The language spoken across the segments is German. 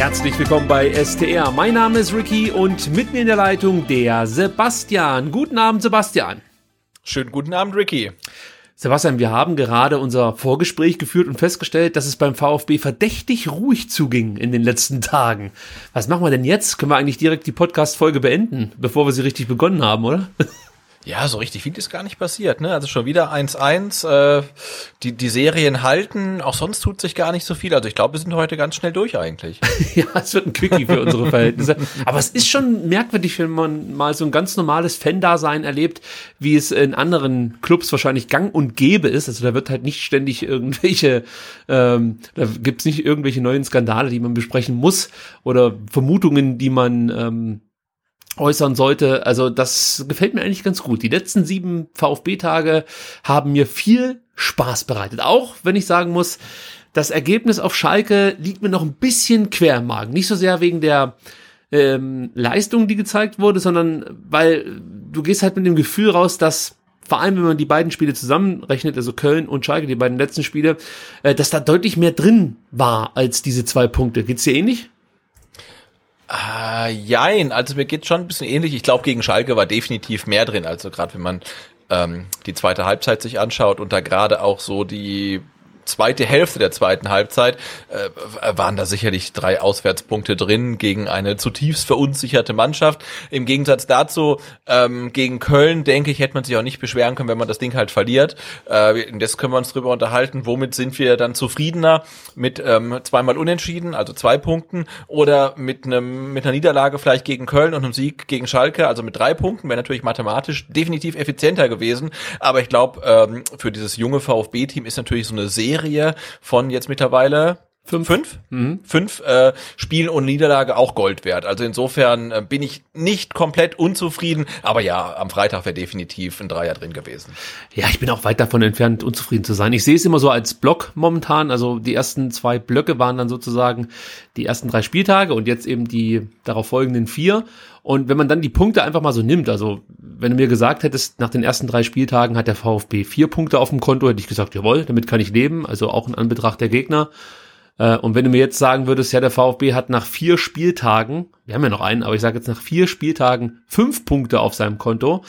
Herzlich willkommen bei STR. Mein Name ist Ricky und mit mir in der Leitung der Sebastian. Guten Abend, Sebastian. Schönen guten Abend, Ricky. Sebastian, wir haben gerade unser Vorgespräch geführt und festgestellt, dass es beim VfB verdächtig ruhig zuging in den letzten Tagen. Was machen wir denn jetzt? Können wir eigentlich direkt die Podcast-Folge beenden, bevor wir sie richtig begonnen haben, oder? Ja, so richtig viel ist gar nicht passiert. Ne? Also schon wieder 1-1. Äh, die, die Serien halten. Auch sonst tut sich gar nicht so viel. Also ich glaube, wir sind heute ganz schnell durch eigentlich. ja, es wird ein Quickie für unsere Verhältnisse. Aber es ist schon merkwürdig, wenn man mal so ein ganz normales Fan-Dasein erlebt, wie es in anderen Clubs wahrscheinlich gang und gäbe ist. Also da wird halt nicht ständig irgendwelche, ähm, da gibt's nicht irgendwelche neuen Skandale, die man besprechen muss oder Vermutungen, die man ähm, äußern sollte. Also das gefällt mir eigentlich ganz gut. Die letzten sieben VfB-Tage haben mir viel Spaß bereitet. Auch wenn ich sagen muss, das Ergebnis auf Schalke liegt mir noch ein bisschen quer im Magen. Nicht so sehr wegen der ähm, Leistung, die gezeigt wurde, sondern weil du gehst halt mit dem Gefühl raus, dass vor allem wenn man die beiden Spiele zusammenrechnet, also Köln und Schalke, die beiden letzten Spiele, äh, dass da deutlich mehr drin war als diese zwei Punkte. Geht's dir ähnlich? Äh, jein, also mir geht's schon ein bisschen ähnlich. Ich glaube, gegen Schalke war definitiv mehr drin. Also gerade wenn man ähm, die zweite Halbzeit sich anschaut und da gerade auch so die zweite Hälfte der zweiten Halbzeit äh, waren da sicherlich drei Auswärtspunkte drin gegen eine zutiefst verunsicherte Mannschaft. Im Gegensatz dazu ähm, gegen Köln, denke ich, hätte man sich auch nicht beschweren können, wenn man das Ding halt verliert. Äh, das können wir uns drüber unterhalten. Womit sind wir dann zufriedener? Mit ähm, zweimal Unentschieden, also zwei Punkten, oder mit einem mit einer Niederlage vielleicht gegen Köln und einem Sieg gegen Schalke, also mit drei Punkten, wäre natürlich mathematisch definitiv effizienter gewesen. Aber ich glaube, ähm, für dieses junge VfB-Team ist natürlich so eine Serie Serie von jetzt mittlerweile Fünf, fünf, mhm. fünf äh, Spielen und Niederlage auch Gold wert. Also insofern äh, bin ich nicht komplett unzufrieden, aber ja, am Freitag wäre definitiv ein Dreier drin gewesen. Ja, ich bin auch weit davon entfernt, unzufrieden zu sein. Ich sehe es immer so als Block momentan. Also die ersten zwei Blöcke waren dann sozusagen die ersten drei Spieltage und jetzt eben die darauf folgenden vier. Und wenn man dann die Punkte einfach mal so nimmt, also wenn du mir gesagt hättest, nach den ersten drei Spieltagen hat der VfB vier Punkte auf dem Konto, hätte ich gesagt, jawohl, damit kann ich leben, also auch in Anbetracht der Gegner. Äh, und wenn du mir jetzt sagen würdest, ja, der VfB hat nach vier Spieltagen, wir haben ja noch einen, aber ich sage jetzt nach vier Spieltagen fünf Punkte auf seinem Konto,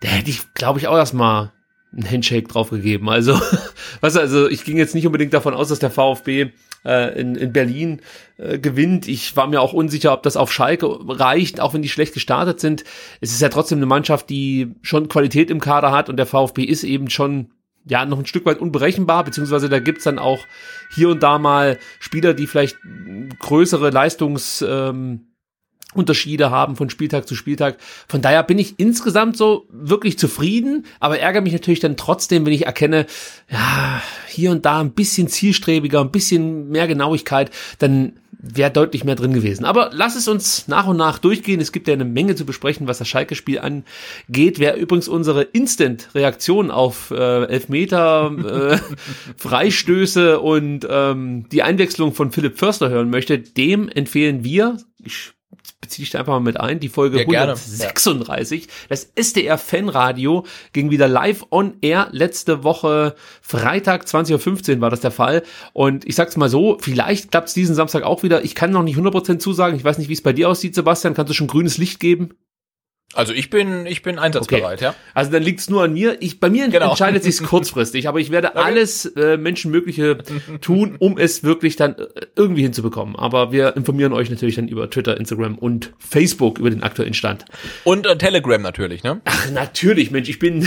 da hätte ich, glaube ich, auch erstmal einen Handshake drauf gegeben. Also, was also, ich ging jetzt nicht unbedingt davon aus, dass der VfB äh, in, in Berlin äh, gewinnt. Ich war mir auch unsicher, ob das auf Schalke reicht, auch wenn die schlecht gestartet sind. Es ist ja trotzdem eine Mannschaft, die schon Qualität im Kader hat und der VfB ist eben schon ja noch ein Stück weit unberechenbar, beziehungsweise da gibt's dann auch hier und da mal Spieler, die vielleicht größere Leistungs ähm, Unterschiede haben von Spieltag zu Spieltag. Von daher bin ich insgesamt so wirklich zufrieden, aber ärgere mich natürlich dann trotzdem, wenn ich erkenne, ja, hier und da ein bisschen zielstrebiger, ein bisschen mehr Genauigkeit, dann wäre deutlich mehr drin gewesen. Aber lass es uns nach und nach durchgehen. Es gibt ja eine Menge zu besprechen, was das Schalke-Spiel angeht. Wer übrigens unsere Instant-Reaktion auf äh, Elfmeter, äh, Freistöße und ähm, die Einwechslung von Philipp Förster hören möchte, dem empfehlen wir, ich beziehe ich da einfach mal mit ein, die Folge ja, 136. Ja. Das SDR Fanradio ging wieder live on air letzte Woche Freitag 20.15 Uhr war das der Fall. Und ich sag's mal so, vielleicht klappt's diesen Samstag auch wieder. Ich kann noch nicht 100% zusagen. Ich weiß nicht, wie es bei dir aussieht, Sebastian. Kannst du schon grünes Licht geben? Also ich bin, ich bin einsatzbereit, Okay. ja. Also dann liegt's nur an mir. Ich, bei mir Genau. entscheidet sich's kurzfristig, aber ich werde alles äh, Menschenmögliche tun, um es wirklich dann äh, irgendwie hinzubekommen. Aber wir informieren euch natürlich dann über Twitter, Instagram und Facebook über den aktuellen Stand. Und äh, Telegram natürlich, ne? Ach, natürlich, Mensch, ich bin,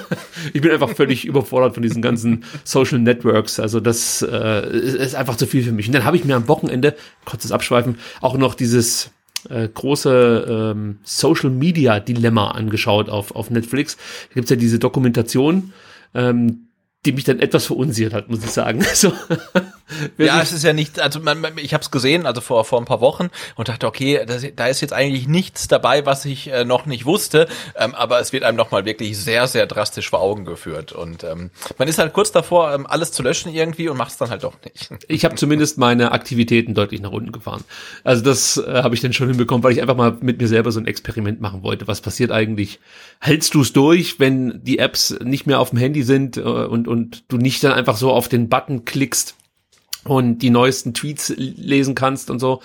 ich bin einfach völlig überfordert von diesen ganzen Social Networks. Also das äh, ist, ist einfach zu viel für mich. Und dann habe ich mir am Wochenende, kurzes Abschweifen, auch noch dieses äh, große ähm, Social Media Dilemma angeschaut auf, auf Netflix. Da gibt's ja diese Dokumentation, ähm, die mich dann etwas verunsichert hat, muss ich sagen. So, wer Ja, es ist ja nicht, also man, man, ich habe es gesehen, also vor vor ein paar Wochen und dachte, okay, das, da ist jetzt eigentlich nichts dabei, was ich äh, noch nicht wusste, ähm, aber es wird einem nochmal wirklich sehr, sehr drastisch vor Augen geführt und ähm, man ist halt kurz davor, ähm, alles zu löschen irgendwie und macht es dann halt doch nicht. ich habe zumindest meine Aktivitäten deutlich nach unten gefahren. Also das äh, habe ich dann schon hinbekommen, weil ich einfach mal mit mir selber so ein Experiment machen wollte. Was passiert eigentlich? Hältst du es durch, wenn die Apps nicht mehr auf dem Handy sind äh, und, und du nicht dann einfach so auf den Button klickst und die neuesten Tweets lesen kannst und so?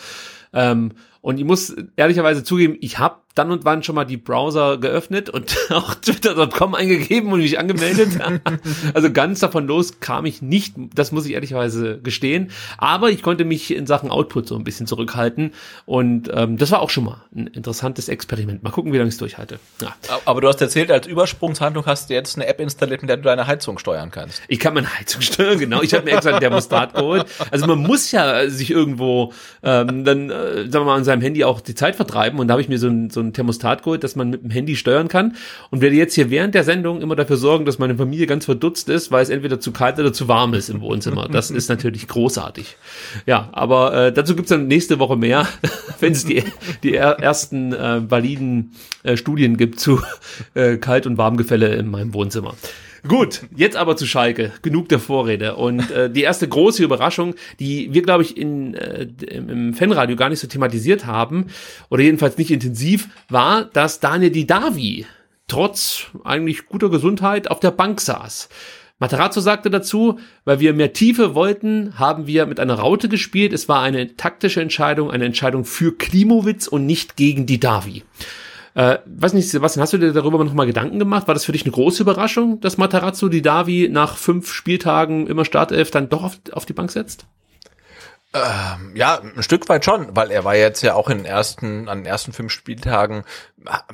Ähm, und ich muss ehrlicherweise zugeben, ich habe dann und wann schon mal die Browser geöffnet und auch twitter.com eingegeben und mich angemeldet. also ganz davon los kam ich nicht, das muss ich ehrlicherweise gestehen. Aber ich konnte mich in Sachen Output so ein bisschen zurückhalten. Und ähm, das war auch schon mal ein interessantes Experiment. Mal gucken, wie lange ich es durchhalte. Ja. Aber du hast erzählt, als Übersprungshandlung hast du jetzt eine App installiert, mit der du deine Heizung steuern kannst. Ich kann meine Heizung steuern, genau. Ich habe mir extra ein Thermostat geholt. Also man muss ja sich irgendwo ähm, dann, äh, sagen wir mal, an seinem Handy auch die Zeit vertreiben. Und da habe ich mir so ein, so ein Thermostat geholt, dass man mit dem Handy steuern kann. Und werde jetzt hier während der Sendung immer dafür sorgen, dass meine Familie ganz verdutzt ist, weil es entweder zu kalt oder zu warm ist im Wohnzimmer. Das ist natürlich großartig. Ja, aber äh, dazu gibt's dann nächste Woche mehr, wenn es die, die er ersten äh, validen äh, Studien gibt zu äh, Kalt- und Warmgefälle in meinem Wohnzimmer. Gut, jetzt aber zu Schalke. Genug der Vorrede. Und äh, die erste große Überraschung, die wir, glaube ich, in, äh, im Fanradio gar nicht so thematisiert haben, oder jedenfalls nicht intensiv, war, dass Daniel Didavi trotz eigentlich guter Gesundheit auf der Bank saß. Materazzo sagte dazu, weil wir mehr Tiefe wollten, haben wir mit einer Raute gespielt. Es war eine taktische Entscheidung, eine Entscheidung für Klimowitz und nicht gegen Didavi. Äh, weiß nicht, Sebastian, hast du dir darüber noch mal Gedanken gemacht? War das für dich eine große Überraschung, dass Matarazzo die Davi nach fünf Spieltagen immer Startelf dann doch auf, auf die Bank setzt? Ja, ein Stück weit schon, weil er war jetzt ja auch in den ersten, an den ersten fünf Spieltagen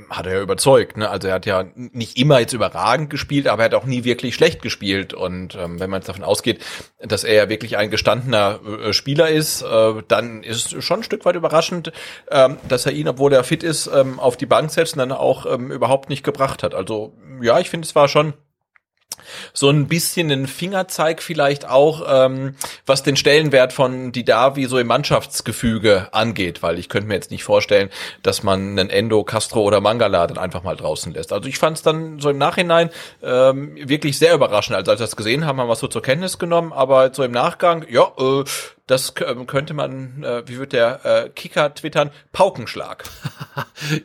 hat er ja überzeugt, ne? Also er hat ja nicht immer jetzt überragend gespielt, aber er hat auch nie wirklich schlecht gespielt. Und ähm, wenn man jetzt davon ausgeht, dass er ja wirklich ein gestandener äh, Spieler ist, äh, dann ist es schon ein Stück weit überraschend, ähm, dass er ihn, obwohl er fit ist, ähm, auf die Bank setzt und dann auch ähm, überhaupt nicht gebracht hat. Also ja, ich finde, es war schon so ein bisschen ein Fingerzeig vielleicht auch, ähm, was den Stellenwert von Didavi so im Mannschaftsgefüge angeht, weil ich könnte mir jetzt nicht vorstellen, dass man einen Endo, Castro oder Mangala dann einfach mal draußen lässt. Also ich fand es dann so im Nachhinein ähm, wirklich sehr überraschend. Also als wir das gesehen haben, haben wir es so zur Kenntnis genommen, aber so im Nachgang, ja, äh, das ähm, könnte man, äh, wie wird der äh, Kicker twittern, Paukenschlag.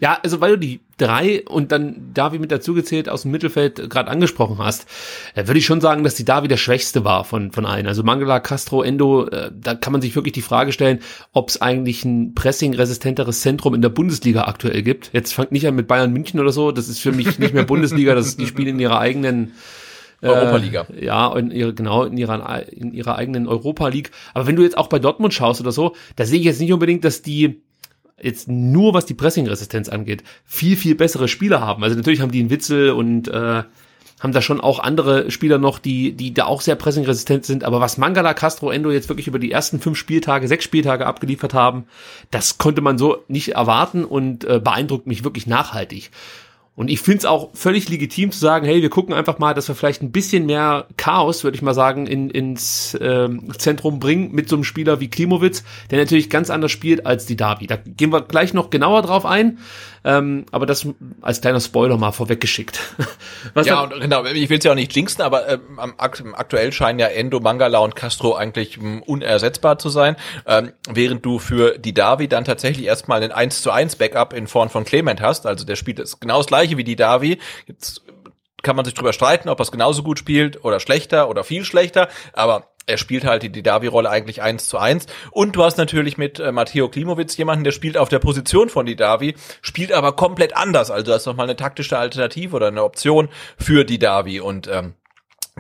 Ja, also weil du die drei und dann Davi mit dazugezählt aus dem Mittelfeld gerade angesprochen hast, äh, würde ich schon sagen, dass die Davi der schwächste war von, von allen. Also Mangala, Castro, Endo, äh, da kann man sich wirklich die Frage stellen, ob es eigentlich ein pressing-resistenteres Zentrum in der Bundesliga aktuell gibt. Jetzt fangt nicht an mit Bayern München oder so, das ist für mich nicht mehr Bundesliga, das die spielen in ihrer eigenen Europa-Liga. Äh, ja, in ihre, genau, in ihrer, in ihrer eigenen Europa League. Aber wenn du jetzt auch bei Dortmund schaust oder so, da sehe ich jetzt nicht unbedingt, dass die jetzt nur was die Pressing-Resistenz angeht, viel, viel bessere Spieler haben. Also natürlich haben die einen Witzel und äh, haben da schon auch andere Spieler noch, die, die da auch sehr pressingresistent sind. Aber was Mangala, Castro, Endo jetzt wirklich über die ersten fünf Spieltage, sechs Spieltage abgeliefert haben, das konnte man so nicht erwarten und äh, beeindruckt mich wirklich nachhaltig. Und ich finde es auch völlig legitim zu sagen, hey, wir gucken einfach mal, dass wir vielleicht ein bisschen mehr Chaos, würde ich mal sagen, in, ins ähm, Zentrum bringen mit so einem Spieler wie Klimowitz, der natürlich ganz anders spielt als die Davi. Da gehen wir gleich noch genauer drauf ein, ähm, aber das als kleiner Spoiler mal vorweggeschickt. Was Ja, und genau, ich will es ja auch nicht jinxen, aber ähm, aktuell scheinen ja Endo, Mangala und Castro eigentlich ähm, unersetzbar zu sein, ähm, während du für die Davi dann tatsächlich erstmal ein 1 zu 1 Backup in Form von Clement hast, also der spielt das genau das gleiche wie die Davi. Jetzt kann man sich drüber streiten, ob er es genauso gut spielt oder schlechter oder viel schlechter, aber er spielt halt die Didavi-Rolle eigentlich eins zu eins. Und du hast natürlich mit äh, Matteo Klimowitz jemanden, der spielt auf der Position von Didavi, spielt aber komplett anders. Also du hast noch mal eine taktische Alternative oder eine Option für Didavi und ähm,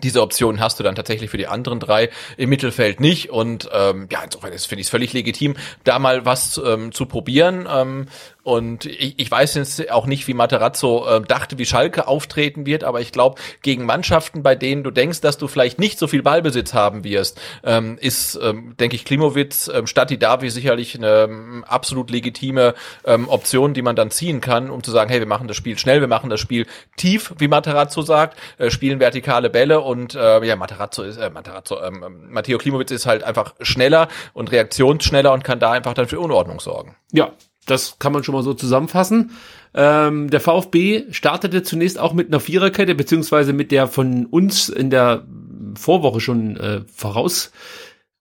diese Option hast du dann tatsächlich für die anderen drei im Mittelfeld nicht. Und ähm, ja, insofern finde ich es völlig legitim, da mal was ähm, zu probieren. Ähm, und ich, ich weiß jetzt auch nicht, wie Materazzo äh, dachte, wie Schalke auftreten wird, aber ich glaube, gegen Mannschaften, bei denen du denkst, dass du vielleicht nicht so viel Ballbesitz haben wirst, ähm, ist, ähm, denke ich, Klimowitz ähm, statt die Davi sicherlich eine ähm, absolut legitime ähm, Option, die man dann ziehen kann, um zu sagen, hey, wir machen das Spiel schnell, wir machen das Spiel tief, wie Materazzo sagt, äh, spielen vertikale Bälle und äh, ja, Materazzo ist, äh, Materazzo, ähm, Matteo Klimowitz ist halt einfach schneller und reaktionsschneller und kann da einfach dann für Unordnung sorgen. Ja, das kann man schon mal so zusammenfassen. Ähm, der VfB startete zunächst auch mit einer Viererkette, beziehungsweise mit der von uns in der Vorwoche schon äh, voraus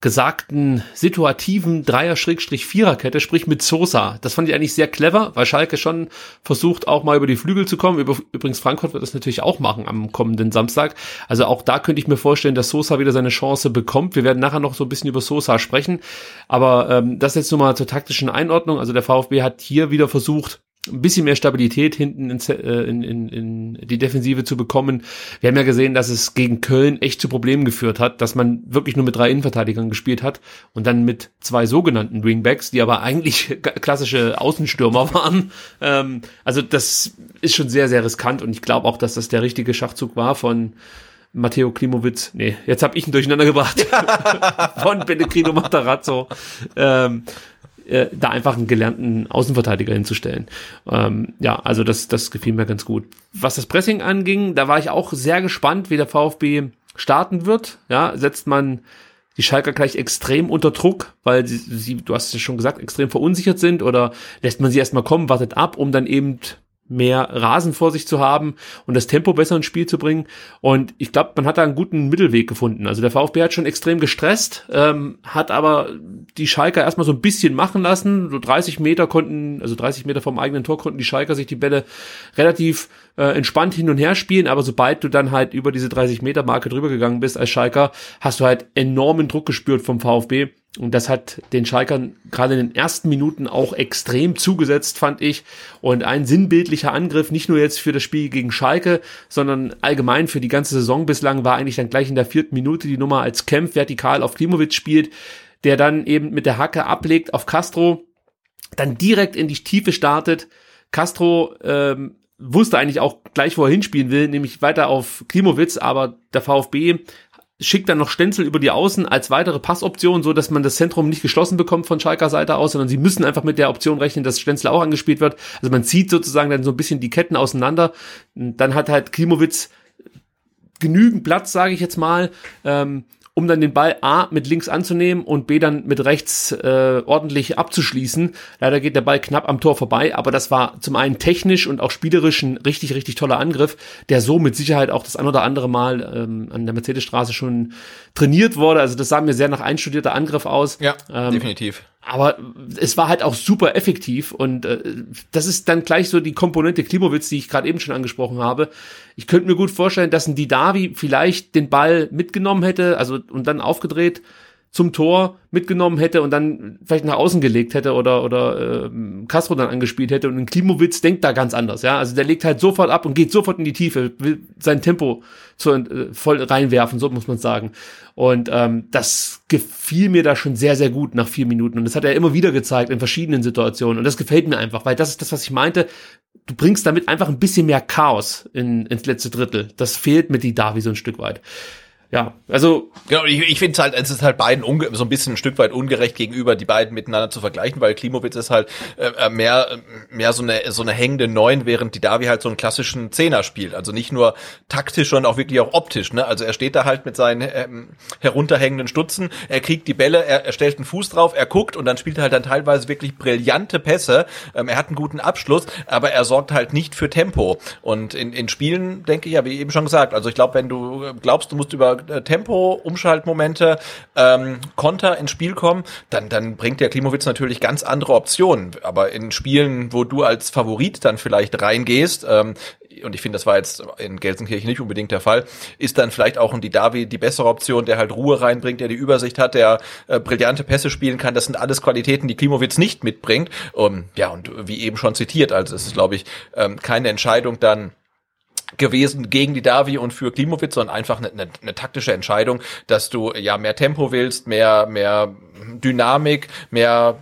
gesagten situativen Dreier-Viererkette, sprich mit Sosa. Das fand ich eigentlich sehr clever, weil Schalke schon versucht, auch mal über die Flügel zu kommen. Übrigens, Frankfurt wird das natürlich auch machen am kommenden Samstag. Also auch da könnte ich mir vorstellen, dass Sosa wieder seine Chance bekommt. Wir werden nachher noch so ein bisschen über Sosa sprechen. Aber ähm, das jetzt nur mal zur taktischen Einordnung. Also der VfB hat hier wieder versucht, ein bisschen mehr Stabilität hinten in, äh, in, in, in die Defensive zu bekommen. Wir haben ja gesehen, dass es gegen Köln echt zu Problemen geführt hat, dass man wirklich nur mit drei Innenverteidigern gespielt hat und dann mit zwei sogenannten Wingbacks, die aber eigentlich klassische Außenstürmer waren. Ähm, also das ist schon sehr, sehr riskant und ich glaube auch, dass das der richtige Schachzug war von Matteo Klimowitz. Nee, jetzt habe ich ihn durcheinander gebracht. von Pellegrino Matarazzo. Ähm, äh, da einfach einen gelernten Außenverteidiger hinzustellen. Ähm, ja, also das, das gefiel mir ganz gut. Was das Pressing anging, da war ich auch sehr gespannt, wie der VfB starten wird. Ja, setzt man die Schalker gleich extrem unter Druck, weil sie, sie du hast es schon gesagt, extrem verunsichert sind oder lässt man sie erstmal kommen, wartet ab, um dann eben mehr Rasen vor sich zu haben und das Tempo besser ins Spiel zu bringen. Und ich glaube, man hat da einen guten Mittelweg gefunden. Also der VfB hat schon extrem gestresst, ähm, hat aber die Schalker erstmal so ein bisschen machen lassen. So 30 Meter konnten, also 30 Meter vom eigenen Tor konnten die Schalker sich die Bälle relativ äh, entspannt hin und her spielen. Aber sobald du dann halt über diese 30 Meter Marke drüber gegangen bist als Schalker, hast du halt enormen Druck gespürt vom VfB. Und das hat den Schalkern gerade in den ersten Minuten auch extrem zugesetzt, fand ich. Und ein sinnbildlicher Angriff, nicht nur jetzt für das Spiel gegen Schalke, sondern allgemein für die ganze Saison bislang, war eigentlich dann gleich in der vierten Minute die Nummer als Kempf vertikal auf Klimowitz spielt, der dann eben mit der Hacke ablegt auf Castro, dann direkt in die Tiefe startet. Castro ähm, wusste eigentlich auch gleich, wo er hinspielen will, nämlich weiter auf Klimowitz, aber der VfB schickt dann noch Stenzel über die Außen als weitere Passoption, so dass man das Zentrum nicht geschlossen bekommt von Schalker Seite aus, sondern sie müssen einfach mit der Option rechnen, dass Stenzel auch angespielt wird. Also man zieht sozusagen dann so ein bisschen die Ketten auseinander. Dann hat halt Klimowitz genügend Platz, sage ich jetzt mal, ähm, um dann den Ball A mit links anzunehmen und B dann mit rechts äh, ordentlich abzuschließen. Leider geht der Ball knapp am Tor vorbei, aber das war zum einen technisch und auch spielerisch ein richtig, richtig toller Angriff, der so mit Sicherheit auch das ein oder andere Mal ähm, an der Mercedesstraße schon trainiert wurde. Also das sah mir sehr nach einstudierter Angriff aus. Ja, ähm, definitiv aber es war halt auch super effektiv und äh, das ist dann gleich so die Komponente Klimowitz, die ich gerade eben schon angesprochen habe. Ich könnte mir gut vorstellen, dass ein Didavi vielleicht den Ball mitgenommen hätte, also und dann aufgedreht zum Tor mitgenommen hätte und dann vielleicht nach außen gelegt hätte oder oder äh, Castro dann angespielt hätte und ein Klimowitz denkt da ganz anders, ja, also der legt halt sofort ab und geht sofort in die Tiefe, will sein Tempo zu, äh, voll reinwerfen, so muss man sagen. Und ähm, das gefiel mir da schon sehr sehr gut nach vier Minuten und das hat er immer wieder gezeigt in verschiedenen Situationen und das gefällt mir einfach, weil das ist das, was ich meinte. Du bringst damit einfach ein bisschen mehr Chaos in, ins letzte Drittel. Das fehlt mit die Davi so ein Stück weit ja, also. Genau, ich, ich finde es halt, es ist halt beiden unge so ein bisschen ein Stück weit ungerecht gegenüber, die beiden miteinander zu vergleichen, weil Klimowitz ist halt äh, äh, mehr, mehr so eine, so eine hängende Neun, während die Davi halt so einen klassischen Zehner spielt. Also nicht nur taktisch, sondern auch wirklich auch optisch, ne? Also er steht da halt mit seinen ähm, herunterhängenden Stutzen, er kriegt die Bälle, er, er stellt einen Fuß drauf, er guckt und dann spielt er halt dann teilweise wirklich brillante Pässe. Ähm, er hat einen guten Abschluss, aber er sorgt halt nicht für Tempo. Und in, in Spielen, denke ich, habe ich eben schon gesagt, also ich glaube, wenn du glaubst, du musst über äh, Tempo, Umschaltmomente, ähm, Konter ins Spiel kommen, dann, dann bringt der Klimowitz natürlich ganz andere Optionen. Aber in Spielen, wo du als Favorit dann vielleicht reingehst, ähm, und ich finde, das war jetzt in Gelsenkirchen nicht unbedingt der Fall, ist dann vielleicht auch ein Didavi die bessere Option, der halt Ruhe reinbringt, der die Übersicht hat, der äh, brillante Pässe spielen kann. Das sind alles Qualitäten, die Klimowitz nicht mitbringt. Um, ja, und wie eben schon zitiert, also es ist, glaube ich, ähm, keine Entscheidung dann gewesen gegen die Davi und für Klimowitz, sondern einfach eine, eine, eine taktische Entscheidung, dass du ja mehr Tempo willst, mehr, mehr Dynamik, mehr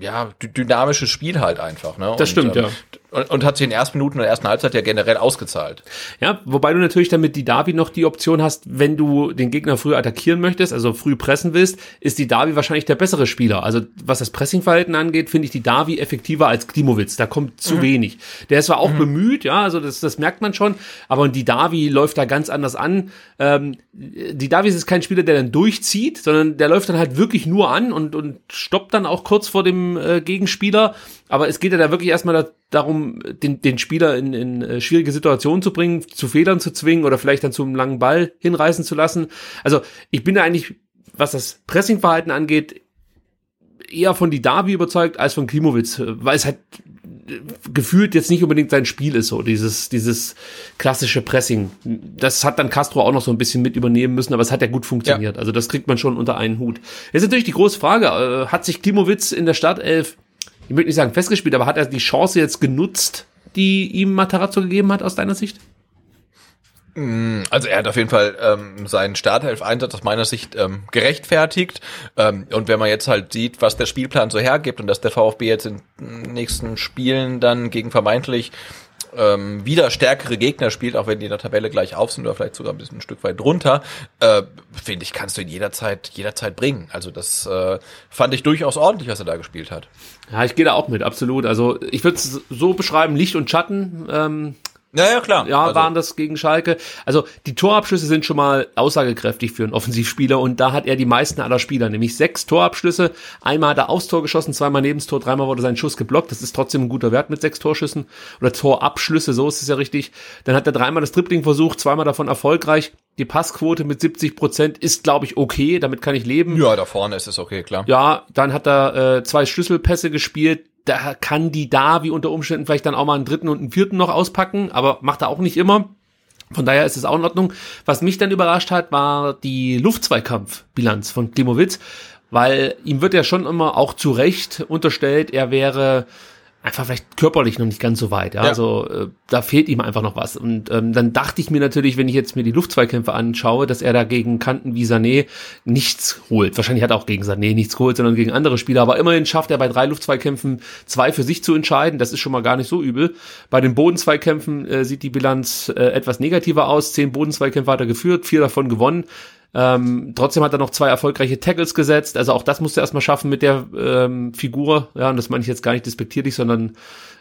ja, dynamisches Spiel halt einfach. Ne? Das und, stimmt, ähm, ja. Und, und hat sich in den ersten Minuten der ersten Halbzeit ja generell ausgezahlt. Ja, wobei du natürlich damit die Davi noch die Option hast, wenn du den Gegner früh attackieren möchtest, also früh pressen willst, ist die Davi wahrscheinlich der bessere Spieler. Also was das Pressingverhalten angeht, finde ich die Davi effektiver als Klimowitz. Da kommt zu mhm. wenig. Der ist zwar auch mhm. bemüht, ja, also das, das merkt man schon, aber die Davi läuft da ganz anders an. Ähm, die Davi ist kein Spieler, der dann durchzieht, sondern der läuft dann halt wirklich nur an und, und stoppt dann auch kurz vor dem äh, Gegenspieler. Aber es geht ja da wirklich erstmal da, darum, den, den Spieler in, in äh, schwierige Situationen zu bringen, zu Fehlern zu zwingen oder vielleicht dann zum langen Ball hinreißen zu lassen. Also ich bin da eigentlich, was das Pressingverhalten angeht, eher von die Davi überzeugt als von Klimowitz, weil es halt gefühlt jetzt nicht unbedingt sein Spiel ist, so dieses, dieses klassische Pressing. Das hat dann Castro auch noch so ein bisschen mit übernehmen müssen, aber es hat ja gut funktioniert. Ja. Also das kriegt man schon unter einen Hut. Jetzt natürlich die große Frage, äh, hat sich Klimowitz in der Startelf ich möchte nicht sagen festgespielt, aber hat er die Chance jetzt genutzt, die ihm Matarazzo gegeben hat, aus deiner Sicht? Mm, also er hat auf jeden Fall ähm, seinen Starthelf-Einsatz aus meiner Sicht ähm, gerechtfertigt. Ähm, und wenn man jetzt halt sieht, was der Spielplan so hergibt und dass der VfB jetzt in den nächsten Spielen dann gegen vermeintlich ähm, wieder stärkere Gegner spielt, auch wenn die in der Tabelle gleich auf sind oder vielleicht sogar ein bisschen ein Stück weit drunter, äh, finde ich, kannst du in jeder Zeit, jederzeit bringen. Also das äh, fand ich durchaus ordentlich, was er da gespielt hat. Ja, ich gehe da auch mit, absolut. Also ich würde es so beschreiben, Licht und Schatten. Ähm, ja, ja, klar. Ja, also. waren das gegen Schalke. Also die Torabschlüsse sind schon mal aussagekräftig für einen Offensivspieler und da hat er die meisten aller Spieler, nämlich sechs Torabschlüsse. Einmal hat er aufs Tor geschossen, zweimal neben das Tor, dreimal wurde sein Schuss geblockt. Das ist trotzdem ein guter Wert mit sechs Torschüssen oder Torabschlüsse, so ist es ja richtig. Dann hat er dreimal das Dribbling versucht, zweimal davon erfolgreich. Die Passquote mit 70 Prozent ist, glaube ich, okay. Damit kann ich leben. Ja, da vorne ist es okay, klar. Ja, dann hat er äh, zwei Schlüsselpässe gespielt da kann die da wie unter Umständen vielleicht dann auch mal einen dritten und einen vierten noch auspacken, aber macht er auch nicht immer. Von daher ist es auch in Ordnung. Was mich dann überrascht hat, war die Luftzweikampfbilanz von Klimowitz, weil ihm wird ja schon immer auch zu Recht unterstellt, er wäre einfach vielleicht körperlich noch nicht ganz so weit. Ja? ja. Also äh, da fehlt ihm einfach noch was. Und ähm, dann dachte ich mir natürlich, wenn ich jetzt mir die Luftzweikämpfe anschaue, dass er da gegen Kanten wie Sané nichts holt. Wahrscheinlich hat er auch gegen Sané nichts geholt, sondern gegen andere Spieler. Aber immerhin schafft er bei drei Luftzweikämpfen zwei für sich zu entscheiden. Das ist schon mal gar nicht so übel. Bei den Bodenzweikämpfen äh, sieht die Bilanz äh, etwas negativer aus. Zehn Bodenzweikämpfe hat er geführt, vier davon gewonnen. Ähm, trotzdem hat er noch zwei erfolgreiche Tackles gesetzt. Also auch das musste er erstmal schaffen mit der ähm, Figur. Ja, und das meine ich jetzt gar nicht despektierlich, sondern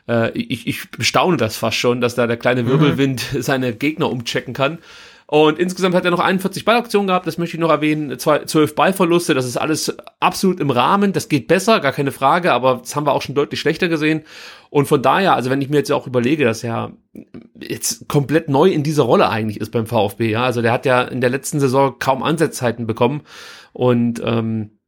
äh, ich, ich bestaune das fast schon, dass da der kleine mhm. Wirbelwind mhm. seine Gegner umchecken kann. Und insgesamt hat er noch 41 Ballaktionen gehabt, das möchte ich noch erwähnen. 12 Ballverluste, das ist alles absolut im Rahmen. Das geht besser, gar keine Frage, aber das haben wir auch schon deutlich schlechter gesehen. Und von daher, also wenn ich mir jetzt auch überlege, dass er jetzt komplett neu in dieser Rolle eigentlich ist beim VfB, ja, also der hat ja in der letzten Saison kaum Ansatzzeiten bekommen und ähm,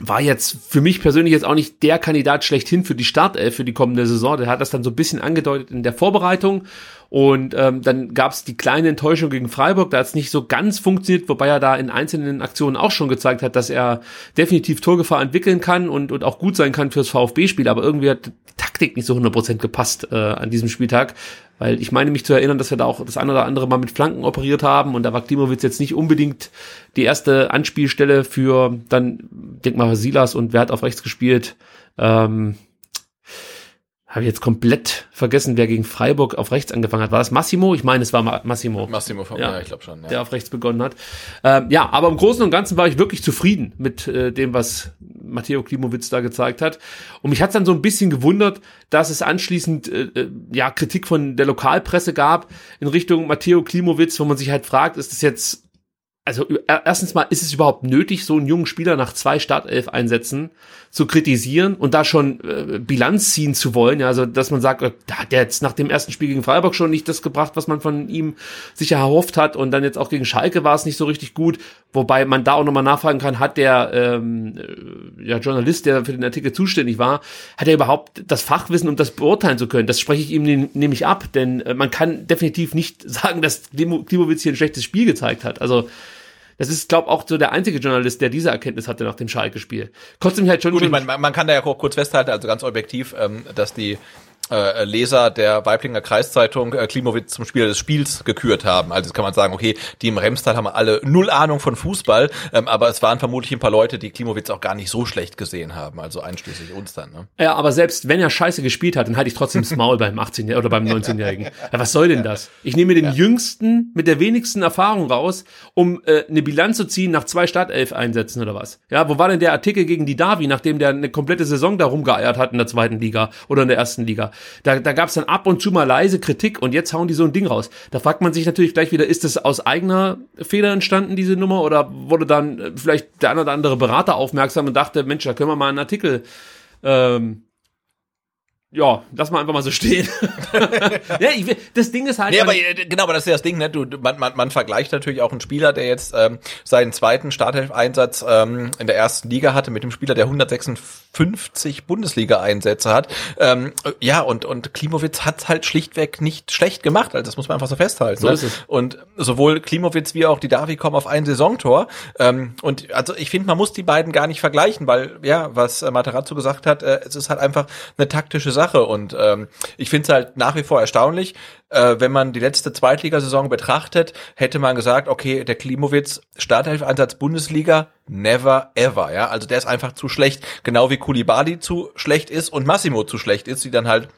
war jetzt für mich persönlich jetzt auch nicht der Kandidat schlechthin für die Startelf für die kommende Saison. Der hat das dann so ein bisschen angedeutet in der Vorbereitung und ähm, dann gab es die kleine Enttäuschung gegen Freiburg, da hat es nicht so ganz funktioniert, wobei er da in einzelnen Aktionen auch schon gezeigt hat, dass er definitiv Torgefahr entwickeln kann und, und auch gut sein kann fürs VfB-Spiel, aber irgendwie hat die Taktik nicht so 100% gepasst äh, an diesem Spieltag. Weil ich meine mich zu erinnern, dass wir da auch das eine oder andere mal mit Flanken operiert haben und da war Klimowitz jetzt nicht unbedingt die erste Anspielstelle für dann, denk mal, Silas und wer hat auf rechts gespielt? Ähm, habe ich jetzt komplett vergessen, wer gegen Freiburg auf rechts angefangen hat. War das Massimo? Ich meine, es war Massimo. Massimo, von, ja, ja ich glaube schon. Ja. Der auf rechts begonnen hat. Ähm, ja, aber im Großen und Ganzen war ich wirklich zufrieden mit äh, dem, was Matteo Klimowitz da gezeigt hat. Und mich hat dann so ein bisschen gewundert, dass es anschließend äh, äh, ja Kritik von der Lokalpresse gab in Richtung Matteo Klimowitz, wo man sich halt fragt, ist das jetzt also erstens mal ist es überhaupt nötig, so einen jungen Spieler nach zwei Startelf-Einsätzen zu kritisieren und da schon äh, Bilanz ziehen zu wollen. Ja, also dass man sagt, äh, da hat der jetzt nach dem ersten Spiel gegen Freiburg schon nicht das gebracht, was man von ihm sicher erhofft hat und dann jetzt auch gegen Schalke war es nicht so richtig gut. Wobei man da auch nochmal nachfragen kann, hat der ähm, äh, ja, Journalist, der für den Artikel zuständig war, hat er überhaupt das Fachwissen, um das beurteilen zu können? Das spreche ich ihm nämlich ab, denn äh, man kann definitiv nicht sagen, dass Klimowitz hier ein schlechtes Spiel gezeigt hat. Also das ist, glaube auch so der einzige Journalist, der diese Erkenntnis hatte nach dem Schalke-Spiel. Trotzdem halt schon. Gut, ich meine, man, man kann da ja kurz festhalten, also ganz objektiv, ähm, dass die äh, Leser der Weiblinger Kreiszeitung äh, Klimowitz zum Spieler des Spiels gekürt haben. Also jetzt kann man sagen, okay, die im Remstal haben alle null Ahnung von Fußball, ähm, aber es waren vermutlich ein paar Leute, die Klimowitz auch gar nicht so schlecht gesehen haben, also einschließlich uns dann. Ne? Ja, aber selbst wenn er scheiße gespielt hat, dann halte ich trotzdem das Maul beim 18- oder beim 19-Jährigen. Ja, was soll denn das? Ich nehme den ja. jüngsten mit der wenigsten Erfahrung raus, um äh, eine Bilanz zu ziehen nach zwei Startelf-Einsätzen oder was. Ja, wo war denn der Artikel gegen die Davi, nachdem der eine komplette Saison da rumgeeiert hat in der zweiten Liga oder in der ersten Liga? Da, da gab es dann ab und zu mal leise Kritik und jetzt hauen die so ein Ding raus. Da fragt man sich natürlich gleich wieder, ist das aus eigener Feder entstanden, diese Nummer, oder wurde dann äh, vielleicht der eine oder andere Berater aufmerksam und dachte, Mensch, da können wir mal einen Artikel ähm, ja, lass mal einfach mal so stehen. ja, ich will, das Ding ist halt. Nee, aber äh, genau, aber das ist ja das Ding, ne? Du, man, man, man vergleicht natürlich auch einen Spieler, der jetzt ähm, seinen zweiten Startelf-Einsatz ähm, in der ersten Liga hatte, mit dem Spieler, der 156 Bundesliga-Einsätze hat. Ähm, ja, und, und Klimowitz hat halt schlichtweg nicht schlecht gemacht. Also das muss man einfach so festhalten. So ne? ist es. Und sowohl Klimowitz wie auch die Davi kommen auf ein Saisontor. Ähm, und also ich finde, man muss die beiden gar nicht vergleichen, weil, ja, was äh, Materazzo gesagt hat, äh, es ist halt einfach eine taktische Sache. Sache. Und ähm, ich finde es halt nach wie vor erstaunlich, äh, wenn man die letzte Zweitligasaison betrachtet, hätte man gesagt, okay, der Klimowitz, Startelf-Einsatz Bundesliga, never ever. Ja, also der ist einfach zu schlecht, genau wie Kulibali zu schlecht ist und Massimo zu schlecht ist, die dann halt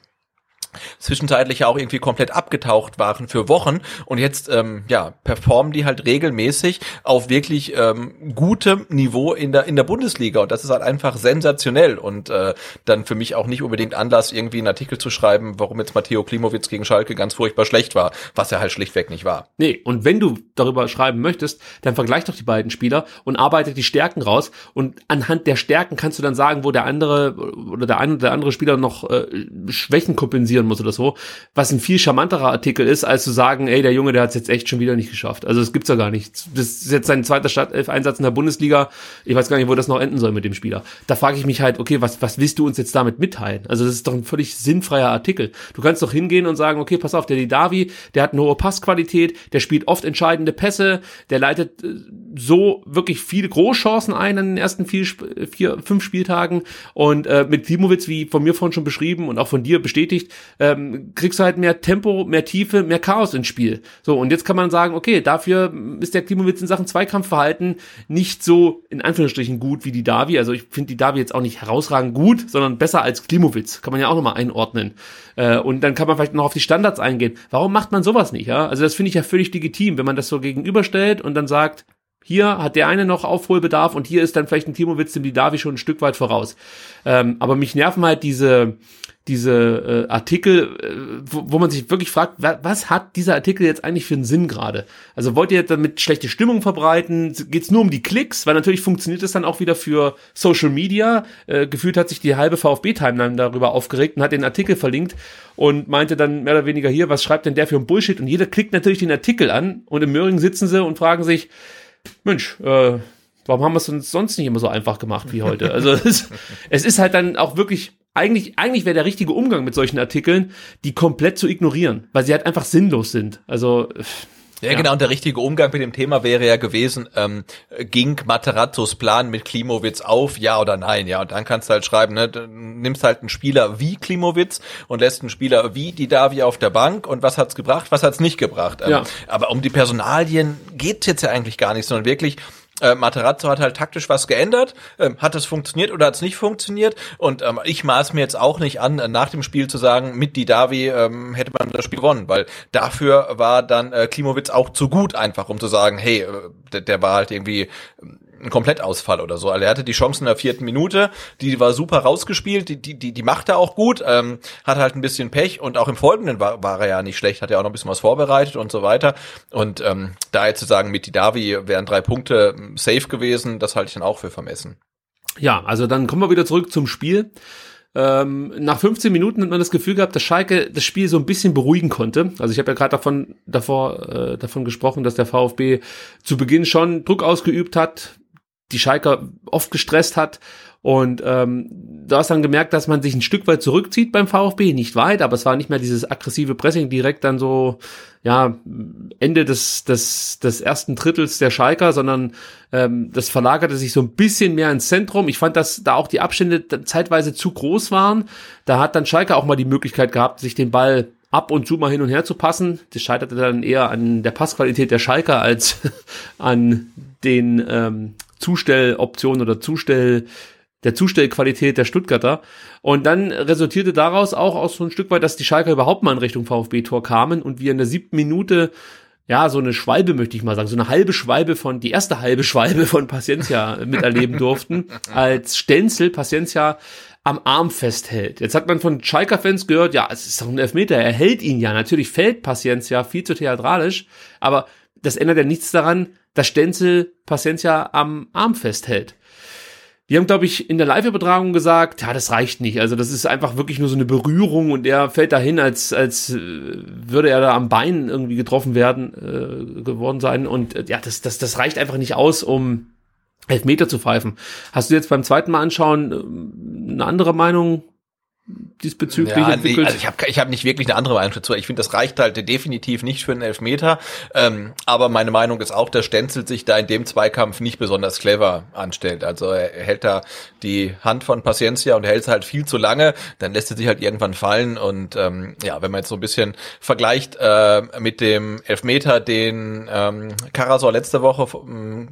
zwischenzeitlich ja auch irgendwie komplett abgetaucht waren für Wochen. Und jetzt ähm, ja performen die halt regelmäßig auf wirklich ähm, gutem Niveau in der in der Bundesliga. Und das ist halt einfach sensationell. Und äh, dann für mich auch nicht unbedingt Anlass irgendwie einen Artikel zu schreiben, warum jetzt Matteo Klimowitz gegen Schalke ganz furchtbar schlecht war, was er halt schlichtweg nicht war. Nee, und wenn du darüber schreiben möchtest, dann vergleich doch die beiden Spieler und arbeite die Stärken raus. Und anhand der Stärken kannst du dann sagen, wo der andere oder der eine oder der andere Spieler noch äh, Schwächen kompensieren muss oder so, was ein viel charmanterer Artikel ist, als zu sagen, ey, der Junge, der hat es jetzt echt schon wieder nicht geschafft. Also das gibt's ja gar nicht. Das ist jetzt sein zweiter Startelf-Einsatz in der Bundesliga. Ich weiß gar nicht, wo das noch enden soll mit dem Spieler. Da frage ich mich halt, okay, was, was willst du uns jetzt damit mitteilen? Also das ist doch ein völlig sinnfreier Artikel. Du kannst doch hingehen und sagen, okay, pass auf, der Didavi, der hat eine hohe Passqualität, der spielt oft entscheidende Pässe, der leitet äh, so wirklich viele Großchancen ein in den ersten vier, vier fünf Spieltagen und äh, mit Klimowitz, wie von mir vorhin schon beschrieben und auch von dir bestätigt, ähm, kriegst du halt mehr Tempo, mehr Tiefe, mehr Chaos ins Spiel. So, und jetzt kann man sagen, okay, dafür ist der Klimowitz in Sachen Zweikampfverhalten nicht so in Anführungsstrichen gut wie die Davi. Also ich finde die Davi jetzt auch nicht herausragend gut, sondern besser als Klimowitz. Kann man ja auch nochmal einordnen. Äh, und dann kann man vielleicht noch auf die Standards eingehen. Warum macht man sowas nicht? Ja? Also das finde ich ja völlig legitim, wenn man das so gegenüberstellt und dann sagt, hier hat der eine noch Aufholbedarf und hier ist dann vielleicht ein Timowitz dem die Davi schon ein Stück weit voraus. Ähm, aber mich nerven halt diese, diese äh, Artikel, äh, wo, wo man sich wirklich fragt, wa was hat dieser Artikel jetzt eigentlich für einen Sinn gerade? Also wollt ihr damit schlechte Stimmung verbreiten? Geht's nur um die Klicks? Weil natürlich funktioniert es dann auch wieder für Social Media. Äh, gefühlt hat sich die halbe VfB-Timeline darüber aufgeregt und hat den Artikel verlinkt und meinte dann mehr oder weniger hier, was schreibt denn der für ein Bullshit? Und jeder klickt natürlich den Artikel an und im Möhring sitzen sie und fragen sich, Mensch, äh, warum haben wir es uns sonst nicht immer so einfach gemacht wie heute? Also es, es ist halt dann auch wirklich eigentlich, eigentlich wäre der richtige Umgang mit solchen Artikeln, die komplett zu ignorieren, weil sie halt einfach sinnlos sind. Also ja, ja, genau, und der richtige Umgang mit dem Thema wäre ja gewesen, ähm, ging Materazzos Plan mit Klimowitz auf, ja oder nein, ja, und dann kannst du halt schreiben, ne, du nimmst halt einen Spieler wie Klimowitz und lässt einen Spieler wie die Davi auf der Bank und was hat's gebracht, was hat's nicht gebracht. Ähm, ja. Aber um die Personalien geht's jetzt ja eigentlich gar nicht, sondern wirklich, äh, Materazzo hat halt taktisch was geändert. Ähm, hat es funktioniert oder hat es nicht funktioniert? Und ähm, ich maß mir jetzt auch nicht an, äh, nach dem Spiel zu sagen, mit Didavi ähm, hätte man das Spiel gewonnen, weil dafür war dann äh, Klimowitz auch zu gut einfach, um zu sagen, hey, äh, der, der war halt irgendwie ein Komplettausfall oder so. Also er hatte die Chance in der vierten Minute, die war super rausgespielt, die, die, die, macht er auch gut, ähm, hat halt ein bisschen Pech und auch im Folgenden war, war er ja nicht schlecht, hat ja auch noch ein bisschen was vorbereitet und so weiter. Und ähm, da jetzt zu sagen, mit Davi wären drei Punkte safe gewesen, das halte ich dann auch für vermessen. Ja, also dann kommen wir wieder zurück zum Spiel. Ähm, nach 15 Minuten hat man das Gefühl gehabt, dass Schalke das Spiel so ein bisschen beruhigen konnte. Also ich habe ja gerade davon davor äh, davon gesprochen, dass der VfB zu Beginn schon Druck ausgeübt hat, die Schalker oft gestresst hat und ähm, du hast dann gemerkt, dass man sich ein Stück weit zurückzieht beim VfB, nicht weit, aber es war nicht mehr dieses aggressive Pressing direkt dann so, ja, Ende des, des, des ersten Drittels der Schalker, sondern ähm, das verlagerte sich so ein bisschen mehr ins Zentrum. Ich fand, dass da auch die Abstände zeitweise zu groß waren. Da hat dann Schalke auch mal die Möglichkeit gehabt, sich den Ball ab und zu mal hin und her zu passen. Das scheiterte dann eher an der Passqualität der Schalker als an den ähm, Zustelloptionen oder Zustell der Zustellqualität der Stuttgarter. Und dann resultierte daraus auch aus so ein Stück weit, dass die Schalker überhaupt mal in Richtung VfB-Tor kamen und wir in der siebten Minute ja, so eine Schwalbe möchte ich mal sagen, so eine halbe Schwalbe von, die erste halbe Schwalbe von Paciencia miterleben durften, als Stenzel Paciencia am Arm festhält. Jetzt hat man von Schalker-Fans gehört, ja, es ist doch ein Elfmeter, er hält ihn ja. Natürlich fällt Paciencia viel zu theatralisch, aber das ändert ja nichts daran, dass Stenzel Paciencia am Arm festhält. Die haben, glaube ich, in der Live-Übertragung gesagt, ja, das reicht nicht. Also das ist einfach wirklich nur so eine Berührung und er fällt dahin, als, als äh, würde er da am Bein irgendwie getroffen werden, äh, geworden sein. Und äh, ja, das, das, das reicht einfach nicht aus, um Elfmeter zu pfeifen. Hast du jetzt beim zweiten Mal anschauen äh, eine andere Meinung diesbezüglich ja, entwickelt? Nee, also ich habe ich hab nicht wirklich eine andere Meinung dazu. Ich finde, das reicht halt definitiv nicht für einen Elfmeter. Ähm, aber meine Meinung ist auch, dass Stenzel sich da in dem Zweikampf nicht besonders clever anstellt. Also er, hält da die Hand von Paciencia und hält es halt viel zu lange. Dann lässt er sich halt irgendwann fallen. Und ähm, ja, wenn man jetzt so ein bisschen vergleicht äh, mit dem Elfmeter, den ähm, Karasor letzte Woche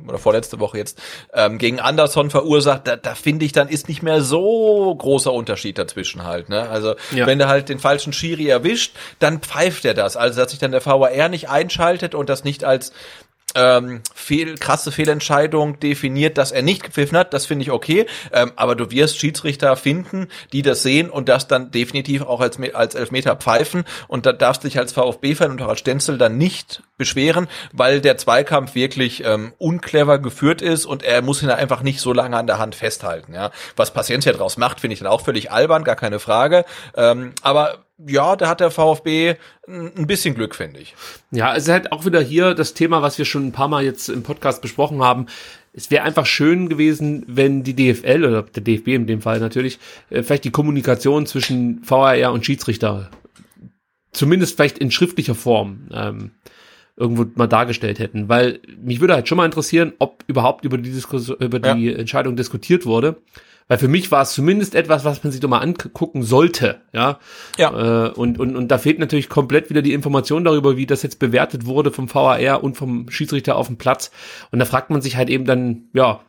oder vorletzte Woche jetzt ähm, gegen Anderson verursacht, da, da finde ich, dann ist nicht mehr so großer Unterschied dazwischen halt. Ne? Also ja. wenn der halt den falschen Schiri erwischt, dann pfeift er das. Also dass sich dann der VAR nicht einschaltet und das nicht als ähm, fehl, krasse Fehlentscheidung definiert, dass er nicht gepfiffen hat, das finde ich okay. Ähm, aber du wirst Schiedsrichter finden, die das sehen und das dann definitiv auch als, als Elfmeter pfeifen. Und da darfst du dich als VfB-Fan und auch als Stenzel dann nicht beschweren, weil der Zweikampf wirklich ähm, unclever geführt ist und er muss ihn einfach nicht so lange an der Hand festhalten. Ja, Was Paciencia draus macht, finde ich dann auch völlig albern, gar keine Frage. Ähm, aber ja, da hat der VfB ein bisschen Glück, finde ich. Ja, es ist halt auch wieder hier das Thema, was wir schon ein paar Mal jetzt im Podcast besprochen haben. Es wäre einfach schön gewesen, wenn die DFL oder der DFB in dem Fall natürlich äh, vielleicht die Kommunikation zwischen VAR und Schiedsrichter zumindest vielleicht in schriftlicher Form ähm, irgendwo mal dargestellt hätten, weil mich würde halt schon mal interessieren, ob überhaupt über die Diskussion, über die ja. Entscheidung diskutiert wurde. Weil für mich war es zumindest etwas, was man sich doch mal angucken sollte, ja. Ja. Äh, und, und, und da fehlt natürlich komplett wieder die Information darüber, wie das jetzt bewertet wurde vom VAR und vom Schiedsrichter auf dem Platz. Und da fragt man sich halt eben dann, ja,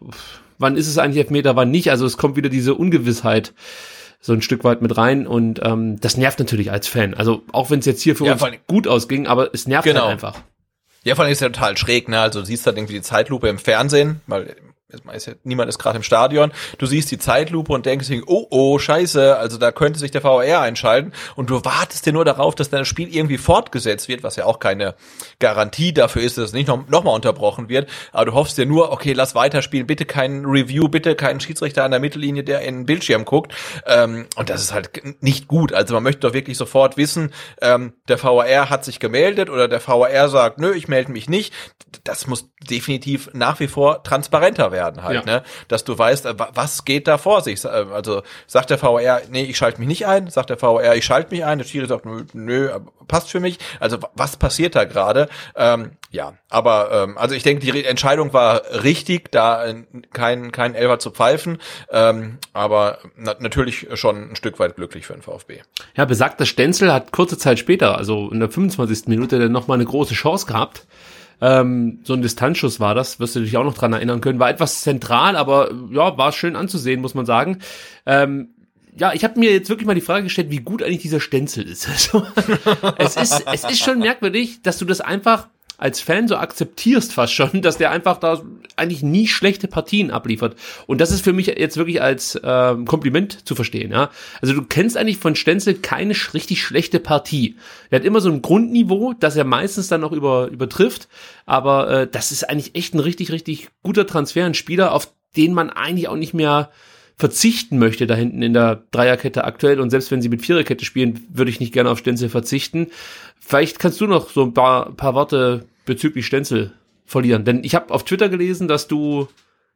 wann ist es eigentlich Elfmeter, wann nicht? Also es kommt wieder diese Ungewissheit so ein Stück weit mit rein und ähm, das nervt natürlich als Fan. Also auch wenn es jetzt hier für ja, uns gut ausging, aber es nervt halt genau. halt einfach. Ja, vor allem ist ja total schräg, ne? Also du siehst halt irgendwie die Zeitlupe im Fernsehen, weil niemand ist gerade im Stadion, du siehst die Zeitlupe und denkst, oh, oh, scheiße, also da könnte sich der VAR einschalten. Und du wartest dir nur darauf, dass dein Spiel irgendwie fortgesetzt wird, was ja auch keine Garantie dafür ist, dass es nicht noch, noch unterbrochen wird, aber du hoffst dir nur, okay, lass weiterspielen, bitte kein Review, bitte keinen Schiedsrichter an der Mittellinie, der in den Bildschirm guckt. Ähm, und das ist halt nicht gut, also man möchte doch wirklich sofort wissen, ähm, der VAR hat sich gemeldet oder der VAR sagt, nö, ich melde mich nicht, das muss definitiv nach wie vor transparenter werden werden halt, ja. ne? Dass du weißt, äh, was geht da vor sich. Äh, also sagt der VR, nee, ich schalte mich nicht ein, sagt der VR, ich schalte mich ein, der Schiri sagt, nö, nö, passt für mich. Also was passiert da gerade? Ähm, ja, aber ähm, also ich denke, die Entscheidung war richtig, da kein kein Elfer zu pfeifen, ähm, aber na natürlich schon ein Stück weit glücklich für den VfB. Ja, besagter Stenzel hat kurze Zeit später, also in der 25. Minute, dann noch mal eine große Chance gehabt ähm, so ein Distanzschuss war das, wirst du dich auch noch dran erinnern können. War etwas zentral, aber ja, war schön anzusehen, muss man sagen. Ähm, ja, ich habe mir jetzt wirklich mal die Frage gestellt, wie gut eigentlich dieser Stenzel ist. Also, es ist. Es ist schon merkwürdig, dass du das einfach als Fan so akzeptierst fast schon, dass der einfach da eigentlich nie schlechte Partien abliefert. Und das ist für mich jetzt wirklich als äh, Kompliment zu verstehen. Ja? Also du kennst eigentlich von Stenzel keine richtig schlechte Partie. Er hat immer so ein Grundniveau, das er meistens dann noch über, übertrifft. Aber äh, das ist eigentlich echt ein richtig, richtig guter Transfer, ein Spieler, auf den man eigentlich auch nicht mehr verzichten möchte da hinten in der Dreierkette aktuell und selbst wenn sie mit Viererkette spielen, würde ich nicht gerne auf Stenzel verzichten. Vielleicht kannst du noch so ein paar, paar Worte bezüglich Stenzel verlieren, denn ich habe auf Twitter gelesen, dass du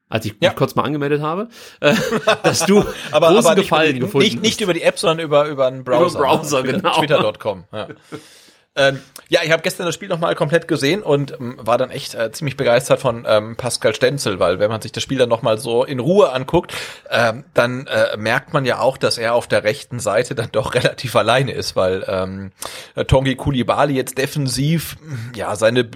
als ich ja. kurz mal angemeldet habe, äh, dass du aber, großen aber Gefallen nicht, gefunden nicht, nicht über die App, sondern über, über einen Browser. Über Browser, ne? genau. Twitter.com. Ja. Ähm, ja, ich habe gestern das Spiel nochmal komplett gesehen und ähm, war dann echt äh, ziemlich begeistert von ähm, Pascal Stenzel, weil wenn man sich das Spiel dann nochmal so in Ruhe anguckt, ähm, dann äh, merkt man ja auch, dass er auf der rechten Seite dann doch relativ alleine ist, weil ähm, Tongi Kulibali jetzt defensiv, ja, seine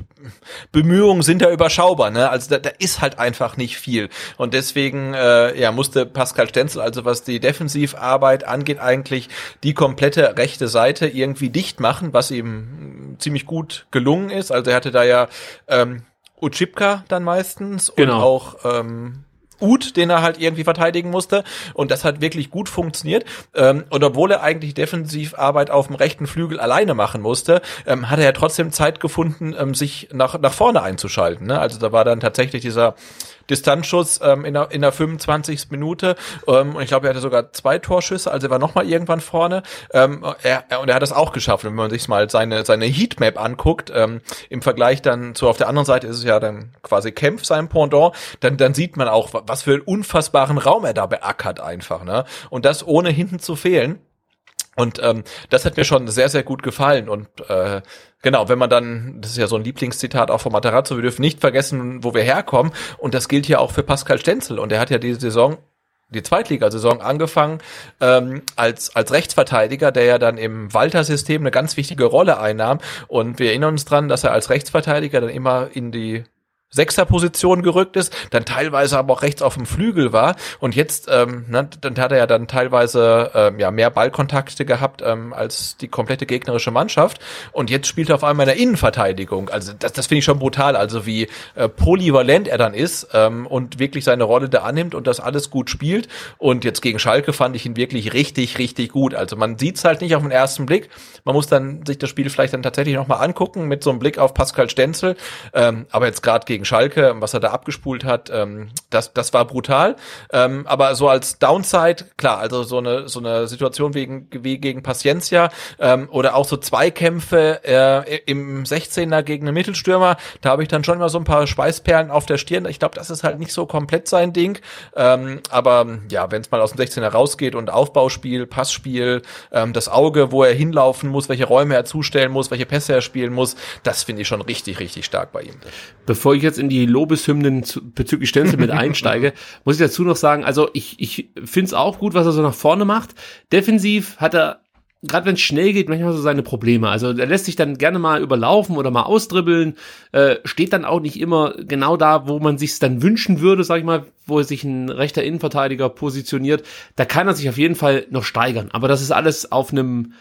Bemühungen sind ja überschaubar, ne? Also da, da ist halt einfach nicht viel. Und deswegen äh, ja, musste Pascal Stenzel, also was die Defensivarbeit angeht, eigentlich die komplette rechte Seite irgendwie dicht machen, was ihm ziemlich gut gelungen ist. Also er hatte da ja ähm, Uchipka dann meistens Genau. und auch ähm, Ut, den er halt irgendwie verteidigen musste. Und das hat wirklich gut funktioniert. Ähm, und obwohl er eigentlich Defensivarbeit auf dem rechten Flügel alleine machen musste, ähm, hat er ja trotzdem Zeit gefunden, ähm, sich nach, nach vorne einzuschalten. Ne? Also da war dann tatsächlich dieser Distanzschuss ähm, in, der, in der 25. Minute ähm, und ich glaube, er hatte sogar zwei Torschüsse, also er war nochmal irgendwann vorne ähm, er, er, und er hat das auch geschafft. Wenn man sich mal seine, seine Heatmap anguckt, ähm, im Vergleich dann zu auf der anderen Seite ist es ja dann quasi Kempf sein Pendant, dann, dann sieht man auch, was für einen unfassbaren Raum er da beackert einfach. Ne? Und das ohne hinten zu fehlen. Und ähm, das hat mir schon sehr, sehr gut gefallen. Und äh, genau, wenn man dann, das ist ja so ein Lieblingszitat auch von Materazzo, wir dürfen nicht vergessen, wo wir herkommen. Und das gilt ja auch für Pascal Stenzel. Und er hat ja diese Saison die Zweitligasaison angefangen ähm, als als Rechtsverteidiger, der ja dann im Walter-System eine ganz wichtige Rolle einnahm. Und wir erinnern uns dran, dass er als Rechtsverteidiger dann immer in die Sechserposition gerückt ist, dann teilweise aber auch rechts auf dem Flügel war. Und jetzt, ähm, ne, dann hat er ja dann teilweise ähm, ja mehr Ballkontakte gehabt ähm, als die komplette gegnerische Mannschaft. Und jetzt spielt er auf einmal in der Innenverteidigung. Also das, das finde ich schon brutal, also wie äh, polyvalent er dann ist ähm, und wirklich seine Rolle da annimmt und das alles gut spielt. Und jetzt gegen Schalke fand ich ihn wirklich richtig, richtig gut. Also man sieht's halt nicht auf den ersten Blick, man muss dann sich das Spiel vielleicht dann tatsächlich nochmal angucken mit so einem Blick auf Pascal Stenzel, ähm, aber jetzt gerade gegen Schalke, was er da abgespult hat, ähm, das, das war brutal. Ähm, aber so als Downside, klar, also so eine, so eine Situation wegen, wie gegen Paciencia ähm, oder auch so Zweikämpfe äh, im 16er gegen einen Mittelstürmer, da habe ich dann schon mal so ein paar Schweißperlen auf der Stirn. Ich glaube, das ist halt nicht so komplett sein Ding. Ähm, aber ja, wenn es mal aus dem 16er rausgeht und Aufbauspiel, Passspiel, ähm, das Auge, wo er hinlaufen muss, welche Räume er zustellen muss, welche Pässe er spielen muss, das finde ich schon richtig, richtig stark bei ihm. Bevor ich jetzt in die Lobeshymnen zu, bezüglich Stenzel mit einsteige, muss ich dazu noch sagen, also ich, ich finde es auch gut, was er so nach vorne macht. Defensiv hat er, gerade wenn es schnell geht, manchmal so seine Probleme. Also er lässt sich dann gerne mal überlaufen oder mal ausdribbeln, äh, steht dann auch nicht immer genau da, wo man sich dann wünschen würde, sag ich mal, wo sich ein rechter Innenverteidiger positioniert. Da kann er sich auf jeden Fall noch steigern. Aber das ist alles auf einem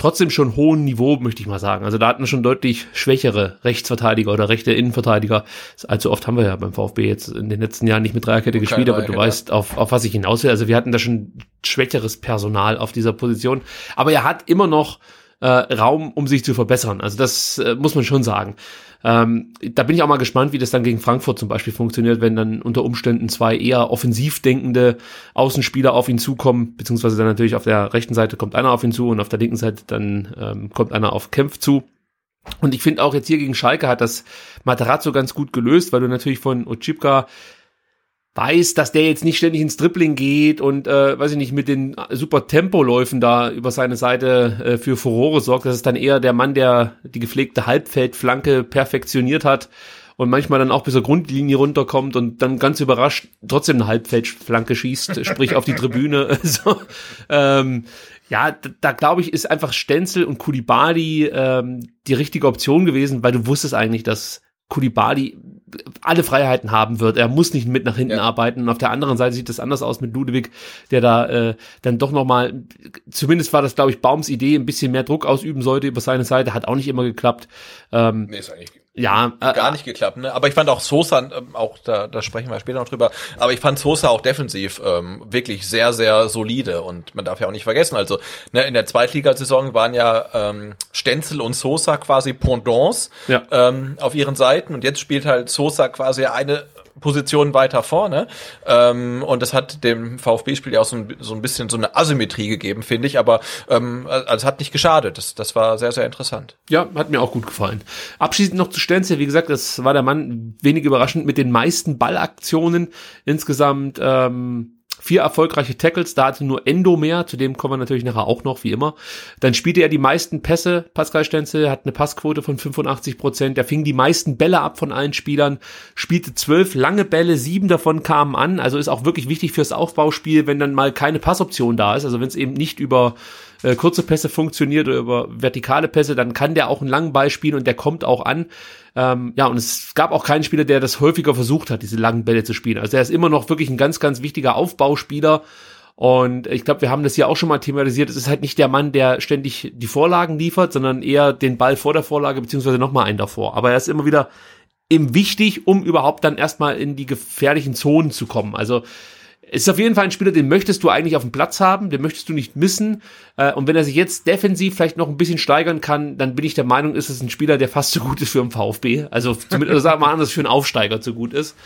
trotzdem schon hohen Niveau, möchte ich mal sagen. Also da hatten wir schon deutlich schwächere Rechtsverteidiger oder rechte Innenverteidiger. Allzu oft haben wir ja beim VfB jetzt in den letzten Jahren nicht mit Dreierkette gespielt, aber du weißt, auf, auf was ich hinaus will. Also wir hatten da schon schwächeres Personal auf dieser Position. Aber er hat immer noch äh, Raum, um sich zu verbessern. Also das äh, muss man schon sagen. Ähm, da bin ich auch mal gespannt, wie das dann gegen Frankfurt zum Beispiel funktioniert, wenn dann unter Umständen zwei eher offensiv denkende Außenspieler auf ihn zukommen, beziehungsweise dann natürlich auf der rechten Seite kommt einer auf ihn zu und auf der linken Seite dann ähm, kommt einer auf Kempf zu. Und ich finde auch jetzt hier gegen Schalke hat das Materazzo ganz gut gelöst, weil du natürlich von Ochipka weiß, dass der jetzt nicht ständig ins Dribbling geht und äh, weiß ich nicht mit den super Tempoläufen da über seine Seite äh, für Furore sorgt. Das ist dann eher der Mann, der die gepflegte Halbfeldflanke perfektioniert hat und manchmal dann auch bis zur Grundlinie runterkommt und dann ganz überrascht trotzdem eine Halbfeldflanke schießt, sprich auf die Tribüne. so, ähm, ja, da, da glaube ich, ist einfach Stenzel und Kulibali ähm, die richtige Option gewesen, weil du wusstest eigentlich, dass Kulibali alle Freiheiten haben wird. Er muss nicht mit nach hinten Ja. arbeiten. Und auf der anderen Seite sieht das anders aus mit Ludwig, der da äh, dann doch noch mal, zumindest war das, glaube ich, Baums Idee, ein bisschen mehr Druck ausüben sollte über seine Seite. Hat auch nicht immer geklappt. Ähm, Nee, ist eigentlich ja, äh, gar nicht geklappt. Ne? Aber ich fand auch Sosa, äh, auch da, da sprechen wir später noch drüber, aber ich fand Sosa auch defensiv ähm, wirklich sehr, sehr solide und man darf ja auch nicht vergessen, also ne, in der Zweitligasaison waren ja ähm, Stenzel und Sosa quasi Pendants ja. ähm, auf ihren Seiten und jetzt spielt halt Sosa quasi eine Positionen weiter vorne. Ähm, und das hat dem VfB-Spiel ja auch so ein, so ein bisschen so eine Asymmetrie gegeben, finde ich. Aber ähm, also es hat nicht geschadet. Das, das war sehr, sehr interessant. Ja, hat mir auch gut gefallen. Abschließend noch zu Stenzel. Wie gesagt, das war der Mann wenig überraschend mit den meisten Ballaktionen. Insgesamt ähm, vier erfolgreiche Tackles, da hatte nur Endo mehr, zu dem kommen wir natürlich nachher auch noch, wie immer. Dann spielte er die meisten Pässe, Pascal Stenzel, hat eine Passquote von 85 Prozent, er fing die meisten Bälle ab von allen Spielern, spielte zwölf lange Bälle, sieben davon kamen an, also ist auch wirklich wichtig fürs Aufbauspiel, wenn dann mal keine Passoption da ist, also wenn es eben nicht über äh, kurze Pässe funktioniert oder über vertikale Pässe, dann kann der auch einen langen Ball spielen und der kommt auch an. Ähm, ja, und es gab auch keinen Spieler, der das häufiger versucht hat, diese langen Bälle zu spielen. Also er ist immer noch wirklich ein ganz, ganz wichtiger Aufbauspieler. Und ich glaube, wir haben das hier auch schon mal thematisiert. Es ist halt nicht der Mann, der ständig die Vorlagen liefert, sondern eher den Ball vor der Vorlage, beziehungsweise nochmal einen davor. Aber er ist immer wieder eben wichtig, um überhaupt dann erstmal in die gefährlichen Zonen zu kommen. Also ist auf jeden Fall ein Spieler, den möchtest du eigentlich auf dem Platz haben, den möchtest du nicht missen. Äh, und wenn er sich jetzt defensiv vielleicht noch ein bisschen steigern kann, dann bin ich der Meinung, ist es ein Spieler, der fast so gut ist für einen VfB. Also zumindest also sagen wir mal anders, für einen Aufsteiger so gut ist.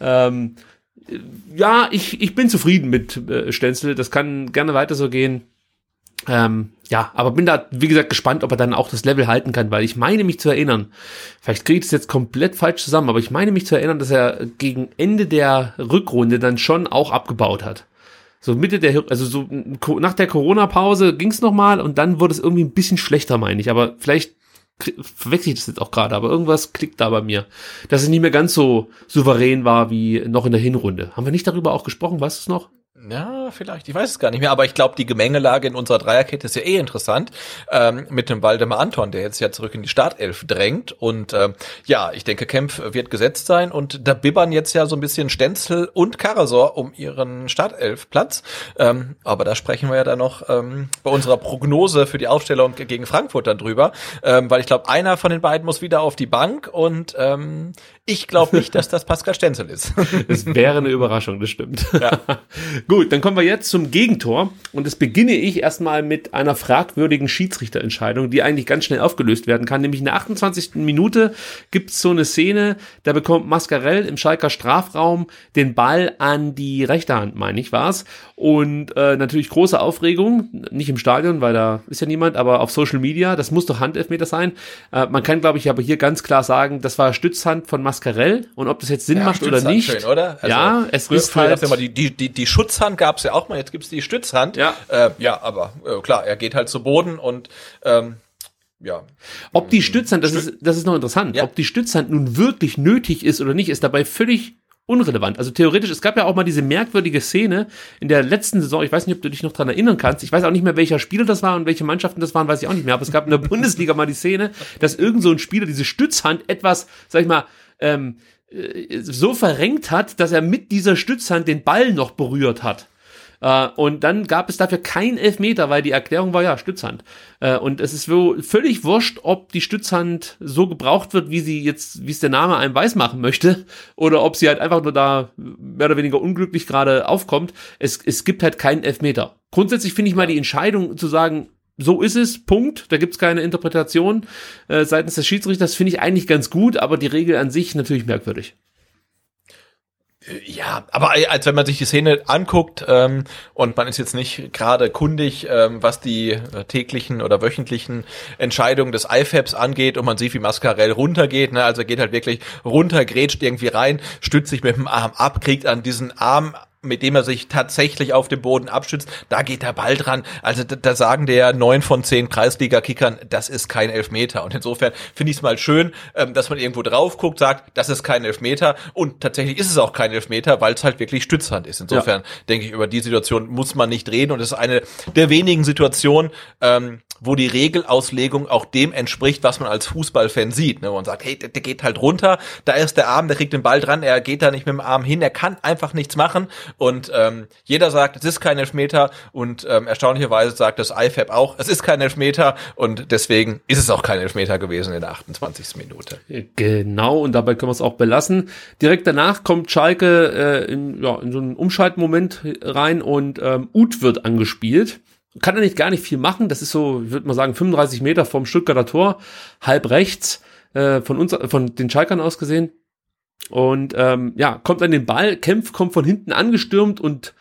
Ähm, ja, ich, ich bin zufrieden mit äh, Stenzel. Das kann gerne weiter so gehen. Ähm, ja, aber bin da, wie gesagt, gespannt, ob er dann auch das Level halten kann, weil ich meine mich zu erinnern, vielleicht kriege ich das jetzt komplett falsch zusammen, aber ich meine mich zu erinnern, dass er gegen Ende der Rückrunde dann schon auch abgebaut hat. So Mitte der, also so nach der Corona-Pause ging es nochmal und dann wurde es irgendwie ein bisschen schlechter, meine ich. Aber vielleicht verwechsel ich das jetzt auch gerade, aber irgendwas klickt da bei mir, dass es nicht mehr ganz so souverän war wie noch in der Hinrunde. Haben wir nicht darüber auch gesprochen, weißt du es noch? Ja, vielleicht, ich weiß es gar nicht mehr, aber ich glaube, die Gemengelage in unserer Dreierkette ist ja eh interessant, ähm, mit dem Waldemar Anton, der jetzt ja zurück in die Startelf drängt und ähm, ja, ich denke, Kempf wird gesetzt sein und da bibbern jetzt ja so ein bisschen Stenzel und Karasor um ihren Startelfplatz, ähm, aber da sprechen wir ja dann noch ähm, bei unserer Prognose für die Aufstellung gegen Frankfurt dann drüber, ähm, weil ich glaube, einer von den beiden muss wieder auf die Bank und ähm, ich glaube nicht, dass das Pascal Stenzel ist. Es wäre eine Überraschung, das stimmt. Ja. Gut, dann kommen wir jetzt zum Gegentor. Und das beginne ich erstmal mit einer fragwürdigen Schiedsrichterentscheidung, die eigentlich ganz schnell aufgelöst werden kann. Nämlich in der 28. Minute gibt es so eine Szene, da bekommt Mascarell im Schalker Strafraum den Ball an die rechte Hand, meine ich, war's. Und äh, natürlich große Aufregung, nicht im Stadion, weil da ist ja niemand, aber auf Social Media, das muss doch Handelfmeter sein. Äh, man kann, glaube ich, aber hier ganz klar sagen, das war Stützhand von Mascarell und ob das jetzt Sinn ja, macht oder nicht. Schön, oder? Also ja, es ist halt. Die, die, die, Schutzhand Stützhand gab es ja auch mal, jetzt gibt's die Stützhand. Ja, äh, ja aber äh, klar, er geht halt zu Boden und ähm, ja. Ob die Stützhand, das ist, das ist noch interessant, ja. ob die Stützhand nun wirklich nötig ist oder nicht, ist dabei völlig unrelevant. Also theoretisch, es gab ja auch mal diese merkwürdige Szene in der letzten Saison, ich weiß nicht, ob du dich noch dran erinnern kannst, ich weiß auch nicht mehr, welcher Spieler das war und welche Mannschaften das waren, weiß ich auch nicht mehr, aber es gab in der Bundesliga mal die Szene, dass irgend so ein Spieler diese Stützhand etwas, sag ich mal, ähm, äh, so verrenkt hat, dass er mit dieser Stützhand den Ball noch berührt hat. Uh, und dann gab es dafür kein Elfmeter, weil die Erklärung war ja Stützhand. Uh, und es ist so völlig wurscht, ob die Stützhand so gebraucht wird, wie sie jetzt, wie es der Name einem weiß machen möchte, oder ob sie halt einfach nur da mehr oder weniger unglücklich gerade aufkommt. Es, es gibt halt keinen Elfmeter. Grundsätzlich finde ich mal die Entscheidung zu sagen, so ist es, Punkt. Da gibt's keine Interpretation äh, seitens des Schiedsrichters, finde ich eigentlich ganz gut, aber die Regel an sich natürlich merkwürdig. Äh, ja, aber als wenn man sich die Szene anguckt ähm, und man ist jetzt nicht gerade kundig, ähm, was die äh, täglichen oder wöchentlichen Entscheidungen des IFABs angeht und man sieht, wie Mascarell runtergeht, ne, also geht halt wirklich runter, grätscht irgendwie rein, stützt sich mit dem Arm ab, kriegt an diesen Arm mit dem er sich tatsächlich auf dem Boden abschützt, da geht der Ball dran. Also da, da sagen der neun von zehn Kreisliga-Kickern, das ist kein Elfmeter. Und insofern finde ich es mal schön, ähm, dass man irgendwo drauf guckt, sagt, das ist kein Elfmeter. Und tatsächlich ist es auch kein Elfmeter, weil es halt wirklich Stützhand ist. Insofern ja. denke ich, über die Situation muss man nicht reden. Und es ist eine der wenigen Situationen, ähm, wo die Regelauslegung auch dem entspricht, was man als Fußballfan sieht. Ne? Man sagt, hey, der, der geht halt runter, da ist der Arm, der kriegt den Ball dran, er geht da nicht mit dem Arm hin, er kann einfach nichts machen. Und ähm, jeder sagt, es ist kein Elfmeter und ähm, erstaunlicherweise sagt das IFAB auch, es ist kein Elfmeter und deswegen ist es auch kein Elfmeter gewesen in der 28. Minute. Genau, und dabei können wir es auch belassen. Direkt danach kommt Schalke äh, in, ja, in so einen Umschaltmoment rein und ähm, Uth wird angespielt. Kann er nicht gar nicht viel machen. Das ist so, ich würde mal sagen, 35 Meter vom Stuttgarter Tor, halb rechts, äh, von uns, von den Schalkern aus gesehen. Und ähm, ja, kommt an den Ball, Kempf kommt von hinten angestürmt und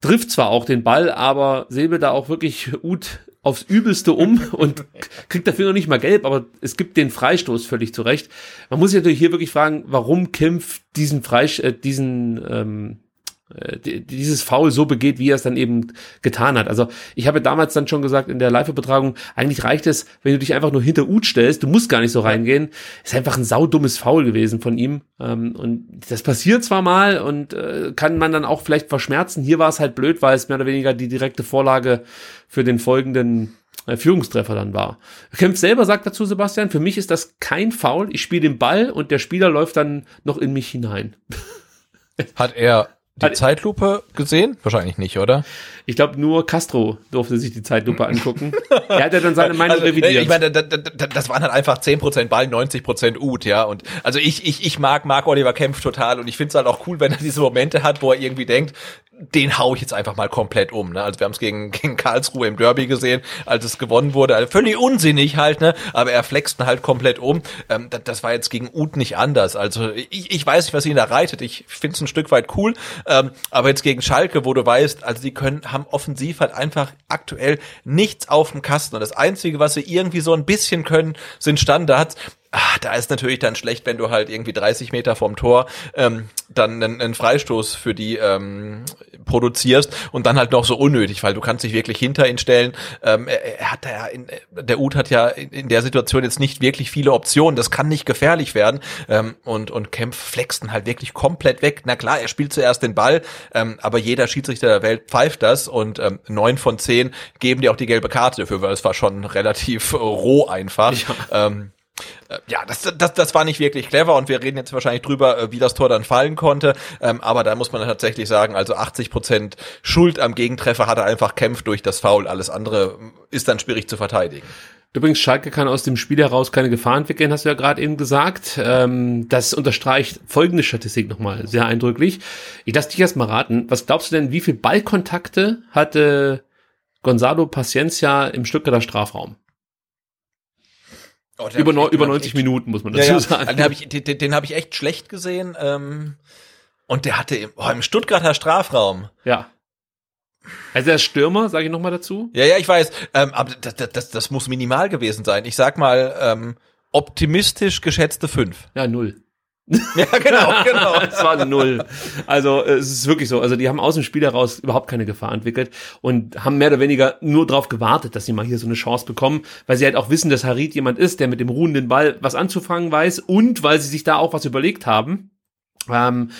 trifft zwar auch den Ball, aber Sebe da auch wirklich Uth aufs Übelste um und kriegt dafür noch nicht mal gelb, aber es gibt den Freistoß völlig zurecht. Man muss sich natürlich hier wirklich fragen, warum Kempf diesen Freisch äh, diesen ähm, äh, dieses Foul so begeht, wie er es dann eben getan hat. Also ich habe damals dann schon gesagt in der Live-Übertragung, eigentlich reicht es, wenn du dich einfach nur hinter Ut stellst, du musst gar nicht so reingehen. Ist einfach ein saudummes Foul gewesen von ihm. Ähm, und das passiert zwar mal und äh, kann man dann auch vielleicht verschmerzen. Hier war es halt blöd, weil es mehr oder weniger die direkte Vorlage für den folgenden äh, Führungstreffer dann war. Kempf selber sagt dazu, Sebastian, für mich ist das kein Foul. Ich spiele den Ball und der Spieler läuft dann noch in mich hinein. Hat er die Zeitlupe gesehen? Wahrscheinlich nicht, oder? Ich glaube, nur Castro durfte sich die Zeitlupe angucken. er hat ja dann seine Meinung also, revidiert. Ich meine, das waren halt einfach 10% Ball, 90% Ut, ja. Und also ich, ich, ich mag Marc Oliver Kempf total und ich finde es halt auch cool, wenn er diese Momente hat, wo er irgendwie denkt, den hau ich jetzt einfach mal komplett um. Ne? Also wir haben es gegen, gegen Karlsruhe im Derby gesehen, als es gewonnen wurde. Also völlig unsinnig halt, ne? aber er flext halt komplett um. Ähm, das, das war jetzt gegen Ut nicht anders. Also ich, ich weiß nicht, was ihn da reitet. Ich finde es ein Stück weit cool. Ähm, aber jetzt gegen Schalke, wo du weißt, also die können, haben offensiv halt einfach aktuell nichts auf dem Kasten. Und das Einzige, was sie irgendwie so ein bisschen können, sind Standards ah, da ist natürlich dann schlecht, wenn du halt irgendwie 30 Meter vom Tor ähm, dann einen, einen Freistoß für die ähm, produzierst und dann halt noch so unnötig, weil du kannst dich wirklich hinter ihn stellen. Ähm, er, er hat ja in, der Ut hat ja in, in, der Situation jetzt nicht wirklich viele Optionen. Das kann nicht gefährlich werden. Ähm, und und Kempf flexten halt wirklich komplett weg. Na klar, er spielt zuerst den Ball, ähm, aber jeder Schiedsrichter der Welt pfeift das und ähm, neun von zehn geben dir auch die gelbe Karte dafür, weil es war schon relativ roh einfach. Ja. Ähm, äh, ja, das, das, das war nicht wirklich clever und wir reden jetzt wahrscheinlich drüber, äh, wie das Tor dann fallen konnte. Ähm, aber da muss man tatsächlich sagen, also 80 Prozent Schuld am Gegentreffer hat er einfach kämpft durch das Foul. Alles andere ist dann schwierig zu verteidigen. Übrigens, Schalke kann aus dem Spiel heraus keine Gefahr entwickeln, hast du ja gerade eben gesagt. Ähm, das unterstreicht folgende Statistik nochmal sehr eindrücklich. Ich lasse dich erst mal raten. Was glaubst du denn, wie viel Ballkontakte hatte Gonzalo Paciencia im Stuttgarter Strafraum? Oh, über, no, über 90 Minuten, muss man dazu ja, ja. sagen. Den habe ich, den, den hab ich echt schlecht gesehen. Ähm, und der hatte im, oh, im Stuttgarter Strafraum. Ja. Also der Stürmer, sage ich nochmal dazu. Ja, ja, ich weiß. Ähm, aber das, das, das muss minimal gewesen sein. Ich sag mal, ähm, optimistisch geschätzte fünf. Ja, null. Ja, genau, genau. es war null. Also es ist wirklich so. Also die haben aus dem Spiel heraus überhaupt keine Gefahr entwickelt und haben mehr oder weniger nur darauf gewartet, dass sie mal hier so eine Chance bekommen, weil sie halt auch wissen, dass Harit jemand ist, der mit dem ruhenden Ball was anzufangen weiß und weil sie sich da auch was überlegt haben. Ähm,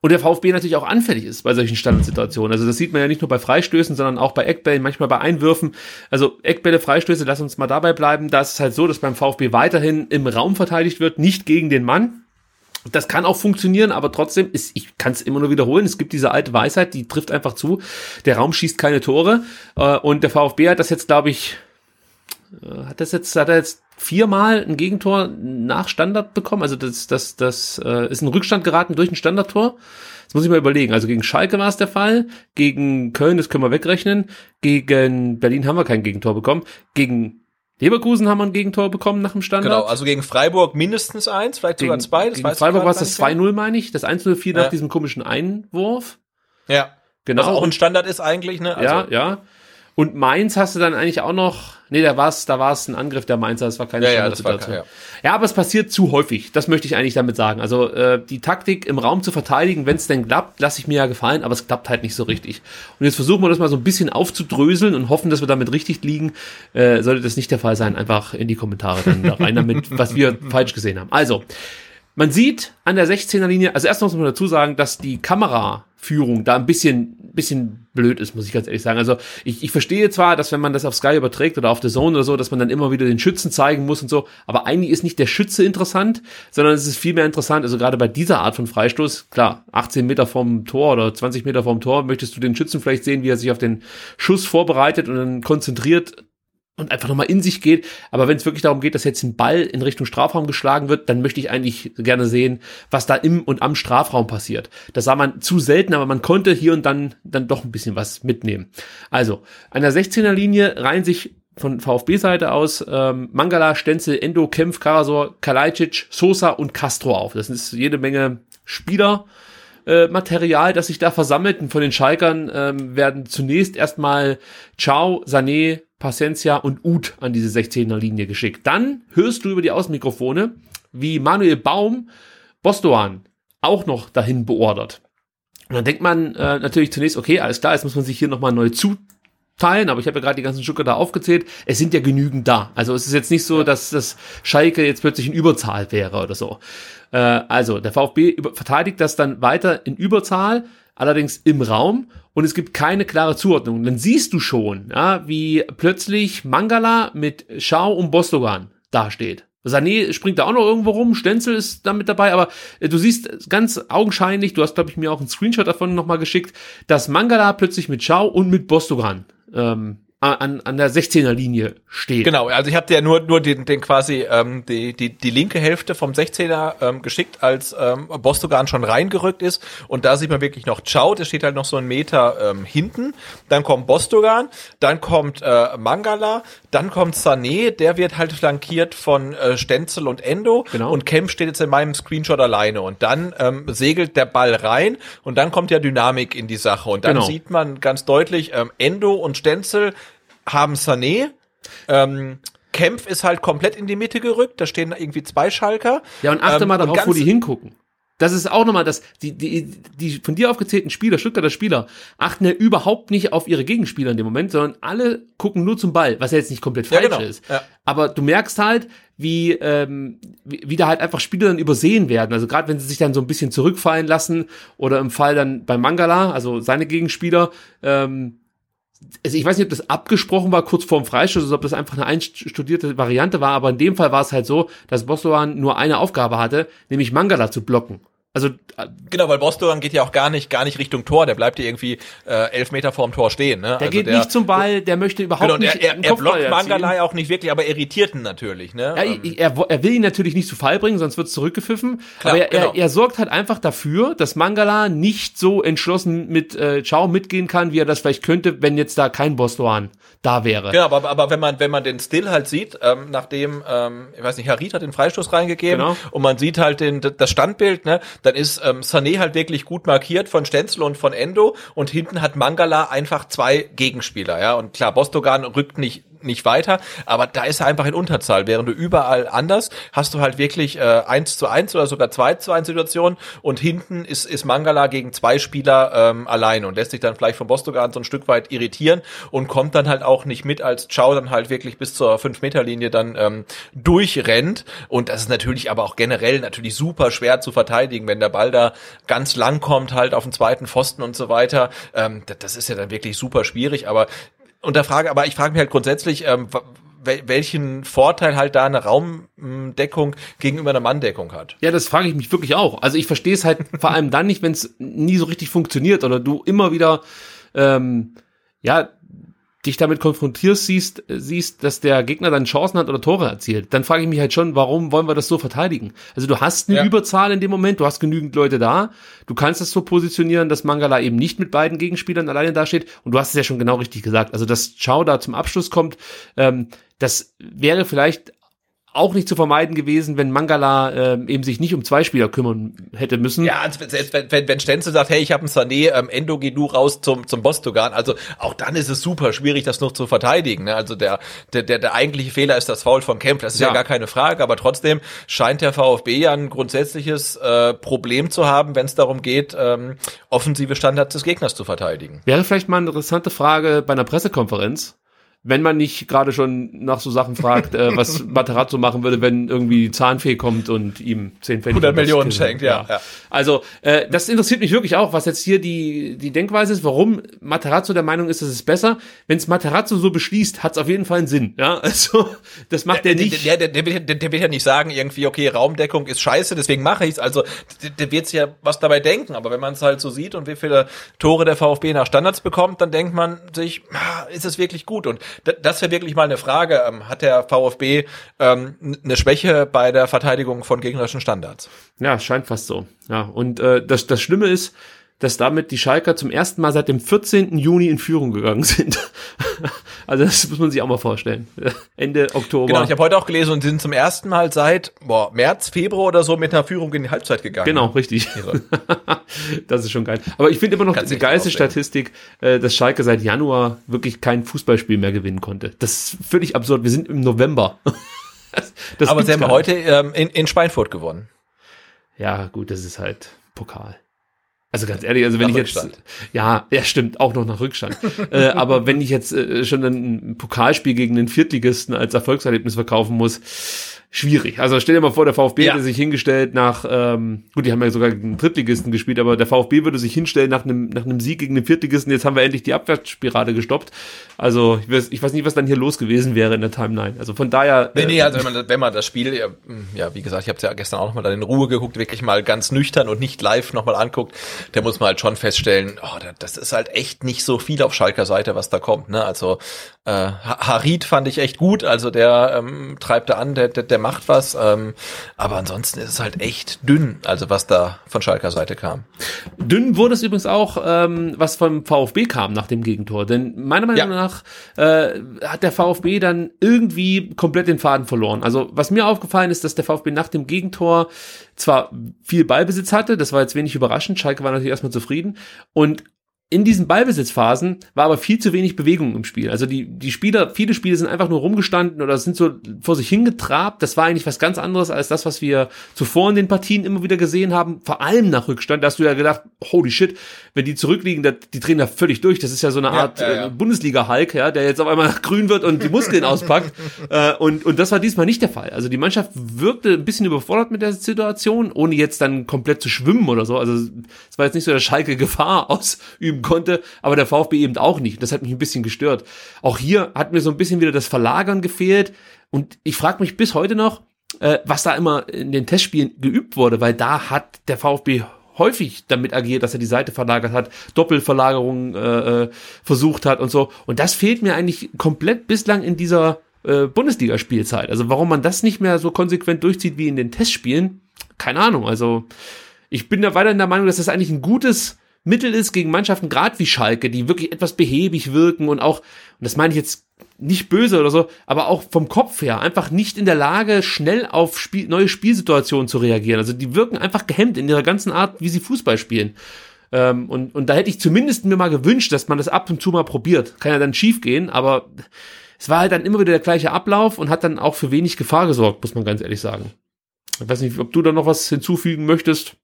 und der VfB natürlich auch anfällig ist bei solchen Standardsituationen. Also das sieht man ja nicht nur bei Freistößen, sondern auch bei Eckbällen, manchmal bei Einwürfen. Also Eckbälle, Freistöße, lass uns mal dabei bleiben. Da ist es halt so, dass beim VfB weiterhin im Raum verteidigt wird, nicht gegen den Mann. Das kann auch funktionieren, aber trotzdem ist, ich kann es immer nur wiederholen. Es gibt diese alte Weisheit, die trifft einfach zu. Der Raum schießt keine Tore. Äh, und der VfB hat das jetzt, glaube ich, äh, hat das jetzt, hat er jetzt viermal ein Gegentor nach Standard bekommen. Also das, das, das äh, ist ein Rückstand geraten durch ein Standardtor. Das muss ich mal überlegen. Also gegen Schalke war es der Fall, gegen Köln, das können wir wegrechnen. Gegen Berlin haben wir kein Gegentor bekommen. Gegen Leverkusen haben wir ein Gegentor bekommen nach dem Standard. Genau, also gegen Freiburg mindestens eins, vielleicht sogar zwei. Das gegen Freiburg war es das 2-0, meine ich. Das 1-0 fiel ja. nach diesem komischen Einwurf. Ja. Genau. Was auch ein Standard ist eigentlich, ne? Also. Ja, ja. Und Mainz hast du dann eigentlich auch noch, nee, da war es da war's ein Angriff der Mainzer, das war keine ja, ja, das war kein, ja. ja, aber es passiert zu häufig, das möchte ich eigentlich damit sagen. Also äh, die Taktik im Raum zu verteidigen, wenn es denn klappt, lasse ich mir ja gefallen, aber es klappt halt nicht so richtig. Und jetzt versuchen wir das mal so ein bisschen aufzudröseln und hoffen, dass wir damit richtig liegen. Äh, sollte das nicht der Fall sein, einfach in die Kommentare dann da rein damit, was wir falsch gesehen haben. Also, man sieht an der 16er Linie, also erst muss man dazu sagen, dass die Kameraführung da ein bisschen bisschen blöd ist, muss ich ganz ehrlich sagen. Also ich, ich verstehe zwar, dass wenn man das auf Sky überträgt oder auf The Zone oder so, dass man dann immer wieder den Schützen zeigen muss und so, aber eigentlich ist nicht der Schütze interessant, sondern es ist viel mehr interessant, also gerade bei dieser Art von Freistoß, klar, 18 Meter vom Tor oder 20 Meter vom Tor, möchtest du den Schützen vielleicht sehen, wie er sich auf den Schuss vorbereitet und dann konzentriert und einfach nochmal in sich geht. Aber wenn es wirklich darum geht, dass jetzt ein Ball in Richtung Strafraum geschlagen wird, dann möchte ich eigentlich gerne sehen, was da im und am Strafraum passiert. Das sah man zu selten, aber man konnte hier und dann dann doch ein bisschen was mitnehmen. Also, an der 16er Linie reihen sich von VfB-Seite aus ähm, Mangala, Stenzel, Endo, Kempf, Karasor, Kalajdzic, Sosa und Castro auf. Das ist jede Menge Spieler. Äh, Material, das sich da versammelt. Und von den Schalkern ähm, werden zunächst erstmal Ciao, Sané, Paciencia und Uth an diese 16er Linie geschickt. Dann hörst du über die Außenmikrofone, wie Manuel Baum Bostoan auch noch dahin beordert. Und dann denkt man äh, natürlich zunächst, okay, alles klar, jetzt muss man sich hier nochmal neu zuteilen, aber ich habe ja gerade die ganzen Stücke da aufgezählt. Es sind ja genügend da. Also es ist jetzt nicht so, dass das Schalke jetzt plötzlich in Überzahl wäre oder so. Äh, also der VfB verteidigt das dann weiter in Überzahl, allerdings im Raum und es gibt keine klare Zuordnung. Dann siehst du schon, ja, wie plötzlich Mangala mit Schau und Bostogan dasteht. Sané springt da auch noch irgendwo rum, Stenzel ist da mit dabei, aber äh, du siehst ganz augenscheinlich, du hast, glaube ich, mir auch einen Screenshot davon nochmal geschickt, dass Mangala plötzlich mit Schau und mit Bostogan ähm, an, an der 16er Linie steht. Genau, also ich habe dir nur nur den, den quasi ähm, die, die die linke Hälfte vom 16er ähm, geschickt, als ähm, Bostogan schon reingerückt ist und da sieht man wirklich noch Ciao, der steht halt noch so einen Meter ähm, hinten. Dann kommt Bostogan, dann kommt äh, Mangala, dann kommt Sané, der wird halt flankiert von äh, Stenzel und Endo Genau. und Kemp steht jetzt in meinem Screenshot alleine und dann ähm, segelt der Ball rein und dann kommt ja Dynamik in die Sache und dann Genau. sieht man ganz deutlich ähm, Endo und Stenzel haben Sané. Ähm, Kempf ist halt komplett in die Mitte gerückt. Da stehen irgendwie zwei Schalker. Ja, und achte Ähm, mal darauf, wo die hingucken. Das ist auch nochmal das, die, die, die von dir aufgezählten Spieler, Stuttgarter Spieler, achten ja überhaupt nicht auf ihre Gegenspieler in dem Moment, sondern alle gucken nur zum Ball, was ja jetzt nicht komplett Ja, falsch genau. ist. Ja. Aber du merkst halt, wie, ähm, wie, wie da halt einfach Spieler dann übersehen werden. Also gerade wenn sie sich dann so ein bisschen zurückfallen lassen oder im Fall dann bei Mangala, also seine Gegenspieler, ähm, also ich weiß nicht, ob das abgesprochen war kurz vorm Freistoß oder ob das einfach eine einstudierte Variante war, aber in dem Fall war es halt so, dass Bostoan nur eine Aufgabe hatte, nämlich Mangala zu blocken. Also äh, Genau, weil Bostogan geht ja auch gar nicht, gar nicht Richtung Tor. Der bleibt ja irgendwie äh, elf Meter vorm Tor stehen. Ne? der geht nicht zum Ball, der möchte überhaupt Genau, und nicht er, er, er blockt erzielen. Mangala ja auch nicht wirklich, aber irritiert ihn natürlich. Ne? Ja, Ähm, er, er will ihn natürlich nicht zu Fall bringen, sonst wird es zurückgepfiffen. Klar, aber er, genau. er, er sorgt halt einfach dafür, dass Mangala nicht so entschlossen mit äh, Chao mitgehen kann, wie er das vielleicht könnte, wenn jetzt da kein Bostoan da wäre. Genau, aber, aber wenn man wenn man den Still halt sieht, ähm, nachdem ähm, ich weiß nicht, Harit hat den Freistoß reingegeben Genau. und man sieht halt den das Standbild, ne, dann ist ähm, Sané halt wirklich gut markiert von Stenzel und von Endo und hinten hat Mangala einfach zwei Gegenspieler, ja. Und klar, Bostogan rückt nicht nicht weiter, aber da ist er einfach in Unterzahl, während du überall anders hast du halt wirklich äh, 1 zu 1 oder sogar 2 zu 1 Situationen und hinten ist, ist Mangala gegen zwei Spieler ähm, alleine und lässt sich dann vielleicht von Bostogan so ein Stück weit irritieren und kommt dann halt auch nicht mit, als Chow dann halt wirklich bis zur 5-Meter-Linie dann ähm, durchrennt. Und das ist natürlich aber auch generell natürlich super schwer zu verteidigen, wenn der Ball da ganz lang kommt halt auf den zweiten Pfosten und so weiter, ähm, das ist ja dann wirklich super schwierig, aber und da frage, aber ich frage mich halt grundsätzlich, ähm, welchen Vorteil halt da eine Raumdeckung gegenüber einer Manndeckung hat. Ja, das frage ich mich wirklich auch. Also ich verstehe es halt vor allem dann nicht, wenn es nie so richtig funktioniert oder du immer wieder ähm, ja dich damit konfrontierst, siehst, siehst, dass der Gegner dann Chancen hat oder Tore erzielt, dann frage ich mich halt schon, warum wollen wir das so verteidigen? Also du hast eine Ja. Überzahl in dem Moment, du hast genügend Leute da, du kannst es so positionieren, dass Mangala eben nicht mit beiden Gegenspielern alleine dasteht und du hast es ja schon genau richtig gesagt. Also dass Chao da zum Abschluss kommt, ähm, das wäre vielleicht auch nicht zu vermeiden gewesen, wenn Mangala ähm, eben sich nicht um zwei Spieler kümmern hätte müssen. Ja, also selbst wenn, wenn, wenn Stenzel sagt, hey, ich habe einen Sané, ähm, Endo, geh du raus zum, zum Bostogan, also auch dann ist es super schwierig, das noch zu verteidigen. Ne? Also der, der, der, der eigentliche Fehler ist das Foul von Kempf, das ist ja. Ja. gar keine Frage, aber trotzdem scheint der VfB ja ein grundsätzliches äh, Problem zu haben, wenn es darum geht, ähm, offensive Standards des Gegners zu verteidigen. Wäre vielleicht mal eine interessante Frage bei einer Pressekonferenz, wenn man nicht gerade schon nach so Sachen fragt, äh, was Materazzo machen würde, wenn irgendwie Zahnfee kommt und ihm 10 Pfennig 100 Millionen schenkt, ja, ja. Also, äh, das interessiert mich wirklich auch, was jetzt hier die, die Denkweise ist, warum Materazzo der Meinung ist, dass es besser. Wenn es Materazzo so beschließt, hat es auf jeden Fall einen Sinn. Ja, also, das macht der, er nicht. Der, der, der, der, der wird ja nicht sagen, irgendwie, okay, Raumdeckung ist scheiße, deswegen mache ich's. Also, der, der wird ja was dabei denken. Aber wenn man es halt so sieht und wie viele Tore der VfB nach Standards bekommt, dann denkt man sich, ah, ist es wirklich gut? Und das wäre wirklich mal eine Frage. Ähm, hat der VfB ähm, eine Schwäche bei der Verteidigung von gegnerischen Standards? Ja, scheint fast so. Ja, und äh, das, das Schlimme ist, dass damit die Schalker zum ersten Mal seit dem 14. Juni in Führung gegangen sind. also das muss man sich auch mal vorstellen. Ende Oktober. Genau, ich habe heute auch gelesen und sind zum ersten Mal seit boah, März, Februar oder so mit einer Führung in die Halbzeit gegangen. Genau, richtig. das ist schon geil. Aber ich finde immer noch Kannst die geilste Statistik, äh, dass Schalke seit Januar wirklich kein Fußballspiel mehr gewinnen konnte. Das ist völlig absurd. Wir sind im November. das, das Aber sie haben heute ähm, in, in Schweinfurt gewonnen. Ja, gut, das ist halt Pokal. Also ganz ehrlich, also wenn nach ich jetzt, ja, ja stimmt, auch noch nach Rückstand. äh, aber wenn ich jetzt äh, schon ein Pokalspiel gegen den Viertligisten als Erfolgserlebnis verkaufen muss, schwierig. Also stell dir mal vor, der VfB ja. hätte sich hingestellt nach, ähm, gut, die haben ja sogar gegen den Drittligisten gespielt, aber der VfB würde sich hinstellen nach einem, nach einem Sieg gegen den Viertligisten. Jetzt haben wir endlich die Abwärtsspirale gestoppt. Also ich weiß, ich weiß nicht, was dann hier los gewesen wäre in der Timeline. Also von daher. Nee, nee, äh, also wenn man, wenn man das Spiel, ja, ja wie gesagt, ich habe es ja gestern auch nochmal dann in Ruhe geguckt, wirklich mal ganz nüchtern und nicht live nochmal anguckt, der muss man halt schon feststellen, oh, das ist halt echt nicht so viel auf Schalker Seite, was da kommt. Ne? Also äh, Harid fand ich echt gut, also der ähm, treibt da an, der, der, der macht was, ähm, aber ansonsten ist es halt echt dünn, also was da von Schalker Seite kam. Dünn wurde es übrigens auch, ähm, was vom VfB kam nach dem Gegentor, denn meiner Meinung ja. nach äh, hat der VfB dann irgendwie komplett den Faden verloren. Also was mir aufgefallen ist, dass der VfB nach dem Gegentor zwar viel Ballbesitz hatte, das war jetzt wenig überraschend, Schalke war natürlich erstmal zufrieden und in diesen Ballbesitzphasen war aber viel zu wenig Bewegung im Spiel. Also die, die Spieler, viele Spiele sind einfach nur rumgestanden oder sind so vor sich hingetrabt. Das war eigentlich was ganz anderes als das, was wir zuvor in den Partien immer wieder gesehen haben. Vor allem nach Rückstand. Da hast du ja gedacht, holy shit, wenn die zurückliegen, die drehen da völlig durch. Das ist ja so eine Art ja, ja, ja. Äh, Bundesliga-Hulk, ja, der jetzt auf einmal grün wird und die Muskeln auspackt. Äh, und, und das war diesmal nicht der Fall. Also die Mannschaft wirkte ein bisschen überfordert mit der Situation, ohne jetzt dann komplett zu schwimmen oder so. Also es war jetzt nicht so, dass Schalke Gefahr ausüben üben konnte, aber der VfB eben auch nicht. Das hat mich ein bisschen gestört. Auch hier hat mir so ein bisschen wieder das Verlagern gefehlt und ich frage mich bis heute noch, äh, was da immer in den Testspielen geübt wurde, weil da hat der VfB häufig damit agiert, dass er die Seite verlagert hat, Doppelverlagerungen äh, äh, versucht hat und so. Und das fehlt mir eigentlich komplett bislang in dieser äh, Bundesligaspielzeit. Also warum man das nicht mehr so konsequent durchzieht wie in den Testspielen, keine Ahnung. Also ich bin da weiterhin der Meinung, dass das eigentlich ein gutes Mittel ist gegen Mannschaften, gerade wie Schalke, die wirklich etwas behäbig wirken und auch, und das meine ich jetzt nicht böse oder so, aber auch vom Kopf her einfach nicht in der Lage, schnell auf Spiel, neue Spielsituationen zu reagieren. Also die wirken einfach gehemmt in ihrer ganzen Art, wie sie Fußball spielen. Ähm, und, und da hätte ich zumindest mir mal gewünscht, dass man das ab und zu mal probiert. Kann ja dann schief gehen, aber es war halt dann immer wieder der gleiche Ablauf und hat dann auch für wenig Gefahr gesorgt, muss man ganz ehrlich sagen. Ich weiß nicht, ob du da noch was hinzufügen möchtest.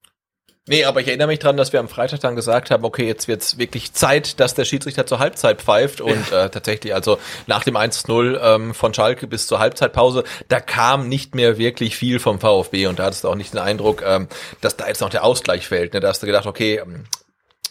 Nee, aber ich erinnere mich dran, dass wir am Freitag dann gesagt haben, okay, jetzt wird's wirklich Zeit, dass der Schiedsrichter zur Halbzeit pfeift und äh, tatsächlich also nach dem 1-0 ähm, von Schalke bis zur Halbzeitpause, da kam nicht mehr wirklich viel vom VfB und da hattest du auch nicht den Eindruck, ähm, dass da jetzt noch der Ausgleich fällt. Ne? Da hast du gedacht, okay, ähm,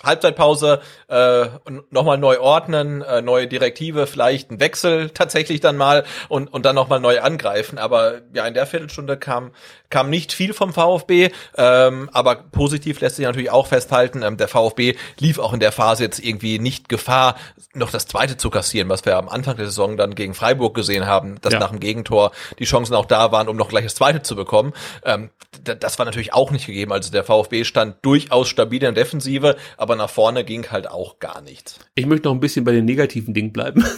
Halbzeitpause äh, nochmal neu ordnen, äh, neue Direktive, vielleicht ein Wechsel tatsächlich dann mal und, und dann nochmal neu angreifen. Aber ja, in der Viertelstunde kam, kam nicht viel vom VfB, ähm, aber positiv lässt sich natürlich auch festhalten, ähm, der VfB lief auch in der Phase jetzt irgendwie nicht Gefahr, noch das zweite zu kassieren, was wir am Anfang der Saison dann gegen Freiburg gesehen haben, dass ja. nach dem Gegentor die Chancen auch da waren, um noch gleich das zweite zu bekommen. Ähm, das war natürlich auch nicht gegeben. Also der VfB stand durchaus stabil in der Defensive, aber nach vorne ging halt auch gar nichts. Ich möchte noch ein bisschen bei den negativen Dingen bleiben.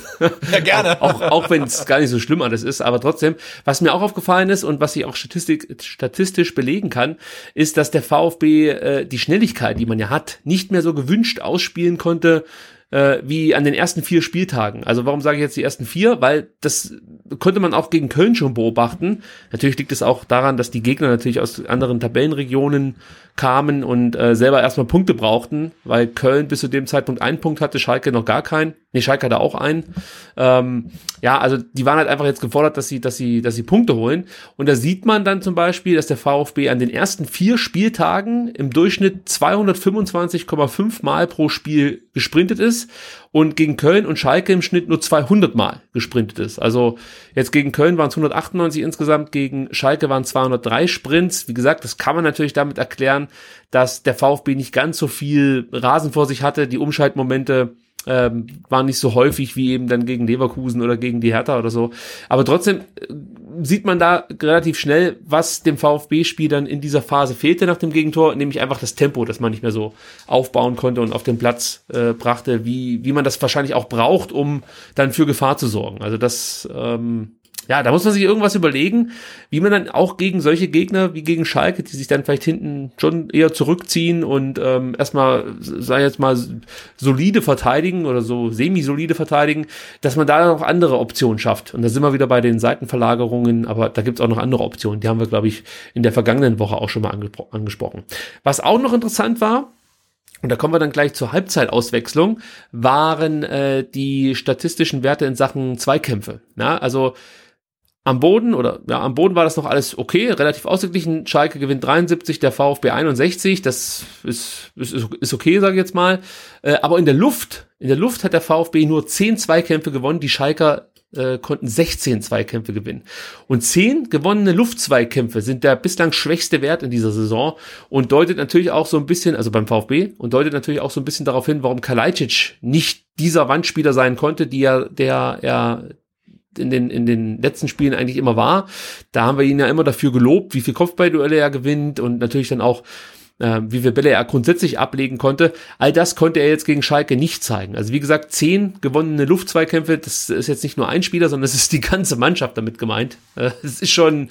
Ja, gerne. auch auch, auch wenn es gar nicht so schlimm alles ist, aber trotzdem, was mir auch aufgefallen ist und was ich auch Statistik, statistisch belegen kann, ist, dass der VfB äh, die Schnelligkeit, die man ja hat, nicht mehr so gewünscht ausspielen konnte, äh, wie an den ersten vier Spieltagen. Also warum sage ich jetzt die ersten vier? Weil das konnte man auch gegen Köln schon beobachten. Natürlich liegt es auch daran, dass die Gegner natürlich aus anderen Tabellenregionen kamen und äh, selber erstmal Punkte brauchten, weil Köln bis zu dem Zeitpunkt einen Punkt hatte, Schalke noch gar keinen. Nee, Schalke hatte auch einen. Ähm, ja, also die waren halt einfach jetzt gefordert, dass sie, dass sie, dass sie Punkte holen. Und da sieht man dann zum Beispiel, dass der VfB an den ersten vier Spieltagen im Durchschnitt 225,5 Mal pro Spiel gesprintet ist und gegen Köln und Schalke im Schnitt nur 200 Mal gesprintet ist. Also jetzt gegen Köln waren es 198 insgesamt, gegen Schalke waren 203 Sprints. Wie gesagt, das kann man natürlich damit erklären, dass der VfB nicht ganz so viel Rasen vor sich hatte, die Umschaltmomente ähm, waren nicht so häufig wie eben dann gegen Leverkusen oder gegen die Hertha oder so. Aber trotzdem äh, sieht man da relativ schnell, was dem VfB-Spiel dann in dieser Phase fehlte nach dem Gegentor, nämlich einfach das Tempo, das man nicht mehr so aufbauen konnte und auf den Platz äh, brachte, wie, wie man das wahrscheinlich auch braucht, um dann für Gefahr zu sorgen. Also das ähm, ja, da muss man sich irgendwas überlegen, wie man dann auch gegen solche Gegner wie gegen Schalke, die sich dann vielleicht hinten schon eher zurückziehen und ähm, erstmal, sei jetzt mal, solide verteidigen oder so semi-solide verteidigen, dass man da noch andere Optionen schafft. Und da sind wir wieder bei den Seitenverlagerungen, aber da gibt's auch noch andere Optionen. Die haben wir, glaube ich, in der vergangenen Woche auch schon mal angespro angesprochen. Was auch noch interessant war, und da kommen wir dann gleich zur Halbzeitauswechslung, waren äh, die statistischen Werte in Sachen Zweikämpfe. Ja, also am Boden oder ja, am Boden war das noch alles okay, relativ ausgeglichen. Schalke gewinnt 73, der VfB 61, das ist, ist, ist okay, sage ich jetzt mal. Äh, aber in der Luft, in der Luft hat der VfB nur 10 Zweikämpfe gewonnen, die Schalker äh, konnten 16 Zweikämpfe gewinnen. Und 10 gewonnene Luftzweikämpfe sind der bislang schwächste Wert in dieser Saison und deutet natürlich auch so ein bisschen, also beim VfB, und deutet natürlich auch so ein bisschen darauf hin, warum Kalajdzic nicht dieser Wandspieler sein konnte, die er, der er in den, in den letzten Spielen eigentlich immer war. Da haben wir ihn ja immer dafür gelobt, wie viel Kopfballduelle er gewinnt und natürlich dann auch, äh, wie viel Bälle er grundsätzlich ablegen konnte. All das konnte er jetzt gegen Schalke nicht zeigen. Also wie gesagt, zehn gewonnene Luftzweikämpfe, das ist jetzt nicht nur ein Spieler, sondern es ist die ganze Mannschaft damit gemeint. Äh, es ist schon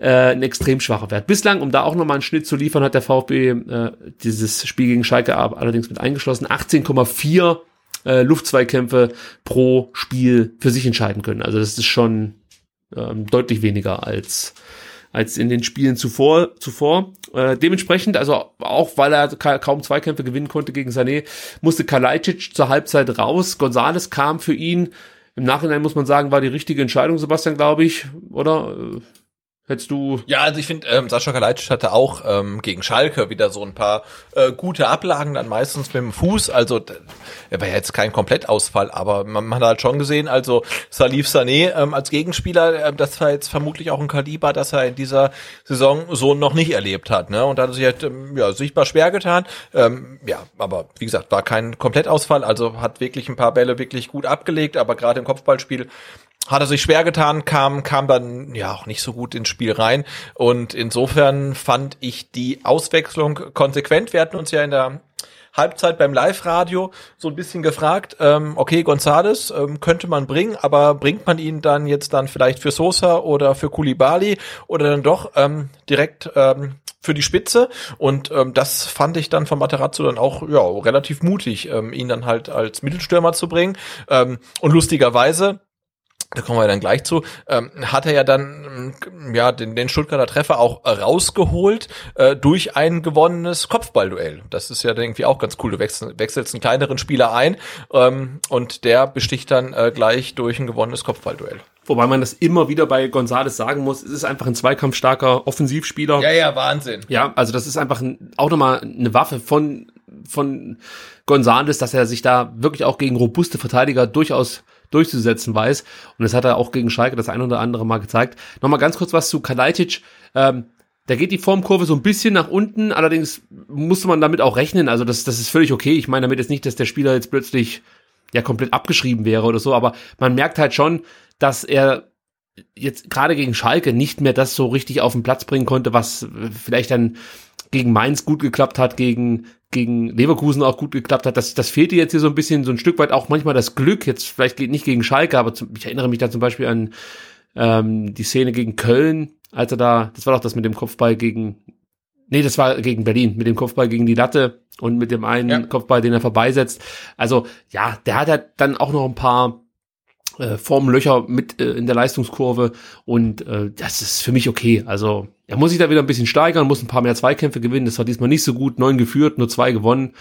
äh, ein extrem schwacher Wert. Bislang, um da auch nochmal einen Schnitt zu liefern, hat der VfB äh, dieses Spiel gegen Schalke allerdings mit eingeschlossen. 18,4 äh, Luftzweikämpfe pro Spiel für sich entscheiden können. Also das ist schon ähm, deutlich weniger als als in den Spielen zuvor. zuvor. Äh, dementsprechend, also auch weil er ka kaum Zweikämpfe gewinnen konnte gegen Sané, musste Kalajdzic zur Halbzeit raus. Gonzales kam für ihn. Im Nachhinein muss man sagen, war die richtige Entscheidung, Sebastian, glaube ich, oder? Hättest du. Ja, also ich finde, ähm, Sascha Kalajdzic hatte auch ähm, gegen Schalke wieder so ein paar äh, gute Ablagen, dann meistens mit dem Fuß. Also er war jetzt kein Komplettausfall, aber man, man hat halt schon gesehen, also Salif Sané ähm, als Gegenspieler, äh, das war jetzt vermutlich auch ein Kaliber, das er in dieser Saison so noch nicht erlebt hat. Ne? Und da hat er sich halt ähm, ja, sichtbar schwer getan. Ähm, ja, aber wie gesagt, war kein Komplettausfall, also hat wirklich ein paar Bälle wirklich gut abgelegt, aber gerade im Kopfballspiel hat er sich schwer getan, kam, kam dann ja auch nicht so gut ins Spiel rein. Und insofern fand ich die Auswechslung konsequent. Wir hatten uns ja in der Halbzeit beim Live-Radio so ein bisschen gefragt, ähm, okay, Gonzales ähm, könnte man bringen, aber bringt man ihn dann jetzt dann vielleicht für Sosa oder für Kulibali oder dann doch ähm, direkt ähm, für die Spitze und ähm, das fand ich dann von Materazzo dann auch ja relativ mutig, ähm, ihn dann halt als Mittelstürmer zu bringen ähm, und lustigerweise da kommen wir dann gleich zu, ähm, hat er ja dann ähm, ja den, den Stuttgarter Treffer auch rausgeholt äh, durch ein gewonnenes Kopfballduell. Das ist ja irgendwie auch ganz cool. Du wechsel, wechselst einen kleineren Spieler ein ähm, und der besticht dann äh, gleich durch ein gewonnenes Kopfballduell. Wobei man das immer wieder bei Gonzales sagen muss, es ist einfach ein zweikampfstarker Offensivspieler. Ja, ja, Wahnsinn. Ja, also das ist einfach ein, auch nochmal eine Waffe von, von Gonzales, dass er sich da wirklich auch gegen robuste Verteidiger durchaus durchzusetzen weiß. Und das hat er auch gegen Schalke das ein oder andere Mal gezeigt. Nochmal ganz kurz was zu Kalajdzic. Ähm, da geht die Formkurve so ein bisschen nach unten, allerdings musste man damit auch rechnen. Also das, das ist völlig okay. Ich meine damit jetzt nicht, dass der Spieler jetzt plötzlich ja komplett abgeschrieben wäre oder so, aber man merkt halt schon, dass er jetzt gerade gegen Schalke nicht mehr das so richtig auf den Platz bringen konnte, was vielleicht dann gegen Mainz gut geklappt hat, gegen, gegen Leverkusen auch gut geklappt hat. Das, das fehlte jetzt hier so ein bisschen, so ein Stück weit auch manchmal das Glück. Jetzt vielleicht geht nicht gegen Schalke, aber zum, ich erinnere mich da zum Beispiel an ähm, die Szene gegen Köln, als er da, das war doch das mit dem Kopfball gegen, nee, das war gegen Berlin, mit dem Kopfball gegen die Latte und mit dem einen ja. Kopfball, den er vorbeisetzt. Also ja, der hat halt dann auch noch ein paar äh, Formlöcher mit äh, in der Leistungskurve und äh, das ist für mich okay. Also er muss sich da wieder ein bisschen steigern, muss ein paar mehr Zweikämpfe gewinnen. Das war diesmal nicht so gut, neun geführt, nur zwei gewonnen.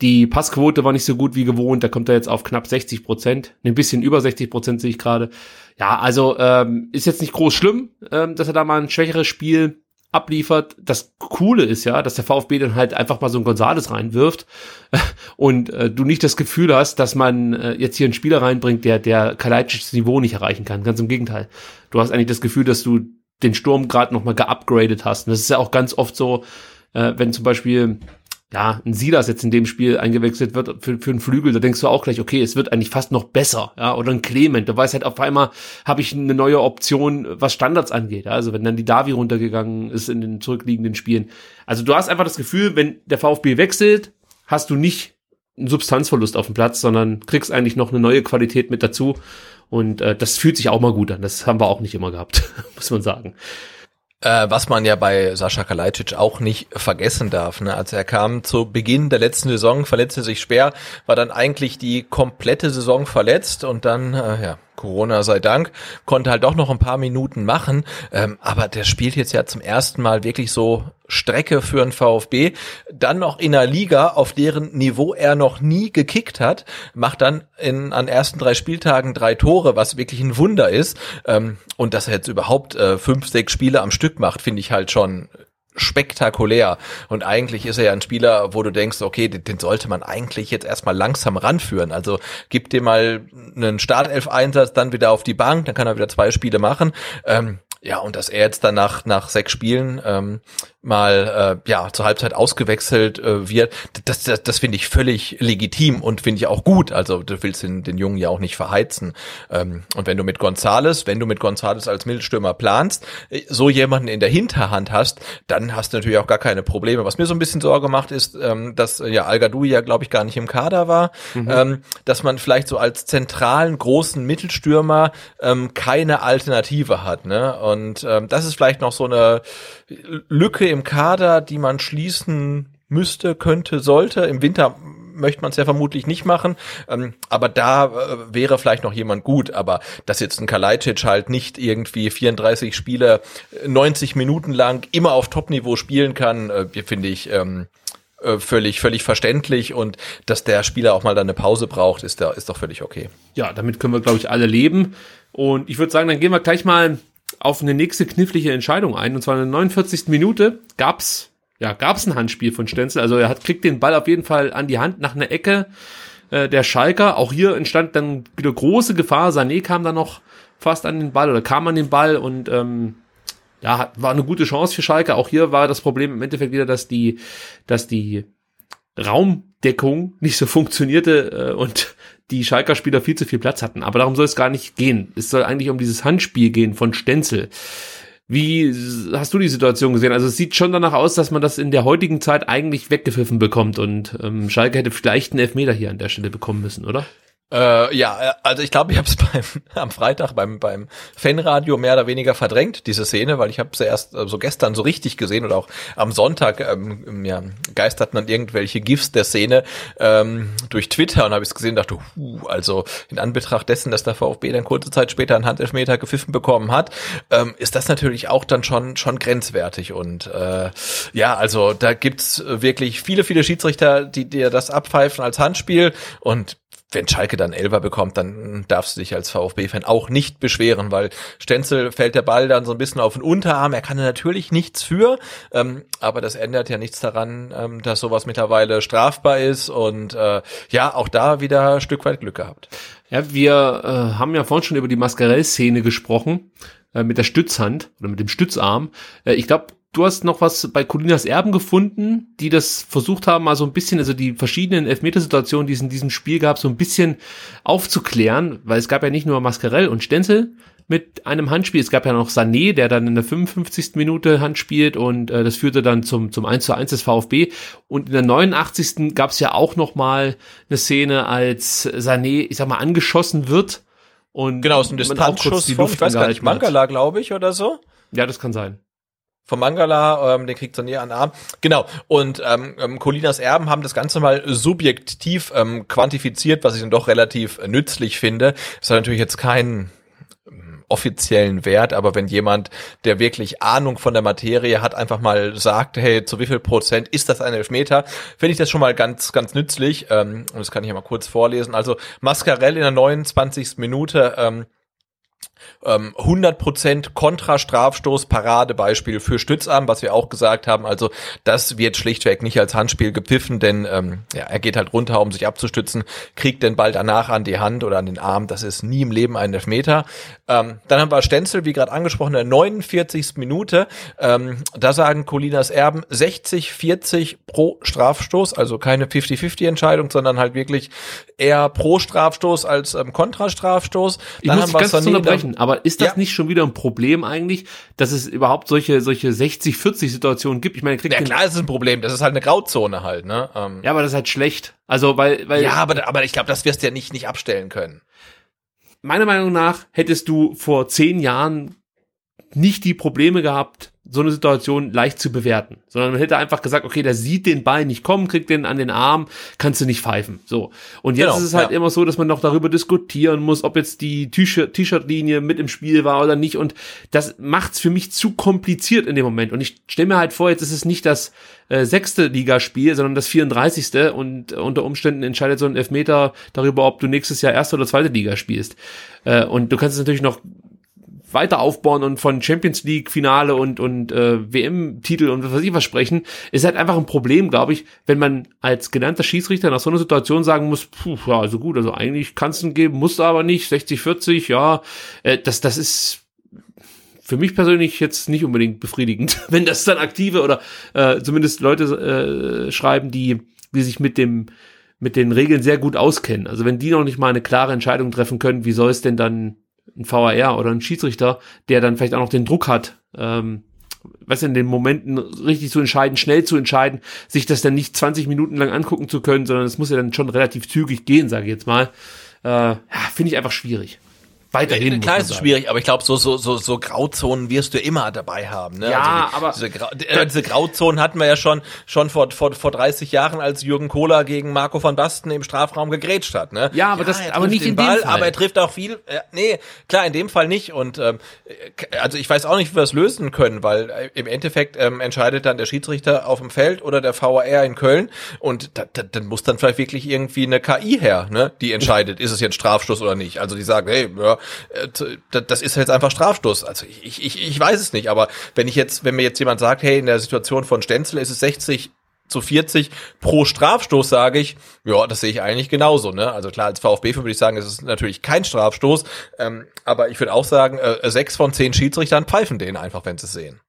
Die Passquote war nicht so gut wie gewohnt, da kommt er jetzt auf knapp 60 Prozent, ein bisschen über 60 Prozent sehe ich gerade. Ja, also ähm, ist jetzt nicht groß schlimm, ähm, dass er da mal ein schwächeres Spiel abliefert. Das Coole ist ja, dass der VfB dann halt einfach mal so ein Gonzales reinwirft und äh, du nicht das Gefühl hast, dass man äh, jetzt hier einen Spieler reinbringt, der der Kalajdzic's Niveau nicht erreichen kann. Ganz im Gegenteil. Du hast eigentlich das Gefühl, dass du den Sturm gerade noch mal geupgradet hast. Und das ist ja auch ganz oft so, äh, wenn zum Beispiel ja, ein Silas jetzt in dem Spiel eingewechselt wird für, für einen Flügel, da denkst du auch gleich, okay, es wird eigentlich fast noch besser, ja, oder ein Clement, du weißt halt auf einmal, habe ich eine neue Option, was Standards angeht, also wenn dann die Davi runtergegangen ist in den zurückliegenden Spielen. Also du hast einfach das Gefühl, wenn der VfB wechselt, hast du nicht einen Substanzverlust auf dem Platz, sondern kriegst eigentlich noch eine neue Qualität mit dazu und äh, das fühlt sich auch mal gut an, das haben wir auch nicht immer gehabt, muss man sagen. Äh, was man ja bei Sascha Kalajdzic auch nicht vergessen darf. Ne? Als er kam zu Beginn der letzten Saison, verletzte sich schwer, war dann eigentlich die komplette Saison verletzt und dann, äh, ja, Corona sei Dank, konnte halt doch noch ein paar Minuten machen. Ähm, aber der spielt jetzt ja zum ersten Mal wirklich so Strecke für einen VfB. Dann noch in einer Liga, auf deren Niveau er noch nie gekickt hat, macht dann in, an ersten drei Spieltagen drei Tore, was wirklich ein Wunder ist. Ähm, und dass er jetzt überhaupt äh, fünf, sechs Spiele am Stück macht, finde ich halt schon spektakulär. Und eigentlich ist er ja ein Spieler, wo du denkst, okay, den, den sollte man eigentlich jetzt erstmal langsam ranführen. Also gib dir mal einen Startelf-Einsatz, dann wieder auf die Bank, dann kann er wieder zwei Spiele machen. Ähm, ja, und dass er jetzt danach nach sechs Spielen ähm, mal äh, ja zur Halbzeit ausgewechselt äh, wird, das, das, das finde ich völlig legitim und finde ich auch gut. Also du willst den, den Jungen ja auch nicht verheizen. Ähm, und wenn du mit Gonzales, wenn du mit Gonzales als Mittelstürmer planst, äh, so jemanden in der Hinterhand hast, dann hast du natürlich auch gar keine Probleme. Was mir so ein bisschen Sorge macht, ist, ähm, dass äh, ja Al ja glaube ich gar nicht im Kader war, mhm. ähm, dass man vielleicht so als zentralen großen Mittelstürmer ähm, keine Alternative hat. Ne? Und ähm, das ist vielleicht noch so eine Lücke im Kader, die man schließen müsste, könnte, sollte. Im Winter möchte man es ja vermutlich nicht machen, ähm, aber da äh, wäre vielleicht noch jemand gut, aber dass jetzt ein Kalajdzic halt nicht irgendwie 34 Spiele 90 Minuten lang immer auf Topniveau spielen kann, äh, finde ich ähm, äh, völlig völlig verständlich und dass der Spieler auch mal dann eine Pause braucht, ist da ist doch völlig okay. Ja, damit können wir glaube ich alle leben und ich würde sagen, dann gehen wir gleich mal auf eine nächste knifflige Entscheidung ein. Und zwar in der 49. Minute gab's ja, gab's ein Handspiel von Stenzel. Also er hat, kriegt den Ball auf jeden Fall an die Hand nach einer Ecke äh, der Schalker. Auch hier entstand dann wieder große Gefahr. Sané kam dann noch fast an den Ball oder kam an den Ball und ähm, ja, war eine gute Chance für Schalke. Auch hier war das Problem im Endeffekt wieder, dass die, dass die Raumdeckung nicht so funktionierte äh, und die Schalker Spieler viel zu viel Platz hatten. Aber darum soll es gar nicht gehen. Es soll eigentlich um dieses Handspiel gehen von Stenzel. Wie hast du die Situation gesehen? Also es sieht schon danach aus, dass man das in der heutigen Zeit eigentlich weggepfiffen bekommt und ähm, Schalke hätte vielleicht einen Elfmeter hier an der Stelle bekommen müssen, oder? Äh, ja, äh, also ich glaube, ich habe es am Freitag beim beim Fanradio mehr oder weniger verdrängt diese Szene, weil ich habe sie erst äh, so gestern so richtig gesehen oder auch am Sonntag ähm, ja, geisterten dann irgendwelche GIFs der Szene ähm, durch Twitter und habe ich es gesehen, dachte, huh, also in Anbetracht dessen, dass der VfB dann kurze Zeit später einen Handelfmeter gepfiffen bekommen hat, ähm, ist das natürlich auch dann schon schon grenzwertig und äh, ja, also da gibt's wirklich viele viele Schiedsrichter, die dir das abpfeifen als Handspiel und wenn Schalke dann Elfer bekommt, dann darfst du dich als VfB-Fan auch nicht beschweren, weil Stenzel fällt der Ball dann so ein bisschen auf den Unterarm. Er kann natürlich nichts für, ähm, aber das ändert ja nichts daran, ähm, dass sowas mittlerweile strafbar ist und äh, ja, auch da wieder ein Stück weit Glück gehabt. Ja, wir äh, haben ja vorhin schon über die Mascarell-Szene gesprochen, äh, mit der Stützhand oder mit dem Stützarm. Äh, ich glaube, du hast noch was bei Colinas Erben gefunden, die das versucht haben, mal so ein bisschen, also die verschiedenen Elfmetersituationen, die es in diesem Spiel gab, so ein bisschen aufzuklären, weil es gab ja nicht nur Mascarell und Stenzel mit einem Handspiel, es gab ja noch Sané, der dann in der 55. Minute Hand spielt und äh, das führte dann zum, zum 1 zu 1 des VfB und in der 89. gab es ja auch noch mal eine Szene, als Sané, ich sag mal, angeschossen wird und genau, so ein Distanzschuss von, ich weiß gar nicht, Mangala, glaube ich, oder so. Ja, das kann sein. Vom Mangala, ähm, den kriegt Sané an Arm. Genau. Und ähm, ähm, Colinas Erben haben das Ganze mal subjektiv ähm, quantifiziert, was ich dann doch relativ nützlich finde. Das hat natürlich jetzt keinen ähm, offiziellen Wert, aber wenn jemand, der wirklich Ahnung von der Materie hat, einfach mal sagt, hey, zu wie viel Prozent ist das ein Elfmeter, finde ich das schon mal ganz, ganz nützlich. Ähm, und das kann ich ja mal kurz vorlesen. Also Mascarell in der 29. Minute ähm, 100% ähm, Kontra-Strafstoß, Paradebeispiel für Stützarm, was wir auch gesagt haben. Also das wird schlichtweg nicht als Handspiel gepfiffen, denn ähm, ja, er geht halt runter, um sich abzustützen, kriegt den Ball danach an die Hand oder an den Arm. Das ist nie im Leben ein Elfmeter. Ähm, dann haben wir Stenzel, wie gerade angesprochen, in der 49. Minute. Ähm, da sagen Colinas Erben 60-40 pro Strafstoß, also keine 50-50-Entscheidung, sondern halt wirklich eher pro Strafstoß als ähm, Kontra-Strafstoß. Dann haben wir ganz Sané, unterbrechen, aber ist das ja. nicht schon wieder ein Problem eigentlich, dass es überhaupt solche solche 60-40 Situationen gibt? Ich meine, kriegt ja klar, ist ein Problem. Das ist halt eine Grauzone halt, ne? Ähm. Ja, aber das ist halt schlecht. Also weil weil ja, aber aber ich glaube, das wirst du ja nicht nicht abstellen können. Meiner Meinung nach hättest du vor zehn Jahren nicht die Probleme gehabt, so eine Situation leicht zu bewerten, sondern man hätte einfach gesagt, okay, der sieht den Ball nicht kommen, kriegt den an den Arm, kannst du nicht pfeifen. So. Und jetzt genau, ist es halt ja. immer so, dass man noch darüber diskutieren muss, ob jetzt die T-Shirt-Linie mit im Spiel war oder nicht. Und das macht's für mich zu kompliziert in dem Moment. Und ich stelle mir halt vor, jetzt ist es nicht das äh, sechste Ligaspiel, sondern das 34. Und unter Umständen entscheidet so ein Elfmeter darüber, ob du nächstes Jahr erste oder zweite Liga spielst. Äh, und du kannst es natürlich noch weiter aufbauen und von Champions League Finale und und äh, WM Titel und was weiß ich was sprechen, ist halt einfach ein Problem, glaube ich, wenn man als genannter Schiedsrichter nach so einer Situation sagen muss, puh, ja, also gut, also eigentlich kannst du geben, musst aber nicht, 60 40, ja, äh, das das ist für mich persönlich jetzt nicht unbedingt befriedigend, wenn das dann aktive oder äh, zumindest Leute äh, schreiben, die die sich mit dem mit den Regeln sehr gut auskennen. Also wenn die noch nicht mal eine klare Entscheidung treffen können, wie soll es denn dann ein VAR oder ein Schiedsrichter, der dann vielleicht auch noch den Druck hat, ähm, was in den Momenten richtig zu entscheiden, schnell zu entscheiden, sich das dann nicht 20 Minuten lang angucken zu können, sondern es muss ja dann schon relativ zügig gehen, sage ich jetzt mal. Äh, ja, Finde ich einfach schwierig weiterhin. Klar ist es schwierig, aber ich glaube, so, so, so, so Grauzonen wirst du immer dabei haben. Ne? Ja, also die, aber diese, Grau, äh, diese Grauzonen hatten wir ja schon schon vor, vor, vor 30 Jahren, als Jürgen Kohler gegen Marco van Basten im Strafraum gegrätscht hat. Ne? Ja, aber ja, das, aber nicht in Ball, dem Fall. Aber er trifft auch viel. Äh, nee, klar, in dem Fall nicht. Und ähm, also ich weiß auch nicht, wie wir es lösen können, weil äh, im Endeffekt ähm, entscheidet dann der Schiedsrichter auf dem Feld oder der VAR in Köln und da, da, dann muss dann vielleicht wirklich irgendwie eine KI her, ne, die entscheidet, ist es jetzt Strafstoß oder nicht. Also die sagen, hey, ja, äh, das ist jetzt einfach Strafstoß. Also ich, ich, ich weiß es nicht, aber wenn ich jetzt, wenn mir jetzt jemand sagt, hey, in der Situation von Stenzel ist es 60 zu 40 pro Strafstoß, sage ich, ja, das sehe ich eigentlich genauso. Ne? Also klar, als VfB würde ich sagen, es ist natürlich kein Strafstoß, ähm, aber ich würde auch sagen, äh, sechs von zehn Schiedsrichtern pfeifen den einfach, wenn sie es sehen.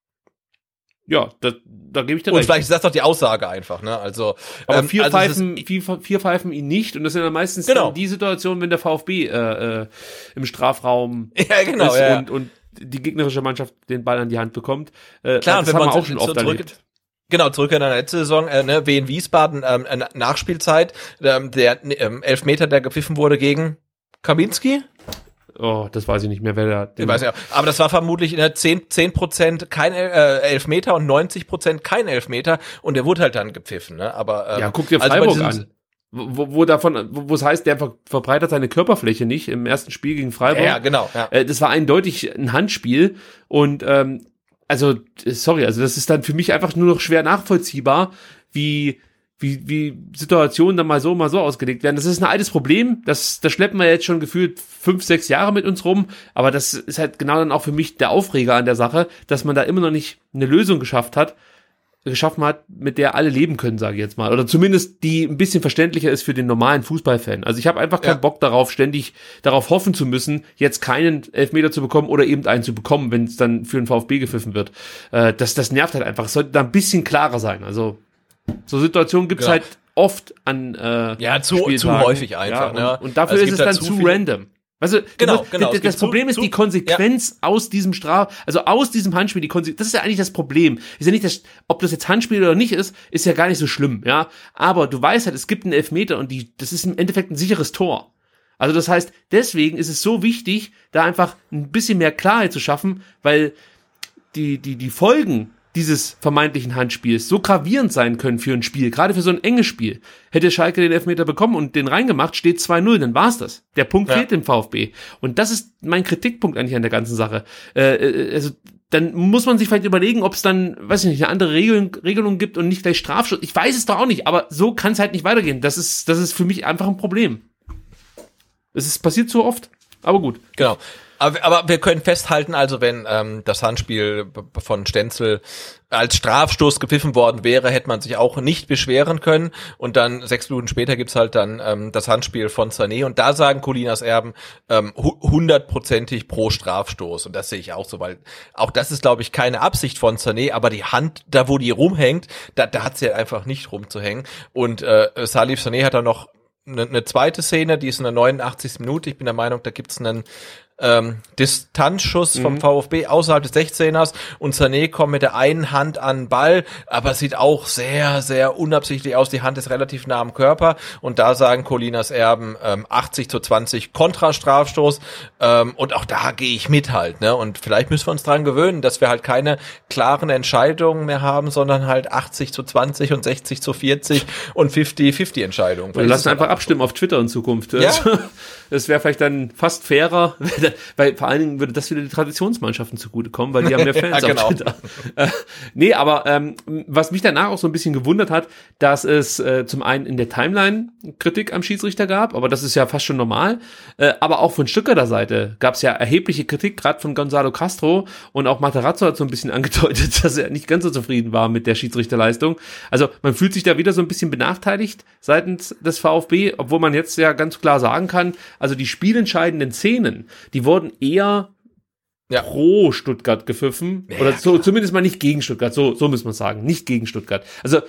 Ja, da, da gebe ich dir und recht. Und vielleicht ist das doch die Aussage einfach, ne? Also, aber ähm, vier, also pfeifen, vier, vier pfeifen ihn nicht und das sind dann meistens genau. die Situationen, wenn der VfB äh, äh, im Strafraum ja, genau, ist ja. und, und die gegnerische Mannschaft den Ball an die Hand bekommt. Äh, Klar, das wenn haben man wir auch schon oft zurück, erlebt. Genau, zurück in der letzte Saison, äh, ne, Wien Wiesbaden, ähm, äh, Nachspielzeit, ähm, der ähm, Elfmeter, der gepfiffen wurde gegen Kabinski, oh, das weiß ich nicht mehr, wer da. Ich weiß ja, aber das war vermutlich in der 10, 10 Prozent kein äh, Elfmeter und 90 Prozent kein Elfmeter und der wurde halt dann gepfiffen, ne? Aber ähm, ja, guck dir also Freiburg also an. Wo, wo davon, wo es heißt, der ver verbreitert seine Körperfläche nicht im ersten Spiel gegen Freiburg. Ja, genau. Ja. Äh, das war eindeutig ein Handspiel und ähm, also sorry, also das ist dann für mich einfach nur noch schwer nachvollziehbar, wie wie, wie Situationen dann mal so, mal so ausgelegt werden. Das ist ein altes Problem. Das, das schleppen wir jetzt schon gefühlt fünf, sechs Jahre mit uns rum. Aber das ist halt genau dann auch für mich der Aufreger an der Sache, dass man da immer noch nicht eine Lösung geschafft hat, geschaffen hat, mit der alle leben können, sage ich jetzt mal. Oder zumindest die ein bisschen verständlicher ist für den normalen Fußballfan. Also ich habe einfach keinen ja. Bock darauf, ständig darauf hoffen zu müssen, jetzt keinen Elfmeter zu bekommen oder eben einen zu bekommen, wenn es dann für den VfB gepfiffen wird. Äh, das, das nervt halt einfach. Es sollte da ein bisschen klarer sein. Also so Situationen gibt's ja. halt oft an äh, Ja, zu, zu häufig einfach. Ja, und, ne? und dafür also ist es dann zu random. Also genau, genau. Das, das Problem zu, ist die Konsequenz ja. aus diesem Straf, also aus diesem Handspiel, die Konsequenz, das ist ja eigentlich das Problem. Ist ja nicht das, ob das jetzt Handspiel oder nicht ist, ist ja gar nicht so schlimm, ja. Aber du weißt halt, es gibt einen Elfmeter und die, das ist im Endeffekt ein sicheres Tor. Also das heißt, deswegen ist es so wichtig, da einfach ein bisschen mehr Klarheit zu schaffen, weil die, die, die Folgen dieses vermeintlichen Handspiels so gravierend sein können für ein Spiel, gerade für so ein enges Spiel. Hätte Schalke den Elfmeter bekommen und den reingemacht, steht 2-0, dann war's das. Der Punkt ja. fehlt dem VfB. Und das ist mein Kritikpunkt eigentlich an der ganzen Sache. Äh, äh also dann muss man sich vielleicht überlegen, ob es dann, weiß ich nicht, eine andere Regelung, Regelung gibt und nicht gleich Strafschutz. Ich weiß es doch auch nicht, aber so kann es halt nicht weitergehen. Das ist, das ist für mich einfach ein Problem. Es ist passiert so oft, aber gut. Genau. Aber, aber wir können festhalten, also wenn ähm, das Handspiel von Stenzel als Strafstoß gepfiffen worden wäre, hätte man sich auch nicht beschweren können. Und dann sechs Minuten später gibt's halt dann ähm, das Handspiel von Sané. Und da sagen Colinas Erben ähm, hundertprozentig pro Strafstoß. Und das sehe ich auch so, weil auch das ist, glaube ich, keine Absicht von Sané, aber die Hand, da wo die rumhängt, da, da hat sie halt einfach nicht rumzuhängen. Und äh, Salif Sané hat da noch eine, eine zweite Szene, die ist in der 89. Minute. Ich bin der Meinung, da gibt's einen ähm, Distanzschuss vom mhm. VfB außerhalb des 16ers und Sané kommt mit der einen Hand an den Ball, aber sieht auch sehr, sehr unabsichtlich aus. Die Hand ist relativ nah am Körper und da sagen Colinas Erben ähm, 80 zu 20 Kontrastrafstoß ähm, und auch da gehe ich mit halt. Ne? Und vielleicht müssen wir uns dran gewöhnen, dass wir halt keine klaren Entscheidungen mehr haben, sondern halt 80 zu 20 und 60 zu 40 und 50-50 Entscheidungen. Wir lassen einfach abstimmen auf Twitter in Zukunft. Ja. Das wäre vielleicht dann fast fairer, weil vor allen Dingen würde das wieder die Traditionsmannschaften zugutekommen, weil die haben ja Fans ja, genau. auf Twitter. Äh, nee, aber ähm, was mich danach auch so ein bisschen gewundert hat, dass es äh, zum einen in der Timeline Kritik am Schiedsrichter gab, aber das ist ja fast schon normal, äh, aber auch von Stuttgarter Seite gab es ja erhebliche Kritik, gerade von Gonzalo Castro und auch Materazzo hat so ein bisschen angedeutet, dass er nicht ganz so zufrieden war mit der Schiedsrichterleistung. Also man fühlt sich da wieder so ein bisschen benachteiligt seitens des VfB, obwohl man jetzt ja ganz klar sagen kann, also die spielentscheidenden Szenen, die wurden eher ja. pro Stuttgart gepfiffen. Ja, oder so, zumindest mal nicht gegen Stuttgart. So, so muss man sagen. Nicht gegen Stuttgart. Also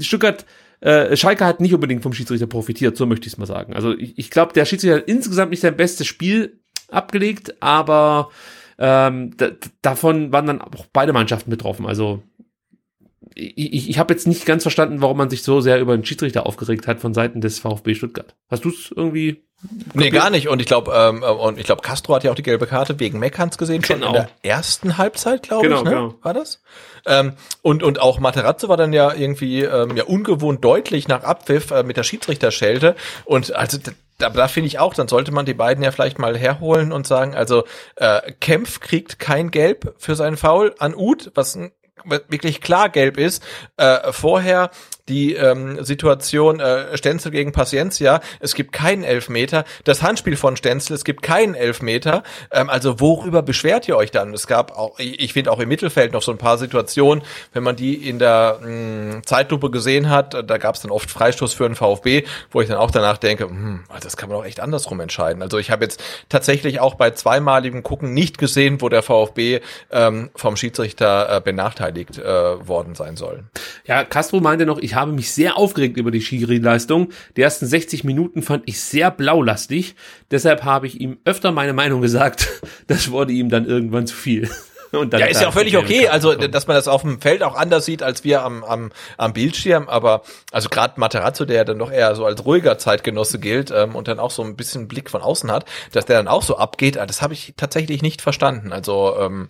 Stuttgart, äh, Schalke hat nicht unbedingt vom Schiedsrichter profitiert, so möchte ich es mal sagen. Also ich, ich glaube, der Schiedsrichter hat insgesamt nicht sein bestes Spiel abgelegt, aber ähm, davon waren dann auch beide Mannschaften betroffen. Also ich, ich habe jetzt nicht ganz verstanden, warum man sich so sehr über den Schiedsrichter aufgeregt hat von Seiten des VfB Stuttgart. Hast du es irgendwie Nee, gar nicht. Und ich glaube, ähm, und ich glaube, Castro hat ja auch die gelbe Karte wegen Meckhans gesehen, schon genau. in der ersten Halbzeit, glaube genau, ich, ne? Genau. War das? Ähm, und, und auch Materazzo war dann ja irgendwie ähm, ja ungewohnt deutlich nach Abpfiff äh, mit der Schiedsrichterschelte. Und also da, da finde ich auch, dann sollte man die beiden ja vielleicht mal herholen und sagen, also äh, Kempf kriegt kein Gelb für seinen Foul an Uth, was ein wirklich klar gelb ist. Äh, vorher die ähm, Situation äh, Stenzel gegen Paciencia, es gibt keinen Elfmeter. Das Handspiel von Stenzel, es gibt keinen Elfmeter. Ähm, also worüber beschwert ihr euch dann? Es gab auch, ich, finde auch im Mittelfeld noch so ein paar Situationen, wenn man die in der mh, hm, Zeitlupe gesehen hat, da gab es dann oft Freistoß für den VfB, wo ich dann auch danach denke, hm, das kann man auch echt andersrum entscheiden. Also ich habe jetzt tatsächlich auch bei zweimaligem Gucken nicht gesehen, wo der VfB ähm, vom Schiedsrichter äh, benachteiligt äh, worden sein soll. Ja, Castro meinte noch, ich ich habe mich sehr aufgeregt über die Schiri-Leistung. Die ersten 60 Minuten fand ich sehr blaulastig. Deshalb habe ich ihm öfter meine Meinung gesagt. Das wurde ihm dann irgendwann zu viel. ja, ist ja auch völlig okay, also dass man das auf dem Feld auch anders sieht als wir am, am, am Bildschirm, aber also gerade Materazzo, der ja dann doch eher so als ruhiger Zeitgenosse gilt ähm, und dann auch so ein bisschen Blick von außen hat, dass der dann auch so abgeht, ah, das habe ich tatsächlich nicht verstanden. Also ähm,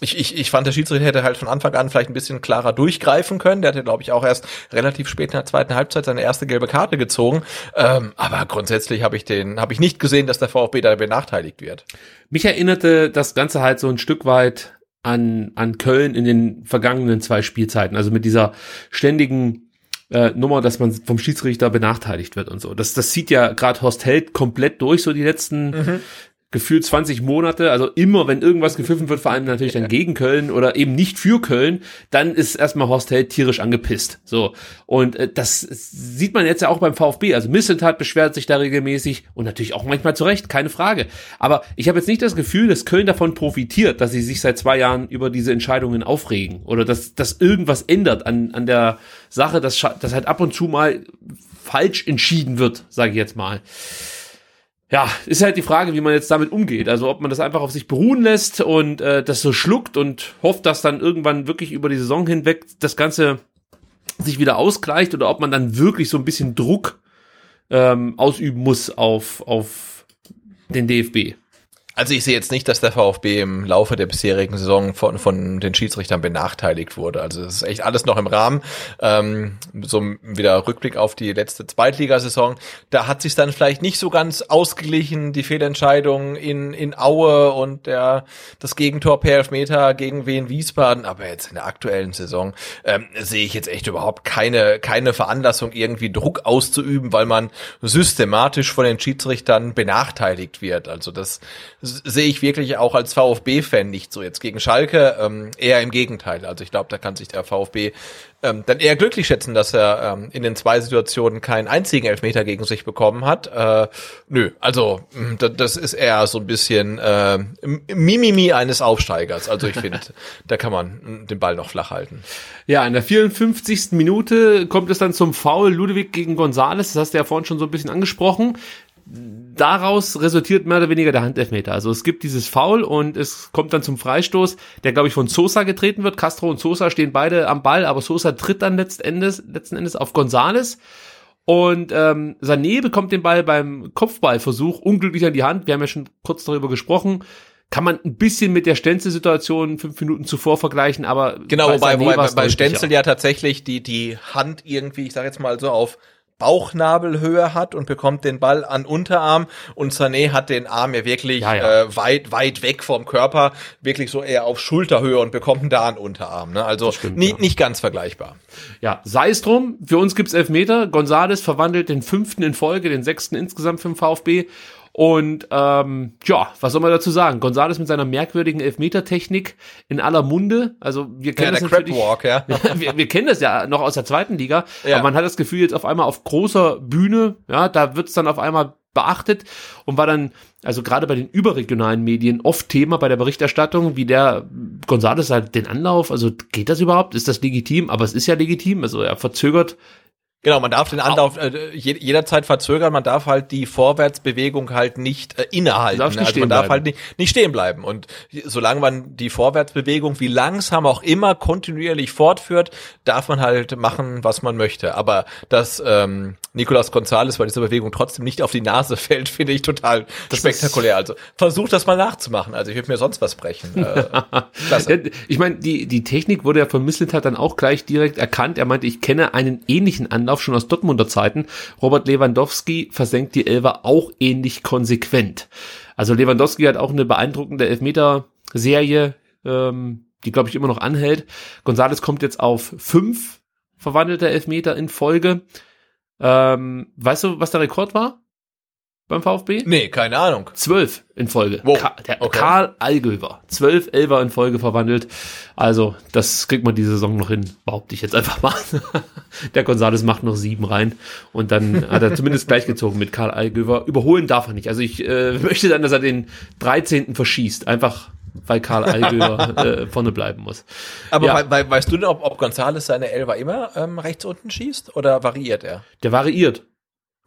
ich, ich, ich fand, der Schiedsrichter hätte halt von Anfang an vielleicht ein bisschen klarer durchgreifen können. Der hatte, glaube ich, auch erst relativ spät in der zweiten Halbzeit seine erste gelbe Karte gezogen. Ähm, aber grundsätzlich habe ich den, habe ich nicht gesehen, dass der VfB da benachteiligt wird. Mich erinnerte das Ganze halt so ein Stück weit an, an Köln in den vergangenen zwei Spielzeiten. Also mit dieser ständigen äh, Nummer, dass man vom Schiedsrichter benachteiligt wird und so. Das, das sieht ja gerade Horst Held komplett durch, so die letzten mhm gefühlt 20 Monate, also immer, wenn irgendwas gepfiffen wird, vor allem natürlich dann gegen Köln oder eben nicht für Köln, dann ist erstmal Horst Held tierisch angepisst. So. Und äh, das sieht man jetzt ja auch beim VfB. Also Missentat beschwert sich da regelmäßig und natürlich auch manchmal zurecht, keine Frage. Aber ich habe jetzt nicht das Gefühl, dass Köln davon profitiert, dass sie sich seit zwei Jahren über diese Entscheidungen aufregen oder dass, dass irgendwas ändert an, an der Sache, dass, dass halt ab und zu mal falsch entschieden wird, sage ich jetzt mal ja, ist halt die Frage, wie man jetzt damit umgeht. Also ob man das einfach auf sich beruhen lässt und äh, das so schluckt und hofft, dass dann irgendwann wirklich über die Saison hinweg das Ganze sich wieder ausgleicht oder ob man dann wirklich so ein bisschen Druck ähm, ausüben muss auf, auf den DFB. Also ich sehe jetzt nicht, dass der VfB im Laufe der bisherigen Saison von, von den Schiedsrichtern benachteiligt wurde. Also es ist echt alles noch im Rahmen. Ähm, so wieder Rückblick auf die letzte Zweitligasaison. Da hat sich dann vielleicht nicht so ganz ausgeglichen, die Fehlentscheidung in, in Aue und der, das Gegentor per Elfmeter gegen Wien Wiesbaden. Aber jetzt in der aktuellen Saison ähm, sehe ich jetzt echt überhaupt keine, keine Veranlassung, irgendwie Druck auszuüben, weil man systematisch von den Schiedsrichtern benachteiligt wird. Also das sehe ich wirklich auch als VfB-Fan nicht so. Jetzt gegen Schalke ähm, eher im Gegenteil. Also ich glaube, da kann sich der VfB ähm, dann eher glücklich schätzen, dass er ähm, in den zwei Situationen keinen einzigen Elfmeter gegen sich bekommen hat. Äh, nö, also mm, das ist eher so ein bisschen äh, Mimimi eines Aufsteigers. Also ich finde, da kann man mm, den Ball noch flach halten. Ja, in der 54. Minute kommt es dann zum Foul Ludwig gegen Gonzales. Das hast du ja vorhin schon so ein bisschen angesprochen daraus resultiert mehr oder weniger der Handelfmeter. Also es gibt dieses Foul und es kommt dann zum Freistoß, der glaube ich von Sosa getreten wird. Castro und Sosa stehen beide am Ball, aber Sosa tritt dann letzten Endes, letzten Endes auf Gonzales. Und ähm, Sané bekommt den Ball beim Kopfballversuch unglücklich an die Hand. Wir haben ja schon kurz darüber gesprochen. Kann man ein bisschen mit der Stenzel-Situation fünf Minuten zuvor vergleichen, aber genau, wobei, wobei bei, bei Stenzel ja tatsächlich die die Hand irgendwie, ich sage jetzt mal so auf Bauchnabelhöhe hat und bekommt den Ball an Unterarm und Sané hat den Arm ja wirklich ja, ja. Äh, weit weit weg vom Körper, wirklich so eher auf Schulterhöhe und bekommt ihn da an Unterarm. Ne? Also stimmt, nie, ja. nicht ganz vergleichbar. Ja, sei es drum. Für uns gibt's Elfmeter. Gonzales verwandelt den fünften in Folge, den sechsten insgesamt für den VfB und ähm, ja, was soll man dazu sagen? Gonzales mit seiner merkwürdigen Elfmetertechnik in aller Munde. Also wir kennen ja, das natürlich. Walk, ja. wir, wir, kennen das ja noch aus der zweiten Liga, ja. aber man hat das Gefühl jetzt auf einmal auf großer Bühne, ja, da wird's dann auf einmal beachtet und war dann, also gerade bei den überregionalen Medien, oft Thema bei der Berichterstattung, wie der Gonzales halt den Anlauf, also geht das überhaupt? Ist das legitim? Aber es ist ja legitim, also er verzögert Genau, man darf den Anlauf äh, jederzeit verzögern, man darf halt die Vorwärtsbewegung halt nicht äh, innehalten. Nicht also man darf halt nicht, nicht stehen bleiben. Und solange man die Vorwärtsbewegung wie langsam auch immer kontinuierlich fortführt, darf man halt machen, was man möchte. Aber dass ähm, Nicolas Gonzalez bei dieser Bewegung trotzdem nicht auf die Nase fällt, finde ich total das spektakulär. Also versucht das mal nachzumachen. Also ich würde mir sonst was brechen. Äh, klasse. ich meine, die, die Technik wurde ja von Mislintat dann auch gleich direkt erkannt. Er meinte, ich kenne einen ähnlichen Anlauf Anlauf schon aus Dortmunder Zeiten. Robert Lewandowski versenkt die Elfer auch ähnlich konsequent. Also Lewandowski hat auch eine beeindruckende Elfmeter-Serie, ähm, die glaube ich immer noch anhält. Gonzales kommt jetzt auf fünf verwandelte Elfmeter in Folge. Ähm, weißt du, was der Rekord war? Beim VfB? Nee, keine Ahnung. Zwölf in Folge. Wow. Ka der okay. Karl Allgöwer. Zwölf Elfer in Folge verwandelt. Also, das kriegt man diese Saison noch hin, behaupte ich jetzt einfach mal. der Gonzales macht noch sieben rein. Und dann hat er zumindest gleichgezogen mit Karl Allgöwer. Überholen darf er nicht. Also ich äh, möchte dann, dass er den 13. verschießt. Einfach weil Karl Allgöwer äh, vorne bleiben muss. Aber ja. we we weißt du denn, ob, ob Gonzales seine Elfer immer ähm, rechts unten schießt oder variiert er? Der variiert.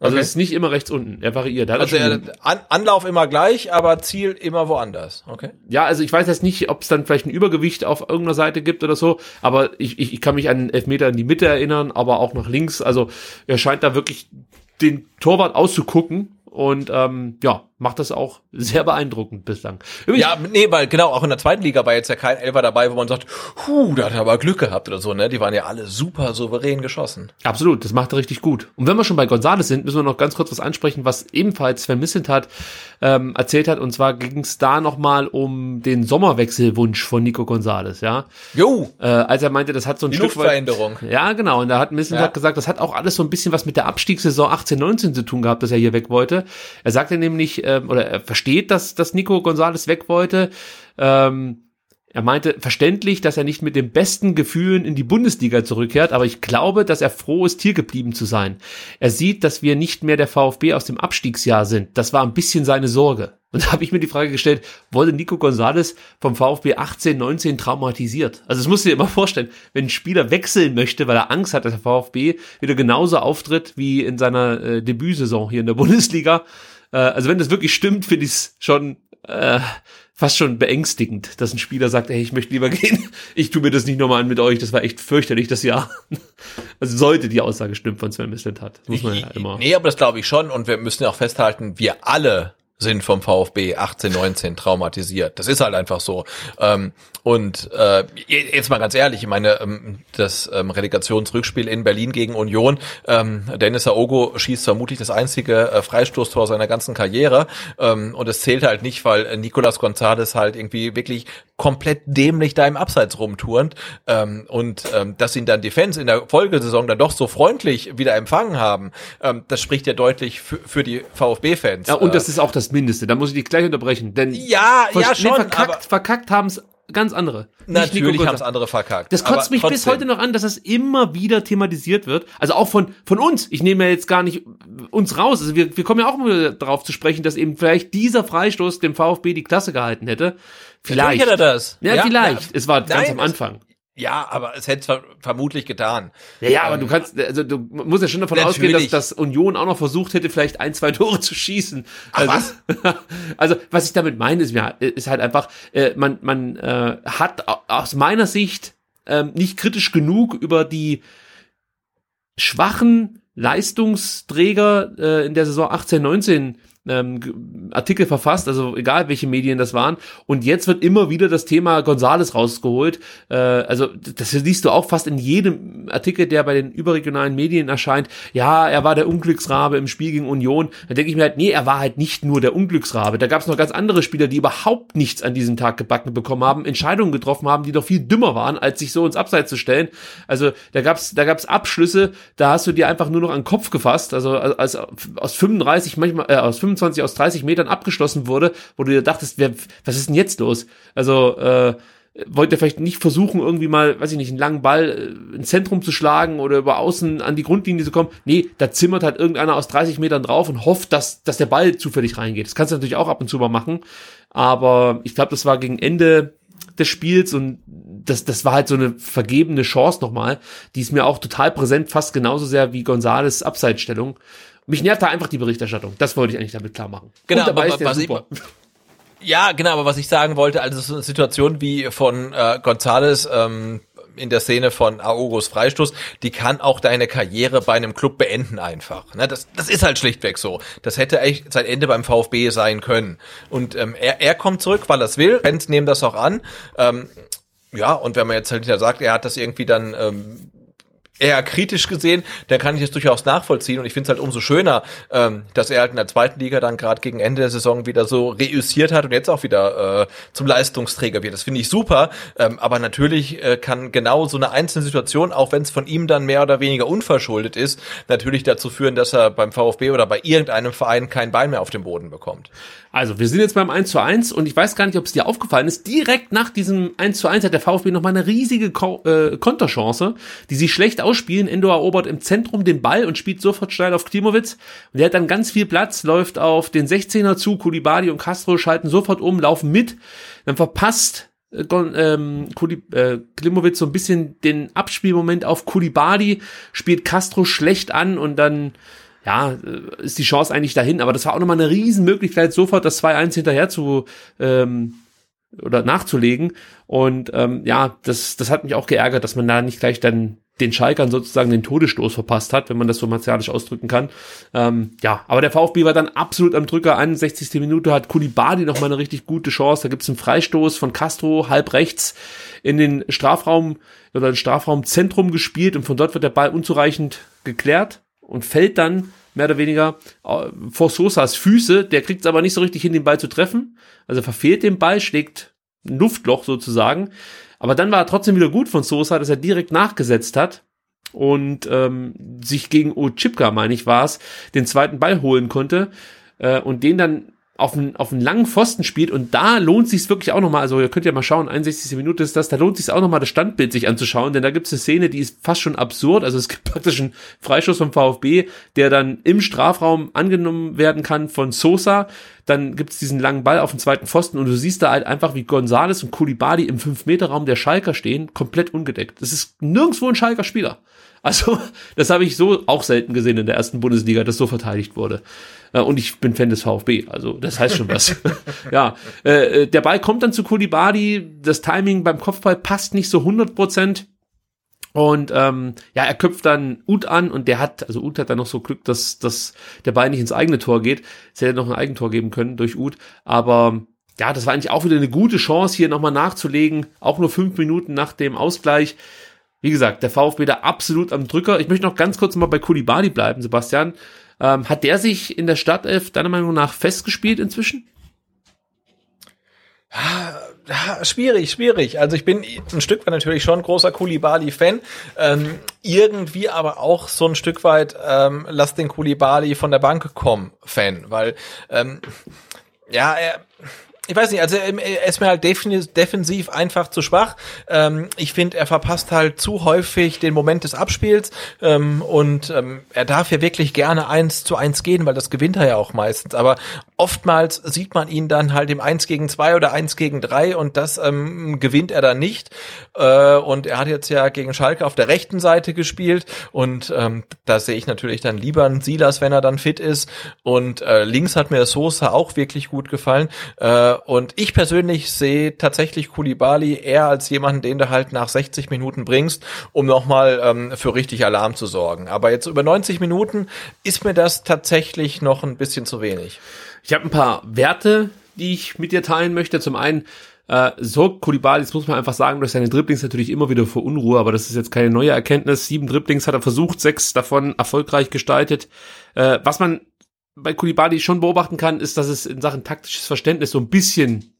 Also okay. es ist nicht immer rechts unten, er variiert. also er, An Anlauf immer gleich, aber Ziel immer woanders. Okay. Ja, also ich weiß jetzt nicht, ob es dann vielleicht ein Übergewicht auf irgendeiner Seite gibt oder so, aber ich, ich, ich kann mich an Elfmeter in die Mitte erinnern, aber auch nach links. Also er scheint da wirklich den Torwart auszugucken und ähm, ja, macht das auch sehr beeindruckend bislang. Übrigens, ja, nee, weil genau, auch in der zweiten Liga war jetzt ja kein Elfer dabei, wo man sagt, huh, da hat er aber Glück gehabt oder so, ne? Die waren ja alle super souverän geschossen. Absolut, das macht er richtig gut. Und wenn wir schon bei Gonzales sind, müssen wir noch ganz kurz was ansprechen, was ebenfalls Sven Missentat ähm, erzählt hat. Und zwar ging es da nochmal um den Sommerwechselwunsch von Nico Gonzales, ja. Jo! Äh, als er meinte, das hat so ein Die Stück Veränderung. Ja, genau. Und da hat Missentat ja. gesagt, das hat auch alles so ein bisschen was mit der Abstiegssaison 18, 19 zu tun gehabt, dass er hier weg wollte. Er sagte nämlich, äh, oder er versteht, dass, dass Nico Gonzalez weg wollte. Ähm, er meinte verständlich, dass er nicht mit den besten Gefühlen in die Bundesliga zurückkehrt, aber ich glaube, dass er froh ist, hier geblieben zu sein. Er sieht, dass wir nicht mehr der VfB aus dem Abstiegsjahr sind. Das war ein bisschen seine Sorge. Und da habe ich mir die Frage gestellt, wurde Nico Gonzalez vom VfB 18, 19 traumatisiert? Also das musst du dir immer vorstellen, wenn ein Spieler wechseln möchte, weil er Angst hat, dass der VfB wieder genauso auftritt wie in seiner äh, Debütsaison hier in der Bundesliga, äh, also wenn das wirklich stimmt, finde ich es schon äh, fast schon beängstigend, dass ein Spieler sagt, hey, ich möchte lieber gehen. Ich tue mir das nicht nochmal an mit euch. Das war echt fürchterlich das Jahr. Also sollte die Aussage stimmen von Sven Mislintat. Das muss man ja immer. Nee, aber das glaube ich schon. Und wir müssen ja auch festhalten, wir alle sind vom VfB 18, 19 traumatisiert. Das ist halt einfach so. Ähm, und äh, jetzt mal ganz ehrlich, ich meine, ähm, das ähm, Relegationsrückspiel in Berlin gegen Union, ähm, Dennis Aogo schießt vermutlich das einzige äh, Freistoßtor seiner ganzen Karriere. Ähm, und es zählt halt nicht, weil Nicolas Gonzalez halt irgendwie wirklich komplett dämlich da im Abseits rumturnt. Ähm, und ähm, dass ihn dann die Fans in der Folgesaison dann doch so freundlich wieder empfangen haben, ähm, das spricht ja deutlich für, für die VfB-Fans. Ja, und das ist auch das Mindeste. Da muss ich dich gleich unterbrechen. Denn ja, ja, schon, nee, verkackt, verkackt haben es ganz andere. Natürlich haben es andere verkackt. Das kotzt mich bis heute noch an, dass das immer wieder thematisiert wird. Also auch von, von uns. Ich nehme ja jetzt gar nicht uns raus. Also wir, wir kommen ja auch immer darauf zu sprechen, dass eben vielleicht dieser Freistoß dem VfB die Klasse gehalten hätte. Vielleicht. Natürlich hätte er das. Ja, ja vielleicht. Ja. Es war ganz Nein, am Anfang. Ja, aber es hätte es vermutlich getan. Ja, ja, aber ähm, du kannst, also du musst ja schon davon natürlich. ausgehen, dass, dass Union auch noch versucht hätte, vielleicht ein, zwei Tore zu schießen. Also, was? also was ich damit meine, ist, ist halt einfach, äh, man, man äh, hat aus meiner Sicht äh, nicht kritisch genug über die schwachen Leistungsträger äh, in der Saison 18, 19 ähm, Artikel verfasst, also egal welche Medien das waren. Und jetzt wird immer wieder das Thema Gonzales rausgeholt. Äh, also das siehst du auch fast in jedem Artikel, der bei den überregionalen Medien erscheint. Ja, er war der Unglücksrabe im Spiel gegen Union. Da denke ich mir halt, nee, er war halt nicht nur der Unglücksrabe. Da gab es noch ganz andere Spieler, die überhaupt nichts an diesem Tag gebacken bekommen haben, Entscheidungen getroffen haben, die doch viel dümmer waren, als sich so ins Abseits zu stellen. Also da gab's da gab's Abschlüsse, da hast du dir einfach nur noch an den Kopf gefasst. Also als, aus 35 manchmal äh, aus 25 25 aus 30 Metern abgeschlossen wurde, wo du dir dachtest, wer, was ist denn jetzt los? Also, äh, wollt ihr vielleicht nicht versuchen, irgendwie mal, weiß ich nicht, einen langen Ball äh, ins Zentrum zu schlagen oder über außen an die Grundlinie zu kommen? Nee, da zimmert halt irgendeiner aus 30 Metern drauf und hofft, dass, dass der Ball zufällig reingeht. Das kannst du natürlich auch ab und zu mal machen. Aber ich glaube, das war gegen Ende des Spiels und das, das war halt so eine vergebene Chance nochmal. Die ist mir auch total präsent, fast genauso sehr wie Gonzales Abseitsstellung. Mich nervt da einfach die Berichterstattung. Das wollte ich eigentlich damit klar machen. Genau, Und dabei aber, ist der super. Ich, ja, genau, aber was ich sagen wollte, also so eine Situation wie von äh, Gonzales ähm, in der Szene von Aogos Freistoß, die kann auch deine Karriere bei einem Club beenden einfach. Ne? Das, das ist halt schlichtweg so. Das hätte echt sein Ende beim VfB sein können. Und ähm, er, er kommt zurück, weil er es will. Fans nehmen das auch an. Ähm, ja, und wenn man jetzt halt wieder sagt, er hat das irgendwie dann ähm, eher kritisch gesehen, dann kann ich es durchaus nachvollziehen und ich finde es halt umso schöner, ähm, dass er halt in der zweiten Liga dann gerade gegen Ende der Saison wieder so reüssiert hat und jetzt auch wieder äh, zum Leistungsträger wird. Das finde ich super, ähm, aber natürlich äh, kann genau so eine einzelne Situation, auch wenn es von ihm dann mehr oder weniger unverschuldet ist, natürlich dazu führen, dass er beim VfB oder bei irgendeinem Verein kein Bein mehr auf den Boden bekommt. Also, wir sind jetzt beim 1 zu 1 und ich weiß gar nicht, ob es dir aufgefallen ist. Direkt nach diesem 1 zu 1 hat der VfB nochmal eine riesige Ko äh, Konterchance, die sie schlecht ausspielen. Endo erobert im Zentrum den Ball und spielt sofort steil auf Klimowitz. Und der hat dann ganz viel Platz, läuft auf den 16er zu. Kulibadi und Castro schalten sofort um, laufen mit. Dann verpasst äh, ähm, äh, Klimowitz so ein bisschen den Abspielmoment auf Kulibadi, spielt Castro schlecht an und dann ja, äh, ist die Chance eigentlich dahin. Aber das war auch nochmal eine Riesenmöglichkeit, sofort das 2-1 hinterher zu ähm, oder nachzulegen. Und ähm, ja, das, das hat mich auch geärgert, dass man da nicht gleich dann den Schalkern sozusagen den Todesstoß verpasst hat, wenn man das so martialisch ausdrücken kann. Ähm, ja, aber der VfB war dann absolut am Drücker. 61. Minute hat Kulibadi noch mal eine richtig gute Chance. Da gibt's einen Freistoß von Castro halb rechts in den Strafraum oder ein Strafraumzentrum gespielt und von dort wird der Ball unzureichend geklärt und fällt dann mehr oder weniger äh, vor Sosas Füße. Der kriegt es aber nicht so richtig hin, den Ball zu treffen. Also verfehlt den Ball, schlägt ein Luftloch sozusagen. Aber dann war er trotzdem wieder gut von Sosa, dass er direkt nachgesetzt hat und ähm, sich gegen Ochipka, meine ich, war es, den zweiten Ball holen konnte äh, und den dann auf einen, auf einen langen Pfosten spielt und da lohnt sich wirklich auch nochmal, also ihr könnt ja mal schauen, 61. Minute ist das, da lohnt sich auch nochmal das Standbild sich anzuschauen, denn da gibt es eine Szene, die ist fast schon absurd, also es gibt praktisch einen Freischuss vom VfB, der dann im Strafraum angenommen werden kann von Sosa, dann gibt es diesen langen Ball auf den zweiten Pfosten und du siehst da halt einfach, wie Gonzales und Kulibadi im 5-Meter-Raum der Schalker stehen, komplett ungedeckt. Das ist nirgendwo ein Schalker Spieler. Also, das habe ich so auch selten gesehen in der ersten Bundesliga, dass so verteidigt wurde. Äh, und ich bin Fan des VfB, also das heißt schon was. ja, äh, äh, der Ball kommt dann zu Kulibadi, das Timing beim Kopfball passt nicht so 100 Prozent. Und ähm, ja, er köpft dann Ut an und der hat, also Ut hat dann noch so Glück, dass, dass der Ball nicht ins eigene Tor geht. Es hätte noch ein Eigentor geben können durch Ut. Aber ja, das war eigentlich auch wieder eine gute Chance, hier nochmal nachzulegen. Auch nur fünf Minuten nach dem Ausgleich. Wie gesagt, der VfB da absolut am Drücker. Ich möchte noch ganz kurz mal bei Kulibali bleiben, Sebastian. Ähm, hat der sich in der Startelf deiner Meinung nach festgespielt inzwischen? Ja, schwierig, schwierig. Also ich bin ein Stück weit natürlich schon großer Kulibali-Fan. Ähm, irgendwie aber auch so ein Stück weit ähm, lass den Kulibali von der Bank kommen Fan, weil ähm, ja, er ich weiß nicht, also er ist mir halt defensiv einfach zu schwach. Ähm, ich finde, er verpasst halt zu häufig den Moment des Abspiels ähm, und ähm, er darf ja wirklich gerne eins zu eins gehen, weil das gewinnt er ja auch meistens. Aber oftmals sieht man ihn dann halt im eins gegen zwei oder eins gegen drei und das ähm, gewinnt er dann nicht. Äh, und er hat jetzt ja gegen Schalke auf der rechten Seite gespielt und ähm, da sehe ich natürlich dann lieber einen Silas, wenn er dann fit ist. Und äh, links hat mir Sosa auch wirklich gut gefallen. Äh, und ich persönlich sehe tatsächlich Kulibali eher als jemanden, den du halt nach 60 Minuten bringst, um nochmal ähm, für richtig Alarm zu sorgen. Aber jetzt über 90 Minuten ist mir das tatsächlich noch ein bisschen zu wenig. Ich habe ein paar Werte, die ich mit dir teilen möchte. Zum einen äh, sorgt Kulibali, das muss man einfach sagen, durch seine Dribblings natürlich immer wieder für Unruhe, aber das ist jetzt keine neue Erkenntnis. Sieben Dribblings hat er versucht, sechs davon erfolgreich gestaltet. Äh, was man bei Kulibali schon beobachten kann, ist, dass es in Sachen taktisches Verständnis so ein bisschen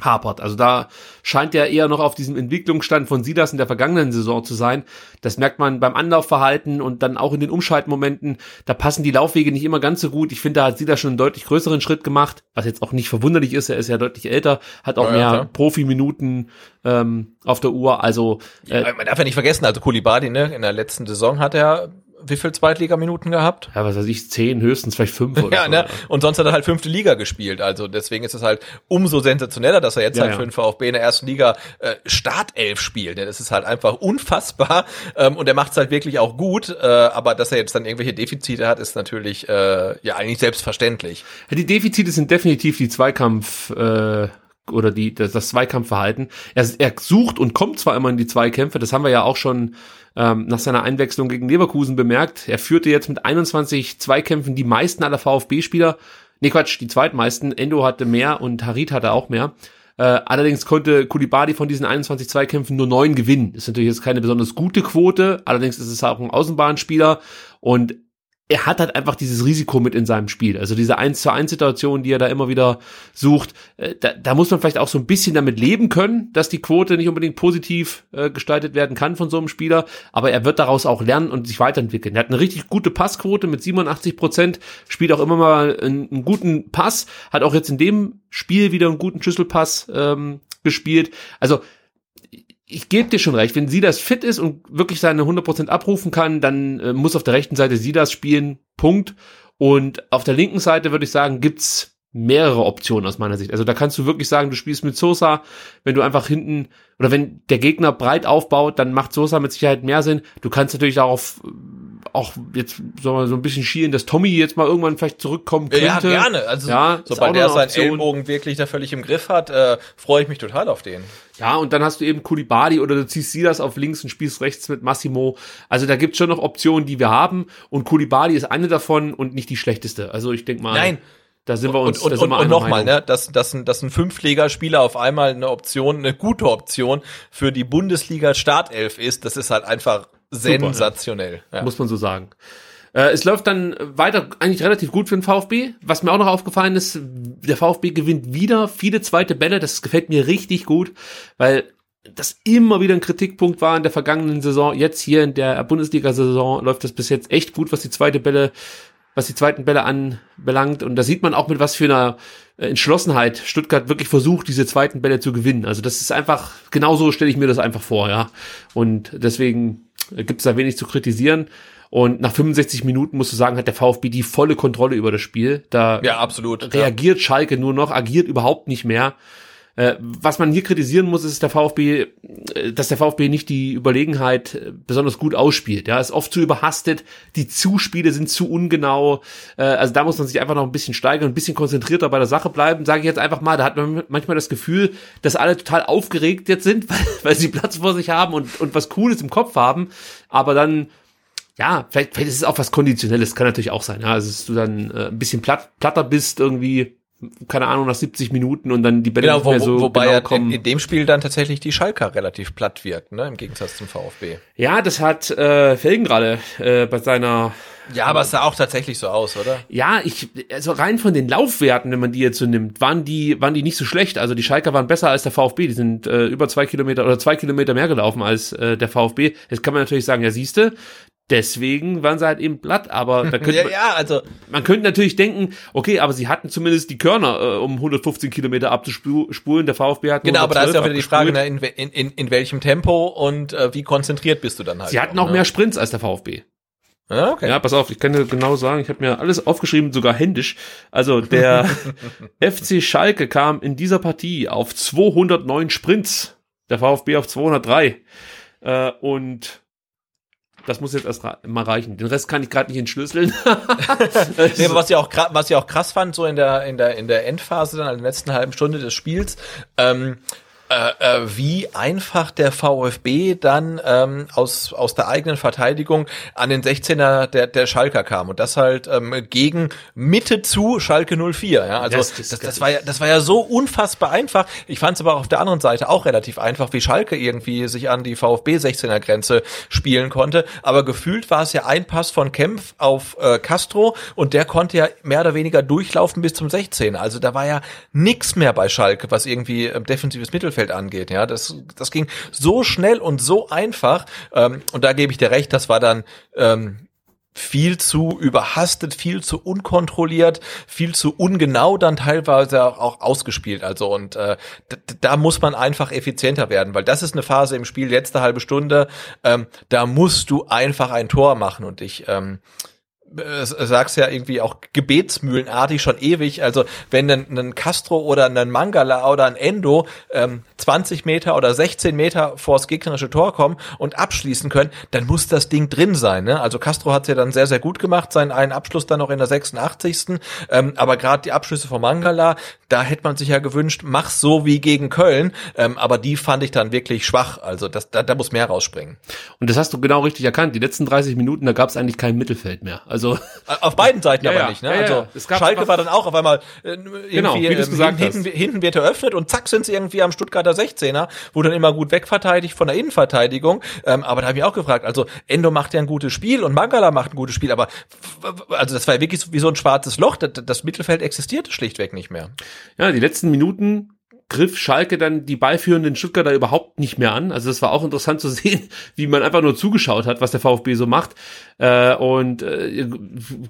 hapert. Also da scheint er eher noch auf diesem Entwicklungsstand von Sidas in der vergangenen Saison zu sein. Das merkt man beim Anlaufverhalten und dann auch in den Umschaltmomenten. Da passen die Laufwege nicht immer ganz so gut. Ich finde, da hat Sidas schon einen deutlich größeren Schritt gemacht, was jetzt auch nicht verwunderlich ist. Er ist ja deutlich älter, hat auch ja, mehr ja, Profiminuten ähm, auf der Uhr. Also äh, ja, man darf ja nicht vergessen, also Kulibali, ne, in der letzten Saison hat er wie viel Zweitligaminuten gehabt? Ja, was weiß ich, zehn, höchstens vielleicht fünf oder ja, so. Ne? Und sonst hat er halt fünfte Liga gespielt. Also deswegen ist es halt umso sensationeller, dass er jetzt ja, halt für den VfB in der ersten Liga äh, Startelf spielt. Das ist halt einfach unfassbar. Ähm, und er macht es halt wirklich auch gut. Äh, aber dass er jetzt dann irgendwelche Defizite hat, ist natürlich äh, ja eigentlich selbstverständlich. Ja, die Defizite sind definitiv die Zweikampf. Äh oder die, das, das Zweikampfverhalten. Er, er sucht und kommt zwar immer in die Zweikämpfe, das haben wir ja auch schon ähm, nach seiner Einwechslung gegen Leverkusen bemerkt. Er führte jetzt mit 21 Zweikämpfen die meisten aller VfB-Spieler. Nee, Quatsch, die zweitmeisten. Endo hatte mehr und Harit hatte auch mehr. Äh, allerdings konnte Kulibadi von diesen 21 Zweikämpfen nur neun gewinnen. Ist natürlich jetzt keine besonders gute Quote. Allerdings ist es auch ein Außenbahnspieler und er hat halt einfach dieses Risiko mit in seinem Spiel. Also diese 1 zu 1 Situation, die er da immer wieder sucht, äh, da, da muss man vielleicht auch so ein bisschen damit leben können, dass die Quote nicht unbedingt positiv äh, gestaltet werden kann von so einem Spieler, aber er wird daraus auch lernen und sich weiterentwickeln. Er hat eine richtig gute Passquote mit 87 Prozent, spielt auch immer mal einen, einen, guten Pass, hat auch jetzt in dem Spiel wieder einen guten Schlüsselpass ähm, gespielt. Also ich gebe dir schon recht, wenn sie das fit ist und wirklich seine 100% abrufen kann, dann äh, muss auf der rechten Seite sie das spielen, Punkt. Und auf der linken Seite würde ich sagen, gibt's mehrere Optionen aus meiner Sicht. Also da kannst du wirklich sagen, du spielst mit Sosa, wenn du einfach hinten oder wenn der Gegner breit aufbaut, dann macht Sosa mit Sicherheit mehr Sinn. Du kannst natürlich darauf auch jetzt so ein bisschen schielen, dass Tommy jetzt mal irgendwann vielleicht zurückkommen könnte. Ja, gerne. Also ja, sobald er seinen Ellbogen wirklich da völlig im Griff hat, äh, freue ich mich total auf den. Ja, und dann hast du eben Kulibadi oder du ziehst Silas auf links und spielst rechts mit Massimo. Also da gibt's schon noch Optionen, die wir haben. Und Kulibadi ist eine davon und nicht die schlechteste. Also ich denke mal. Nein, da sind wir uns. Und, und, und, und nochmal, ne, dass, dass, dass ein Fünftligaspieler auf einmal eine Option, eine gute Option für die Bundesliga Startelf ist, das ist halt einfach sensationell. Super, ja. Muss man so sagen. Äh, es läuft dann weiter eigentlich relativ gut für den VfB. Was mir auch noch aufgefallen ist, der VfB gewinnt wieder viele zweite Bälle. Das gefällt mir richtig gut, weil das immer wieder ein Kritikpunkt war in der vergangenen Saison. Jetzt hier in der Bundesliga-Saison läuft das bis jetzt echt gut, was die zweite Bälle, was die zweiten Bälle anbelangt. Und da sieht man auch mit was für einer Entschlossenheit Stuttgart wirklich versucht, diese zweiten Bälle zu gewinnen. Also das ist einfach, genauso stelle ich mir das einfach vor, ja. Und deswegen gibt es da wenig zu kritisieren. Und nach 65 Minuten musst du sagen, hat der VfB die volle Kontrolle über das Spiel. Da ja, absolut, reagiert ja. Schalke nur noch, agiert überhaupt nicht mehr. Äh, was man hier kritisieren muss, ist der VfB, äh, dass der VfB nicht die Überlegenheit äh, besonders gut ausspielt. Ja, ist oft zu überhastet, die Zuspiele sind zu ungenau. Also da muss man sich einfach noch ein bisschen steigern, ein bisschen konzentrierter bei der Sache bleiben. Sage ich jetzt einfach mal, da hat man manchmal das Gefühl, dass alle total aufgeregt jetzt sind, weil, weil sie Platz vor sich haben und, und was Cooles im Kopf haben. Aber dann ja, vielleicht, vielleicht ist es auch was Konditionelles, kann natürlich auch sein, ja, also dass du dann äh, ein bisschen platt, platter bist irgendwie, keine Ahnung, nach 70 Minuten und dann die Bälle Genau, nicht wo, mehr so wobei genau ja kommen. in, in dem Spiel dann tatsächlich die Schalker relativ platt wirken, ne, im Gegensatz zum VfB. ja, das hat äh, Felgen gerade äh, bei seiner Ja, aber es sah auch tatsächlich so aus, oder? Ja, ich, also rein von den Laufwerten, wenn man die jetzt so nimmt, waren die, waren die nicht so schlecht. Also die Schalker waren besser als der VfB. Die sind äh, über zwei Kilometer oder zwei Kilometer mehr gelaufen als äh, der VfB. Jetzt kann man natürlich sagen, ja siehste, deswegen waren sie halt eben platt. Aber da könnte Ja, man, ja, also man könnte natürlich denken, okay, aber sie hatten zumindest die Körner, äh, um 115 Kilometer abzuspulen. Der VfB hat genau, aber da ist ja auch wieder die 112 Frage, ne, in, in, in, in welchem Tempo und äh, wie konzentriert bist du dann halt. Sie hatten auch ne? mehr Sprints als der VfB. Ja, okay. Ja, pass auf, ich kann dir genau sagen, ich habe mir alles aufgeschrieben, sogar händisch. Also der FC Schalke kam in dieser Partie auf 209 Sprints, der VfB auf 203. Äh, und das muss jetzt erst mal reichen. Den Rest kann ich gerade nicht entschlüsseln. Nee, was ich auch was ich auch krass fand, so in der in der in der Endphase dann, in der letzten halben Stunde des Spiels, ähm, äh, äh, wie einfach der VfB dann ähm, aus aus der eigenen Verteidigung an den 16er der der Schalker kam und das halt ähm, gegen Mitte zu Schalke 04. Ja, also Das- das, das- das, war ja das war ja so unfassbar einfach. Ich fand es aber auf der anderen Seite auch relativ einfach, wie Schalke irgendwie sich an die VfB 16er Grenze spielen konnte. Aber gefühlt war es ja ein Pass von Kempf auf äh, Castro und der konnte ja mehr oder weniger durchlaufen bis zum 16. Also da war ja nix mehr bei Schalke, was irgendwie ähm, defensives Mittelfeld angeht. Ja, das das ging so schnell und so einfach. Ähm, und da gebe ich dir recht, das war dann ähm, viel zu überhastet, viel zu unkontrolliert, viel zu ungenau dann teilweise auch, ausgespielt. Also und äh, da muss man einfach effizienter werden, weil das ist eine Phase im Spiel, letzte halbe Stunde, ähm, da musst du einfach ein Tor machen und ich ähm, äh, sag's ja irgendwie auch gebetsmühlenartig schon ewig. Also wenn ein, ein Castro oder ein Mangala oder ein Endo ähm, 20 Meter oder 16 Meter vors gegnerische Tor kommen und abschließen können, dann muss das Ding drin sein. Ne? Also Castro hat's ja dann sehr, sehr gut gemacht, seinen einen Abschluss dann noch in der 86. Ähm, aber gerade die Abschlüsse von Mangala, da hätte man sich ja gewünscht, mach's so wie gegen Köln. Ähm, aber die fand ich dann wirklich schwach. Also das, da, da muss mehr rausspringen. Und das hast du genau richtig erkannt. Die letzten 30 Minuten, da gab es eigentlich kein Mittelfeld mehr. Also Auf beiden Seiten Ja, aber ja. nicht, ne? Ja. Also Schalke war dann auch auf einmal äh, irgendwie Genau, wie ähm, gesagt hinten, hast. hinten wird eröffnet und zack sind sie irgendwie am Stuttgarter 16er, wo dann immer gut wegverteidigt von der Innenverteidigung. Ähm, aber da habe ich auch gefragt, also Endo macht ja ein gutes Spiel und Mangala macht ein gutes Spiel, aber also das war ja wirklich so wie so ein schwarzes Loch. Das, das Mittelfeld existierte schlichtweg nicht mehr. Ja, die letzten Minuten griff Schalke dann die beiführenden Stuttgarter überhaupt nicht mehr an. Also das war auch interessant zu sehen, wie man einfach nur zugeschaut hat, was der VfB so macht. Äh, und äh,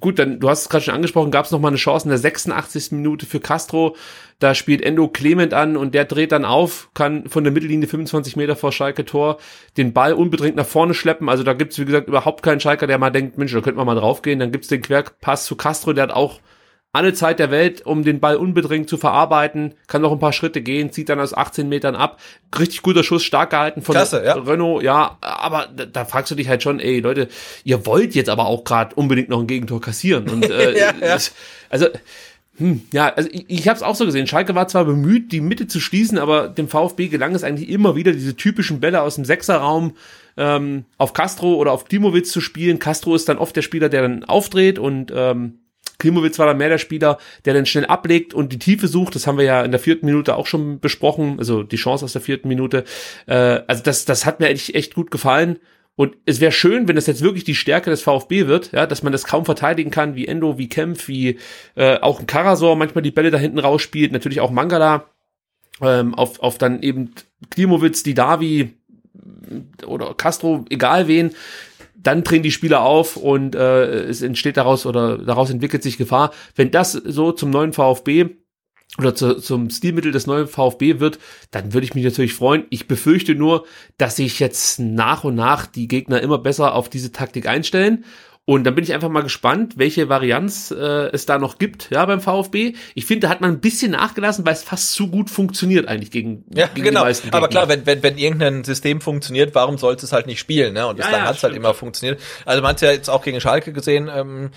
gut, dann, du hast es gerade schon angesprochen, gab es noch mal eine Chance in der 86. Minute für Castro. Da spielt Endo Clement an und der dreht dann auf, kann von der Mittellinie 25 Meter vor Schalke Tor den Ball unbedingt nach vorne schleppen. Also da gibt's wie gesagt, überhaupt keinen Schalker, der mal denkt, Mensch, da könnte man mal draufgehen. Dann gibt's den Querpass zu Castro, der hat auch alle Zeit der Welt, um den Ball unbedingt zu verarbeiten, kann noch ein paar Schritte gehen, zieht dann aus 18 Metern ab. Richtig guter Schuss, stark gehalten von Klasse, ja. Renault, ja, aber da, da fragst du dich halt schon, ey Leute, ihr wollt jetzt aber auch gerade unbedingt noch ein Gegentor kassieren. Und äh, Ja, ja. also hm, ja, also ich, ich habe es auch so gesehen. Schalke war zwar bemüht, die Mitte zu schließen, aber dem VfB gelang es eigentlich immer wieder, diese typischen Bälle aus dem Sechserraum ähm, auf Castro oder auf Klimowitz zu spielen. Castro ist dann oft der Spieler, der dann aufdreht und ähm, Klimowitz war dann mehr der Spieler, der dann schnell ablegt und die Tiefe sucht. Das haben wir ja in der vierten Minute auch schon besprochen, also die Chance aus der vierten Minute. Äh, also das, das hat mir echt, echt gut gefallen. Und es wäre schön, wenn das jetzt wirklich die Stärke des VfB wird, ja, dass man das kaum verteidigen kann, wie Endo, wie Kempf, wie äh, auch ein Karasor manchmal die Bälle da hinten rausspielt, natürlich auch Mangala, ähm, auf, auf dann eben Klimowitz, Didavi oder Castro, egal wen, dann drehen die Spieler auf und äh, es entsteht daraus oder daraus entwickelt sich Gefahr. Wenn das so zum neuen VfB oder zu, zum Stilmittel des neuen VfB wird, dann würde ich mich natürlich freuen. Ich befürchte nur, dass sich jetzt nach und nach die Gegner immer besser auf diese Taktik einstellen Und dann bin ich einfach mal gespannt, welche Varianz äh, es da noch gibt, ja, beim VfB. Ich finde, da hat man ein bisschen nachgelassen, weil es fast zu gut funktioniert eigentlich gegen, ja, gegen genau. die meisten Aber Gegner. klar, wenn, wenn, wenn irgendein System funktioniert, warum sollte es halt nicht spielen? Ne? Und Ja, bislang ja, hat es halt stimmt. immer funktioniert. Also man hat ja jetzt auch gegen Schalke gesehen, ähm,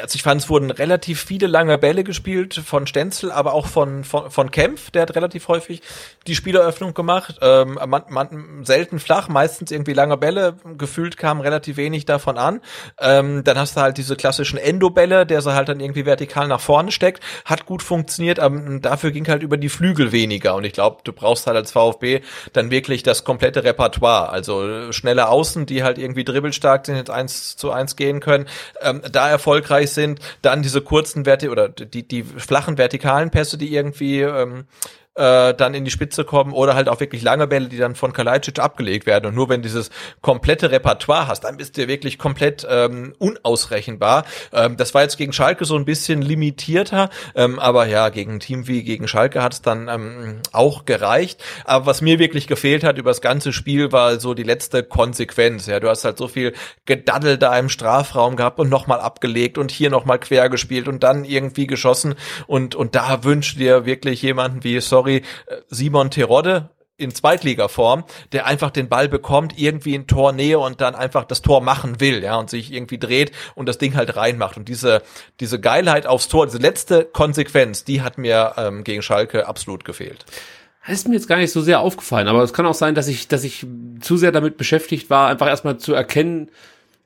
also ich fand, es wurden relativ viele lange Bälle gespielt von Stenzel, aber auch von, von, von Kempf, der hat relativ häufig die Spieleröffnung gemacht. Ähm, man, man, selten flach, meistens irgendwie lange Bälle, gefühlt kam relativ wenig davon an. Ähm, dann hast du halt diese klassischen Endo-Bälle, der sie halt dann irgendwie vertikal nach vorne steckt, hat gut funktioniert, aber dafür ging halt über die Flügel weniger. Und ich glaube, du brauchst halt als VfB dann wirklich das komplette Repertoire. Also äh, schnelle Außen, die halt irgendwie dribbelstark sind, jetzt eins zu eins gehen können, ähm, da erfolgreich sind, dann diese kurzen Werte oder die, die flachen vertikalen Pässe, die irgendwie ähm, äh, dann in die Spitze kommen oder halt auch wirklich lange Bälle, die dann von Kalajdzic abgelegt werden. Und nur wenn dieses komplette Repertoire hast, dann bist du wirklich komplett ähm, unausrechenbar. Ähm, das war jetzt gegen Schalke so ein bisschen limitierter, ähm, aber ja, gegen ein Team wie gegen Schalke hat es dann ähm, auch gereicht. Aber was mir wirklich gefehlt hat über das ganze Spiel, war so die letzte Konsequenz. Ja, du hast halt so viel Gedaddel da im Strafraum gehabt und nochmal abgelegt und hier nochmal quer gespielt und dann irgendwie geschossen. Und, und da wünscht dir wirklich jemanden wie, sorry, äh, Simon Terodde, in Zweitligaform, der einfach den Ball bekommt, irgendwie in Tornähe und dann einfach das Tor machen will, ja, und sich irgendwie dreht und das Ding halt reinmacht. Und diese, diese Geilheit aufs Tor, diese letzte Konsequenz, die hat mir ähm, gegen Schalke absolut gefehlt. Das ist mir jetzt gar nicht so sehr aufgefallen, aber es kann auch sein, dass ich, dass ich zu sehr damit beschäftigt war, einfach erstmal zu erkennen,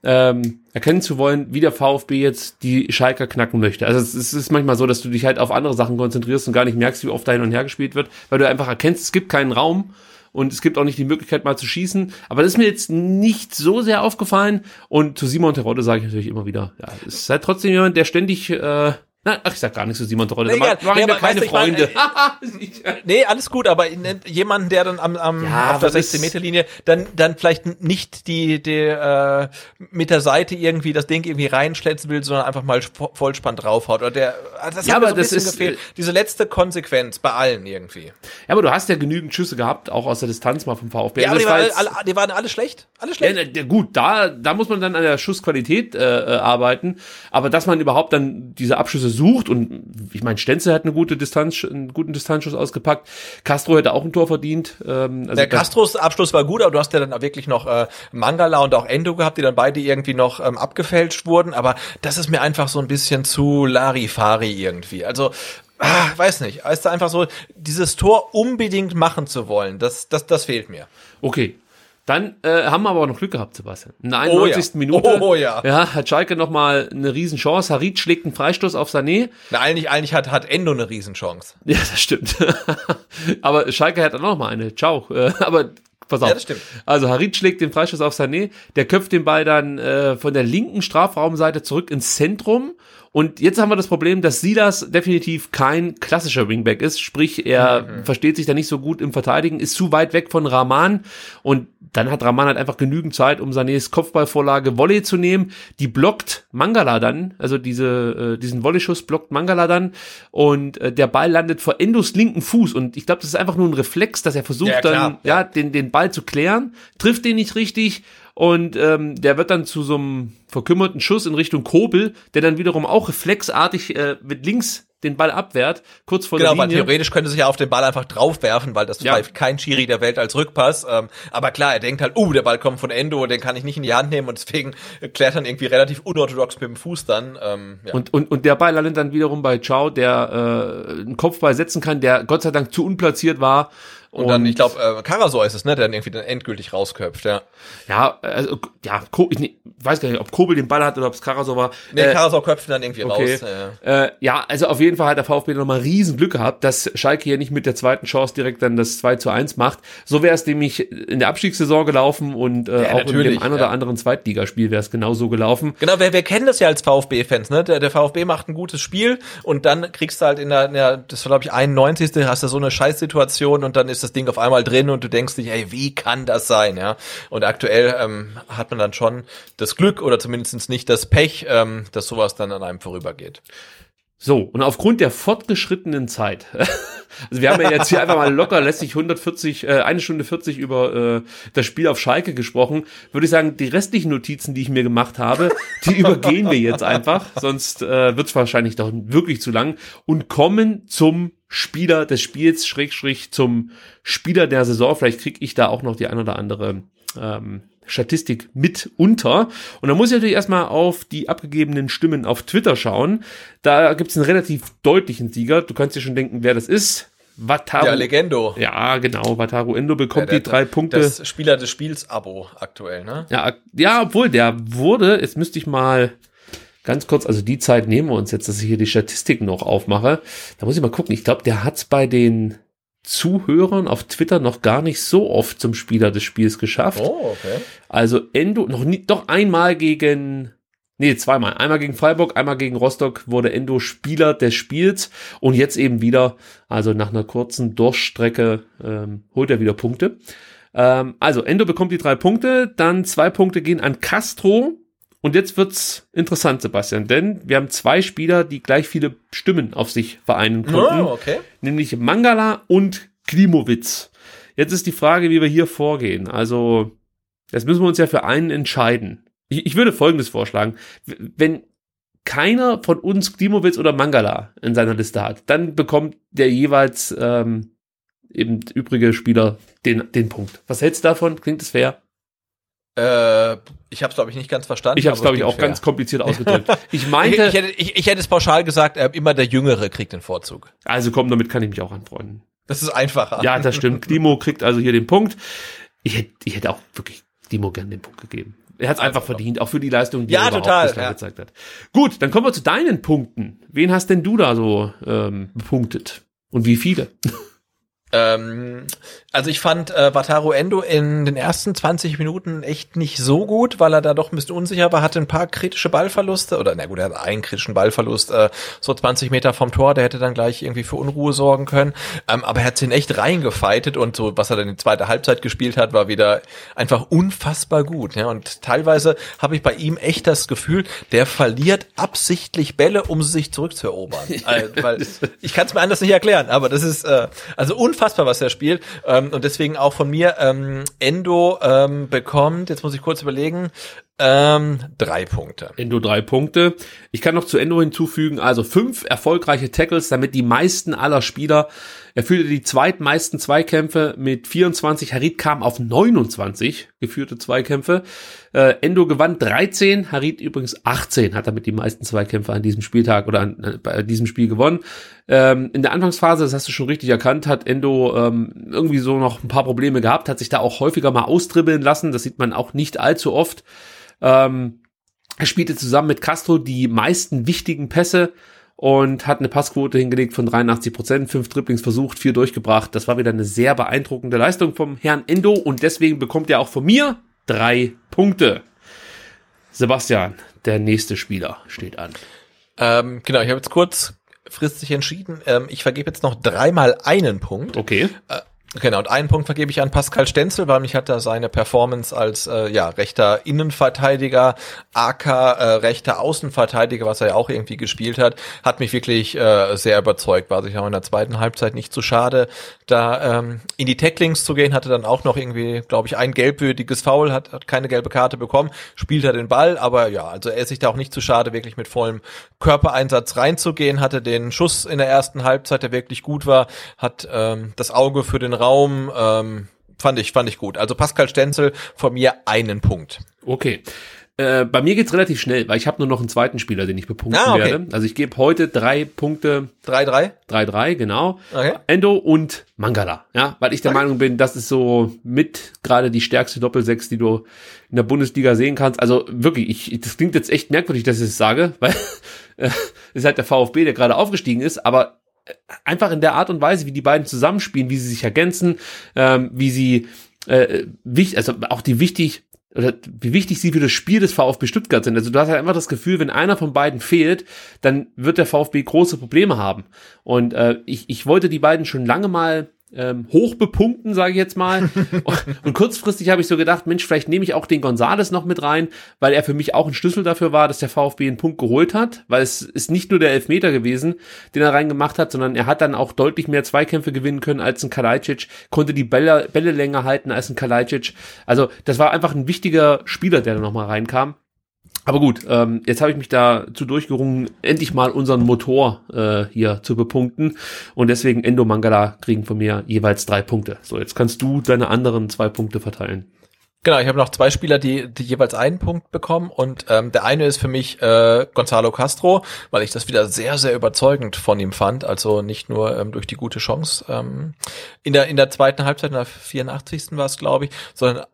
ähm, erkennen zu wollen, wie der VfB jetzt die Schalker knacken möchte. Also es, es ist manchmal so, dass du dich halt auf andere Sachen konzentrierst und gar nicht merkst, wie oft da hin und her gespielt wird, weil du einfach erkennst, es gibt keinen Raum und es gibt auch nicht die Möglichkeit mal zu schießen. Aber das ist mir jetzt nicht so sehr aufgefallen und zu Simon Terodde sage ich natürlich immer wieder, ja, es ist halt trotzdem jemand, der ständig äh, na, ach, ich sag gar nichts zu Simon Terodde. Nee, da mir aber keine weißt du, ich Freunde. Nee, alles gut, aber jemanden, der dann am, am Ja, auf der aber das- 16-Meter-Linie dann, dann vielleicht nicht die, die äh, mit der Seite irgendwie das Ding irgendwie reinschlätzen will, sondern einfach mal vo- Vollspann draufhaut. Oder der, also das Ja, hat aber so das ist, gefehlt. äh, Diese letzte Konsequenz bei allen irgendwie. Ja, aber du hast ja genügend Schüsse gehabt, auch aus der Distanz mal vom VfB. Ja, aber die, waren jetzt- alle, die waren alle schlecht. Alle Ja, schlecht. na, ja, gut, da, da muss man dann an der Schussqualität äh, äh, arbeiten. Aber dass man überhaupt dann diese Abschüsse sucht und ich meine, Stenzel hat eine gute Distanz, einen guten Distanzschuss ausgepackt. Castro hätte auch ein Tor verdient. Ähm, also Der Castros Abschluss war gut, aber du hast ja dann auch wirklich noch äh, Mangala und auch Endo gehabt, die dann beide irgendwie noch ähm, abgefälscht wurden. Aber das ist mir einfach so ein bisschen zu Larifari irgendwie. Also, ah, weiß nicht. Ist da einfach so, dieses Tor unbedingt machen zu wollen, das, das, das fehlt mir. Okay. Dann äh, haben wir aber auch noch Glück gehabt, Sebastian. In der 91. Oh ja. Minute Oh ja. Ja, hat Schalke nochmal eine Riesenchance. Harit schlägt einen Freistoß auf Sané. Na, eigentlich, eigentlich hat, hat Endo eine Riesenchance. Ja, das stimmt. aber Schalke hat dann auch noch mal eine. Ciao. Äh, aber pass auf. Ja, das stimmt. Also Harit schlägt den Freistoß auf Sané. Der köpft den Ball dann äh, von der linken Strafraumseite zurück ins Zentrum. Und jetzt haben wir das Problem, dass Silas definitiv kein klassischer Wingback ist. Sprich, er Mhm. versteht sich da nicht so gut im Verteidigen, ist zu weit weg von Rahman. Und dann hat Rahman halt einfach genügend Zeit, um Sanés Kopfballvorlage Volley zu nehmen. Die blockt Mangala dann, also diese, äh, diesen Volley-Schuss blockt Mangala dann. Und äh, der Ball landet vor Endos linken Fuß. Und ich glaube, das ist einfach nur ein Reflex, dass er versucht Ja, dann, ja, den, den Ball zu klären, trifft den nicht richtig. Und ähm, der wird dann zu so einem verkümmerten Schuss in Richtung Kobel, der dann wiederum auch reflexartig äh, mit links den Ball abwehrt, kurz vor Genau, der weil Linie. theoretisch könnte sich ja auf den Ball einfach draufwerfen, weil das Ja. kein Schiri der Welt als Rückpass. Ähm, aber klar, er denkt halt, uh, der Ball kommt von Endo, den kann ich nicht in die Hand nehmen und deswegen klärt dann irgendwie relativ unorthodox mit dem Fuß dann. Ähm, ja. Und, und, und der Ball landet dann wiederum bei Chow, der äh, einen Kopfball setzen kann, der Gott sei Dank zu unplatziert war. Und, dann, ich glaube, äh, Karasor ist es, ne, der dann irgendwie dann endgültig rausköpft, ja. ja, also, ja, Ko ich ne, weiß gar nicht, ob Kobel den Ball hat oder ob es Karasor war. Nee, Äh, Karasor köpft dann irgendwie Okay. raus. Ja. Äh, ja, also auf jeden Fall hat der VfB nochmal riesen Glück gehabt, dass Schalke hier nicht mit der zweiten Chance direkt dann das 2 zu 1 macht. So wäre es nämlich in der Abstiegssaison gelaufen und äh, Ja, auch in dem ein oder ja. anderen Zweitligaspiel wäre es genauso gelaufen. Genau, wir, wir kennen das ja als VfB-Fans, ne? Der, der VfB macht ein gutes Spiel und dann kriegst du halt in der, in der das war glaube ich 91. hast du so eine Scheißsituation und dann ist das Ding auf einmal drin und du denkst dich, ey, wie kann das sein, ja? Und aktuell ähm, hat man dann schon das Glück oder zumindest nicht das Pech, ähm, dass sowas dann an einem vorübergeht. So, und aufgrund der fortgeschrittenen Zeit Also wir haben ja jetzt hier einfach mal locker lässig 140, äh, eine Stunde 40 über äh, das Spiel auf Schalke gesprochen. Würde ich sagen, die restlichen Notizen, die ich mir gemacht habe, die übergehen wir jetzt einfach. Sonst äh, wird es wahrscheinlich doch wirklich zu lang. Und kommen zum Spieler des Spiels, Schrägstrich zum Spieler der Saison. Vielleicht kriege ich da auch noch die ein oder andere ähm, Statistik mit unter. Und da muss ich natürlich erstmal auf die abgegebenen Stimmen auf Twitter schauen. Da gibt es einen relativ deutlichen Sieger. Du kannst dir schon denken, wer das ist. Wataru. Ja, Legendo. Ja, genau. Wataru Endo bekommt ja, die drei Punkte. Das Spieler des Spiels Abo aktuell, ne? Ja, ja, obwohl der wurde, jetzt müsste ich mal ganz kurz, also die Zeit nehmen wir uns jetzt, dass ich hier die Statistiken noch aufmache. Da muss ich mal gucken. Ich glaube, der hat's bei den Zuhörern auf Twitter noch gar nicht so oft zum Spieler des Spiels geschafft. Oh, okay. Also Endo noch nie, doch einmal gegen, nee, zweimal. Einmal gegen Freiburg, einmal gegen Rostock wurde Endo Spieler des Spiels und jetzt eben wieder, also nach einer kurzen Durchstrecke ähm, holt er wieder Punkte. Ähm, also Endo bekommt die drei Punkte, dann zwei Punkte gehen an Castro, und jetzt wird's interessant, Sebastian, denn wir haben zwei Spieler, die gleich viele Stimmen auf sich vereinen konnten. Oh, okay. Nämlich Mangala und Klimowitz. Jetzt ist die Frage, wie wir hier vorgehen. Also, jetzt müssen wir uns ja für einen entscheiden. Ich, ich würde Folgendes vorschlagen. Wenn keiner von uns Klimowitz oder Mangala in seiner Liste hat, dann bekommt der jeweils ähm, eben übrige Spieler den, den Punkt. Was hältst du davon? Klingt es fair? Äh, ich habe es, glaube ich, nicht ganz verstanden. Ich habe es, glaube ich, auch fair. ganz kompliziert ausgedrückt. Ich meinte... ich, ich, hätte, ich, ich hätte es pauschal gesagt, äh, immer der Jüngere kriegt den Vorzug. Also komm, damit kann ich mich auch anfreunden. Das ist einfacher. Ja, das stimmt. Klimo kriegt also hier den Punkt. Ich hätte, ich hätte auch wirklich Klimo gern den Punkt gegeben. Er hat es einfach verdient, auch für die Leistung, die ja, er total, bislang ja. gezeigt hat. Gut, dann kommen wir zu deinen Punkten. Wen hast denn du da so ähm, bepunktet? Und wie viele? Ähm, also ich fand äh, Wataru Endo in den ersten 20 Minuten echt nicht so gut, weil er da doch ein bisschen unsicher war, hatte ein paar kritische Ballverluste oder na gut, er hat einen kritischen Ballverlust äh, so 20 Meter vom Tor, der hätte dann gleich irgendwie für Unruhe sorgen können, ähm, aber er hat ihn echt reingefeitet und so, was er dann in die zweite Halbzeit gespielt hat, war wieder einfach unfassbar gut, ja, und teilweise habe ich bei ihm echt das Gefühl, der verliert absichtlich Bälle, um sie sich zurückzuerobern, äh, weil ich kann es mir anders nicht erklären, aber das ist äh, also unfassbar, was er spielt. Ähm, und deswegen auch von mir ähm, Endo ähm, bekommt, jetzt muss ich kurz überlegen, ähm, drei Punkte. Endo drei Punkte. Ich kann noch zu Endo hinzufügen, also fünf erfolgreiche Tackles, damit die meisten aller Spieler. Er führte die zweitmeisten Zweikämpfe mit 24. Harit kam auf 29 geführte Zweikämpfe. Äh, Endo gewann 13, Harit übrigens 18, hat damit die meisten Zweikämpfe an diesem Spieltag oder an, äh, bei diesem Spiel gewonnen. Ähm, in der Anfangsphase, das hast du schon richtig erkannt, hat Endo ähm, irgendwie so noch ein paar Probleme gehabt, hat sich da auch häufiger mal austribbeln lassen. Das sieht man auch nicht allzu oft. Ähm, er spielte zusammen mit Castro die meisten wichtigen Pässe und hat eine Passquote hingelegt von 83 Prozent, fünf Dribblings versucht, vier durchgebracht. Das war wieder eine sehr beeindruckende Leistung vom Herrn Endo und deswegen bekommt er auch von mir drei Punkte. Sebastian, der nächste Spieler steht an. Ähm, genau, ich habe jetzt kurz fristig entschieden. Ähm, ich vergebe jetzt noch dreimal einen Punkt. Okay. Äh, Genau, und einen Punkt vergebe ich an Pascal Stenzel, weil mich hat da seine Performance als äh, ja, rechter Innenverteidiger, AK äh, rechter Außenverteidiger, was er ja auch irgendwie gespielt hat, hat mich wirklich äh, sehr überzeugt. War sich auch in der zweiten Halbzeit nicht zu schade, da ähm, in die Tacklings zu gehen, hatte dann auch noch irgendwie, glaube ich, ein gelbwürdiges Foul, hat, hat keine gelbe Karte bekommen, spielt er den Ball, aber ja, also er ist sich da auch nicht zu schade, wirklich mit vollem Körpereinsatz reinzugehen, hatte den Schuss in der ersten Halbzeit, der wirklich gut war, hat ähm, das Auge für den Raum. Ähm, fand ich, fand ich gut. Also Pascal Stenzel von mir einen Punkt. Okay. Äh, bei mir geht's relativ schnell, weil ich habe nur noch einen zweiten Spieler, den ich bepunkten Ah, okay. werde. Also ich gebe heute drei Punkte, 3-3. 3-3, genau. Okay. Endo und Mangala, ja, weil ich der Meinung bin, das ist so mit gerade die stärkste Doppelsechs, die du in der Bundesliga sehen kannst. Also wirklich, ich, das klingt jetzt echt merkwürdig, dass ich es sage, weil äh, ist halt der VfB, der gerade aufgestiegen ist, aber einfach in der Art und Weise, wie die beiden zusammenspielen, wie sie sich ergänzen, ähm, wie sie äh, wichtig, also auch die wichtig oder wie wichtig sie für das Spiel des VfB Stuttgart sind. Also du hast halt einfach das Gefühl, wenn einer von beiden fehlt, dann wird der VfB große Probleme haben. Und äh, ich, ich wollte die beiden schon lange mal ähm, hoch bepunkten, sage ich jetzt mal. und kurzfristig habe ich so gedacht, Mensch, vielleicht nehme ich auch den Gonzales noch mit rein, weil er für mich auch ein Schlüssel dafür war, dass der VfB einen Punkt geholt hat, weil es ist nicht nur der Elfmeter gewesen, den er reingemacht hat, sondern er hat dann auch deutlich mehr Zweikämpfe gewinnen können als ein Kalajdzic, konnte die Bälle, Bälle länger halten als ein Kalajdzic. Also das war einfach ein wichtiger Spieler, der da nochmal reinkam. Aber gut, ähm, jetzt habe ich mich dazu durchgerungen, endlich mal unseren Motor äh, hier zu bepunkten. Und deswegen Endo Mangala kriegen von mir jeweils drei Punkte. So, jetzt kannst du deine anderen zwei Punkte verteilen. Genau, ich habe noch zwei Spieler, die, die jeweils einen Punkt bekommen und ähm, der eine ist für mich äh, Gonzalo Castro, weil ich das wieder sehr, sehr überzeugend von ihm fand. Also nicht nur ähm, durch die gute Chance ähm, in der in der zweiten Halbzeit, in der 84. war es, glaube ich, sondern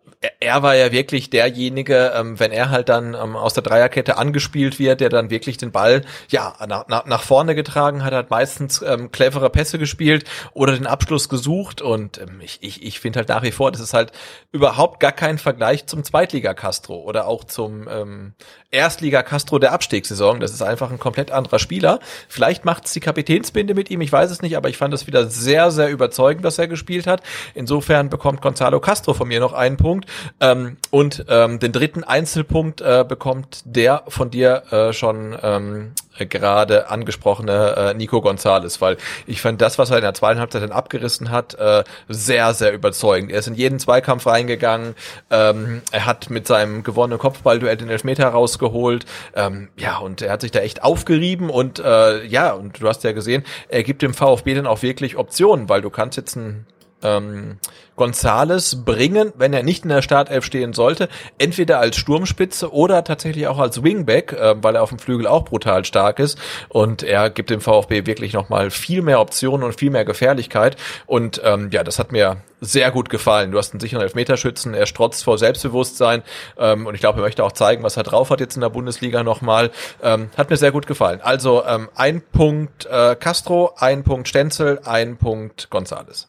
er war ja wirklich derjenige, ähm, wenn er halt dann ähm, aus der Dreierkette angespielt wird, der dann wirklich den Ball ja nach, nach, nach vorne getragen hat, hat meistens ähm, clevere Pässe gespielt oder den Abschluss gesucht und ähm, ich, ich, ich finde halt nach wie vor, das ist halt überhaupt gar kein Vergleich zum Zweitliga Castro oder auch zum ähm, Erstliga Castro der Abstiegssaison. Das ist einfach ein komplett anderer Spieler. Vielleicht macht es die Kapitänsbinde mit ihm, ich weiß es nicht, aber ich fand es wieder sehr, sehr überzeugend, was er gespielt hat. Insofern bekommt Gonzalo Castro von mir noch einen Punkt. Ähm, und ähm, den dritten Einzelpunkt äh, bekommt der von dir äh, schon ähm, gerade angesprochene äh, Nico Gonzalez, weil ich fand das, was er in der zweiten Halbzeit dann abgerissen hat, äh, sehr, sehr überzeugend. Er ist in jeden Zweikampf reingegangen, ähm, er hat mit seinem gewonnenen Kopfballduell den Elfmeter rausgeholt, ähm, ja, und er hat sich da echt aufgerieben und äh, ja, und du hast ja gesehen, er gibt dem VfB dann auch wirklich Optionen, weil du kannst jetzt ein ähm, Gonzales bringen, wenn er nicht in der Startelf stehen sollte, entweder als Sturmspitze oder tatsächlich auch als Wingback, äh, weil er auf dem Flügel auch brutal stark ist und er gibt dem VfB wirklich nochmal viel mehr Optionen und viel mehr Gefährlichkeit und ähm, ja, das hat mir sehr gut gefallen. Du hast einen sicheren Elfmeterschützen, er strotzt vor Selbstbewusstsein ähm, und ich glaube, er möchte auch zeigen, was er drauf hat jetzt in der Bundesliga nochmal. Ähm, hat mir sehr gut gefallen. Also ähm, ein Punkt äh, Castro, ein Punkt Stenzel, ein Punkt Gonzales.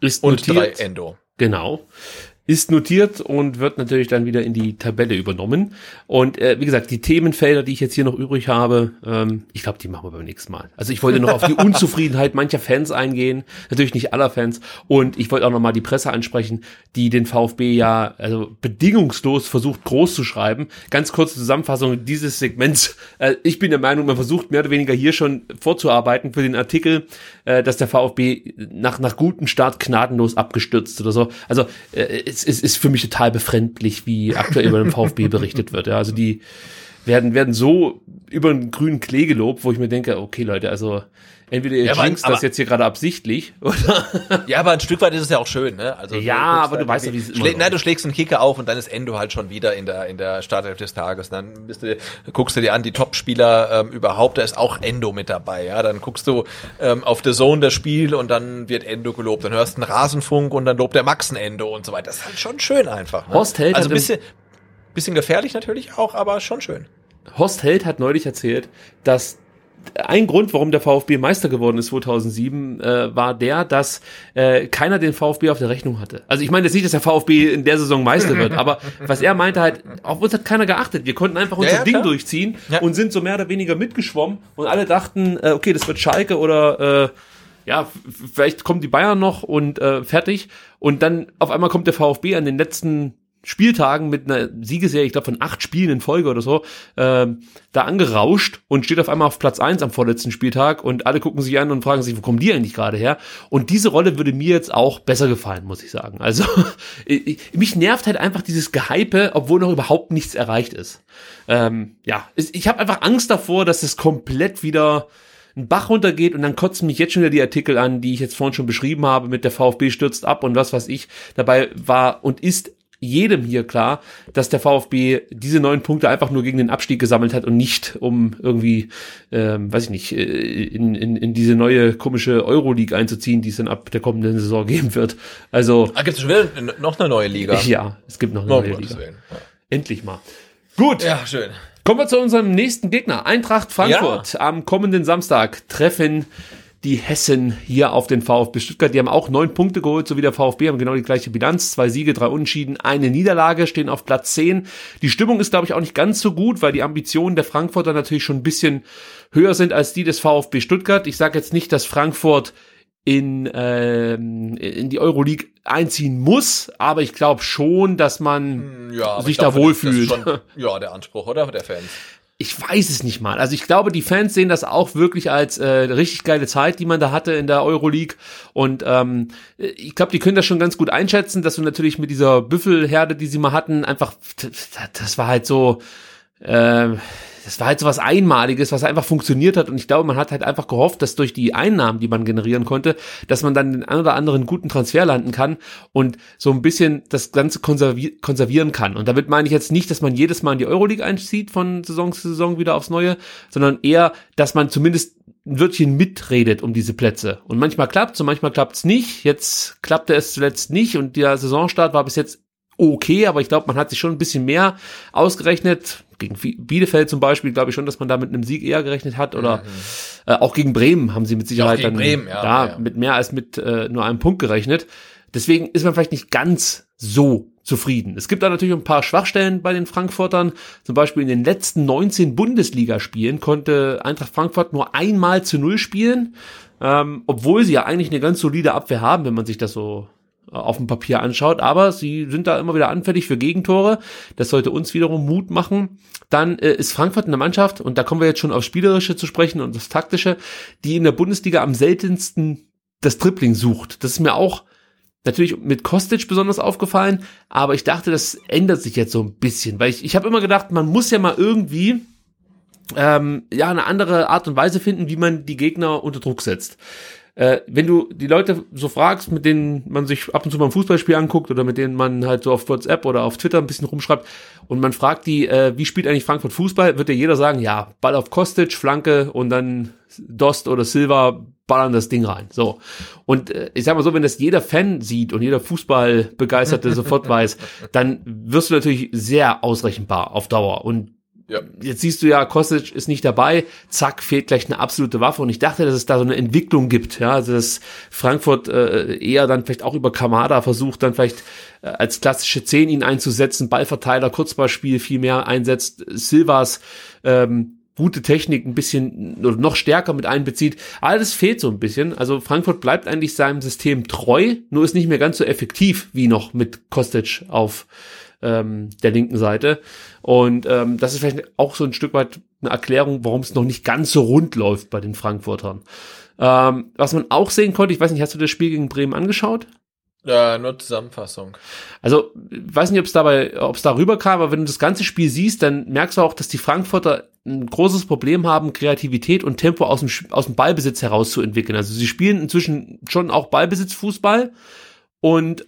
Ist Und notiert. drei Endo. Genau. Ist notiert und wird natürlich dann wieder in die Tabelle übernommen. Und äh, wie gesagt, die Themenfelder, die ich jetzt hier noch übrig habe, ähm, ich glaube, die machen wir beim nächsten Mal. Also ich wollte noch auf die Unzufriedenheit mancher Fans eingehen, natürlich nicht aller Fans. Und ich wollte auch noch mal die Presse ansprechen, die den VfB ja also bedingungslos versucht groß zu schreiben. Ganz kurze Zusammenfassung dieses Segments. Äh, ich bin der Meinung, man versucht mehr oder weniger hier schon vorzuarbeiten für den Artikel, äh, dass der VfB nach nach gutem Start gnadenlos abgestürzt oder so. Also äh, es, es ist für mich total befremdlich, wie aktuell über den VfB berichtet wird. Ja, also die werden werden so über den grünen Klee gelobt, wo ich mir denke, okay Leute, also entweder ihr Ja, jinxt das jetzt hier gerade absichtlich oder Ja, aber ein Stück weit ist es ja auch schön, ne? Also Ja, aber du weißt ja, wie es läuft. Nein, du schlägst einen Kicker auf und dann ist Endo halt schon wieder in der in der Startelf des Tages. Dann bist du, guckst du dir an die Topspieler ähm, überhaupt, da ist auch Endo mit dabei. Ja, dann guckst du ähm, auf The Zone das Spiel und dann wird Endo gelobt. Dann hörst du einen Rasenfunk und dann lobt der Max ein Endo und so weiter. Das ist halt schon schön einfach. Ne? Horst Held also ein im- bisschen gefährlich natürlich auch, aber schon schön. Horst Held hat neulich erzählt, dass ein Grund, warum der VfB Meister geworden ist 2007, äh, war der, dass äh, keiner den VfB auf der Rechnung hatte. Also ich meine jetzt nicht, dass der VfB in der Saison Meister wird, aber was er meinte halt, auf uns hat keiner geachtet. Wir konnten einfach unser ja, Ding klar. durchziehen Ja. und sind so mehr oder weniger mitgeschwommen und alle dachten, äh, okay, das wird Schalke oder äh, ja, vielleicht kommen die Bayern noch und äh, fertig. Und dann auf einmal kommt der VfB an den letzten Spieltagen mit einer Siegesserie, ich glaube von acht Spielen in Folge oder so, ähm, da angerauscht und steht auf einmal auf Platz eins am vorletzten Spieltag und alle gucken sich an und fragen sich, wo kommen die eigentlich gerade her? Und diese Rolle würde mir jetzt auch besser gefallen, muss ich sagen. Also ich, mich nervt halt einfach dieses Gehype, obwohl noch überhaupt nichts erreicht ist. Ähm, ja, ich habe einfach Angst davor, dass es komplett wieder ein Bach runtergeht und dann kotzen mich jetzt schon wieder die Artikel an, die ich jetzt vorhin schon beschrieben habe, mit der VfB stürzt ab und was weiß ich. Dabei war und ist jedem hier klar, dass der VfB diese neun Punkte einfach nur gegen den Abstieg gesammelt hat und nicht um irgendwie, ähm, weiß ich nicht, äh, in, in, in diese neue komische Euroleague einzuziehen, die es dann ab der kommenden Saison geben wird. Also Ah, gibt es schon wieder noch eine neue Liga? ja, es gibt noch eine Oh, neue Gottes Liga. Willen. Endlich mal. Gut, Ja, schön. Kommen wir zu unserem nächsten Gegner. Eintracht Frankfurt. Am kommenden Samstag treffen die Hessen hier auf den VfB Stuttgart. Die haben auch neun Punkte geholt, so wie der VfB, haben genau die gleiche Bilanz. Zwei Siege, drei Unentschieden, eine Niederlage, stehen auf Platz 10. Die Stimmung ist, glaube ich, auch nicht ganz so gut, weil die Ambitionen der Frankfurter natürlich schon ein bisschen höher sind als die des VfB Stuttgart. Ich sage jetzt nicht, dass Frankfurt in, äh, in die Euroleague einziehen muss, aber ich glaube schon, dass man Ja, sich da wohlfühlt. Schon, ja, der Anspruch, oder? Der Fans. Ich weiß es nicht mal. Also ich glaube, die Fans sehen das auch wirklich als äh, richtig geile Zeit, die man da hatte in der Euroleague. Und ähm, ich glaube, die können das schon ganz gut einschätzen, dass du natürlich mit dieser Büffelherde, die sie mal hatten, einfach, das war halt so, äh, das war halt so was Einmaliges, was einfach funktioniert hat. Und ich glaube, man hat halt einfach gehofft, dass durch die Einnahmen, die man generieren konnte, dass man dann den ein oder anderen guten Transfer landen kann und so ein bisschen das Ganze konservi konservieren kann. Und damit meine ich jetzt nicht, dass man jedes Mal in die Euroleague einzieht von Saison zu Saison wieder aufs Neue, sondern eher, dass man zumindest ein Wörtchen mitredet um diese Plätze. Und manchmal klappt's und manchmal klappt's nicht. Jetzt klappte es zuletzt nicht und der Saisonstart war bis jetzt okay, aber ich glaube, man hat sich schon ein bisschen mehr ausgerechnet. Gegen Bielefeld zum Beispiel, glaube ich schon, dass man da mit einem Sieg eher gerechnet hat. Oder mhm. äh, auch gegen Bremen haben sie mit Sicherheit dann Bremen, ja, da ja. mit mehr als mit äh, nur einem Punkt gerechnet. Deswegen ist man vielleicht nicht ganz so zufrieden. Es gibt da natürlich ein paar Schwachstellen bei den Frankfurtern. Zum Beispiel in den letzten 19 Bundesligaspielen konnte Eintracht Frankfurt nur einmal zu Null spielen, ähm, obwohl sie ja eigentlich eine ganz solide Abwehr haben, wenn man sich das so auf dem Papier anschaut, aber sie sind da immer wieder anfällig für Gegentore. Das sollte uns wiederum Mut machen. Dann äh, ist Frankfurt eine Mannschaft, und da kommen wir jetzt schon auf Spielerische zu sprechen und das Taktische, die in der Bundesliga am seltensten das Tripling sucht. Das ist mir auch natürlich mit Kostic besonders aufgefallen, aber ich dachte, das ändert sich jetzt so ein bisschen, weil ich, ich habe immer gedacht, man muss ja mal irgendwie ähm, ja eine andere Art und Weise finden, wie man die Gegner unter Druck setzt äh, wenn du die Leute so fragst, mit denen man sich ab und zu mal ein Fußballspiel anguckt oder mit denen man halt so auf WhatsApp oder auf Twitter ein bisschen rumschreibt und man fragt die, äh, wie spielt eigentlich Frankfurt Fußball, wird dir jeder sagen, ja, Ball auf Kostic, Flanke und dann Dost oder Silva ballern das Ding rein. So. Und äh, ich sag mal so, wenn das jeder Fan sieht und jeder Fußballbegeisterte sofort weiß, dann wirst du natürlich sehr ausrechenbar auf Dauer. Und ja. Jetzt siehst du ja, Kostic ist nicht dabei, zack, fehlt gleich eine absolute Waffe. Und ich dachte, dass es da so eine Entwicklung gibt, ja, also dass Frankfurt äh, eher dann vielleicht auch über Kamada versucht, dann vielleicht äh, als klassische Zehn ihn einzusetzen, Ballverteiler, Kurzballspiel viel mehr einsetzt, Silvas ähm, gute Technik ein bisschen noch stärker mit einbezieht. Alles fehlt so ein bisschen. Also Frankfurt bleibt eigentlich seinem System treu, nur ist nicht mehr ganz so effektiv wie noch mit Kostic auf ähm, der linken Seite. Und ähm, das ist vielleicht auch so ein Stück weit eine Erklärung, warum es noch nicht ganz so rund läuft bei den Frankfurtern. Ähm, was man auch sehen konnte, ich weiß nicht, hast du das Spiel gegen Bremen angeschaut? Ja, nur Zusammenfassung. Also, weiß nicht, ob es dabei, ob es darüber kam, aber wenn du das ganze Spiel siehst, dann merkst du auch, dass die Frankfurter ein großes Problem haben, Kreativität und Tempo aus dem, aus dem Ballbesitz herauszuentwickeln. Also sie spielen inzwischen schon auch Ballbesitzfußball und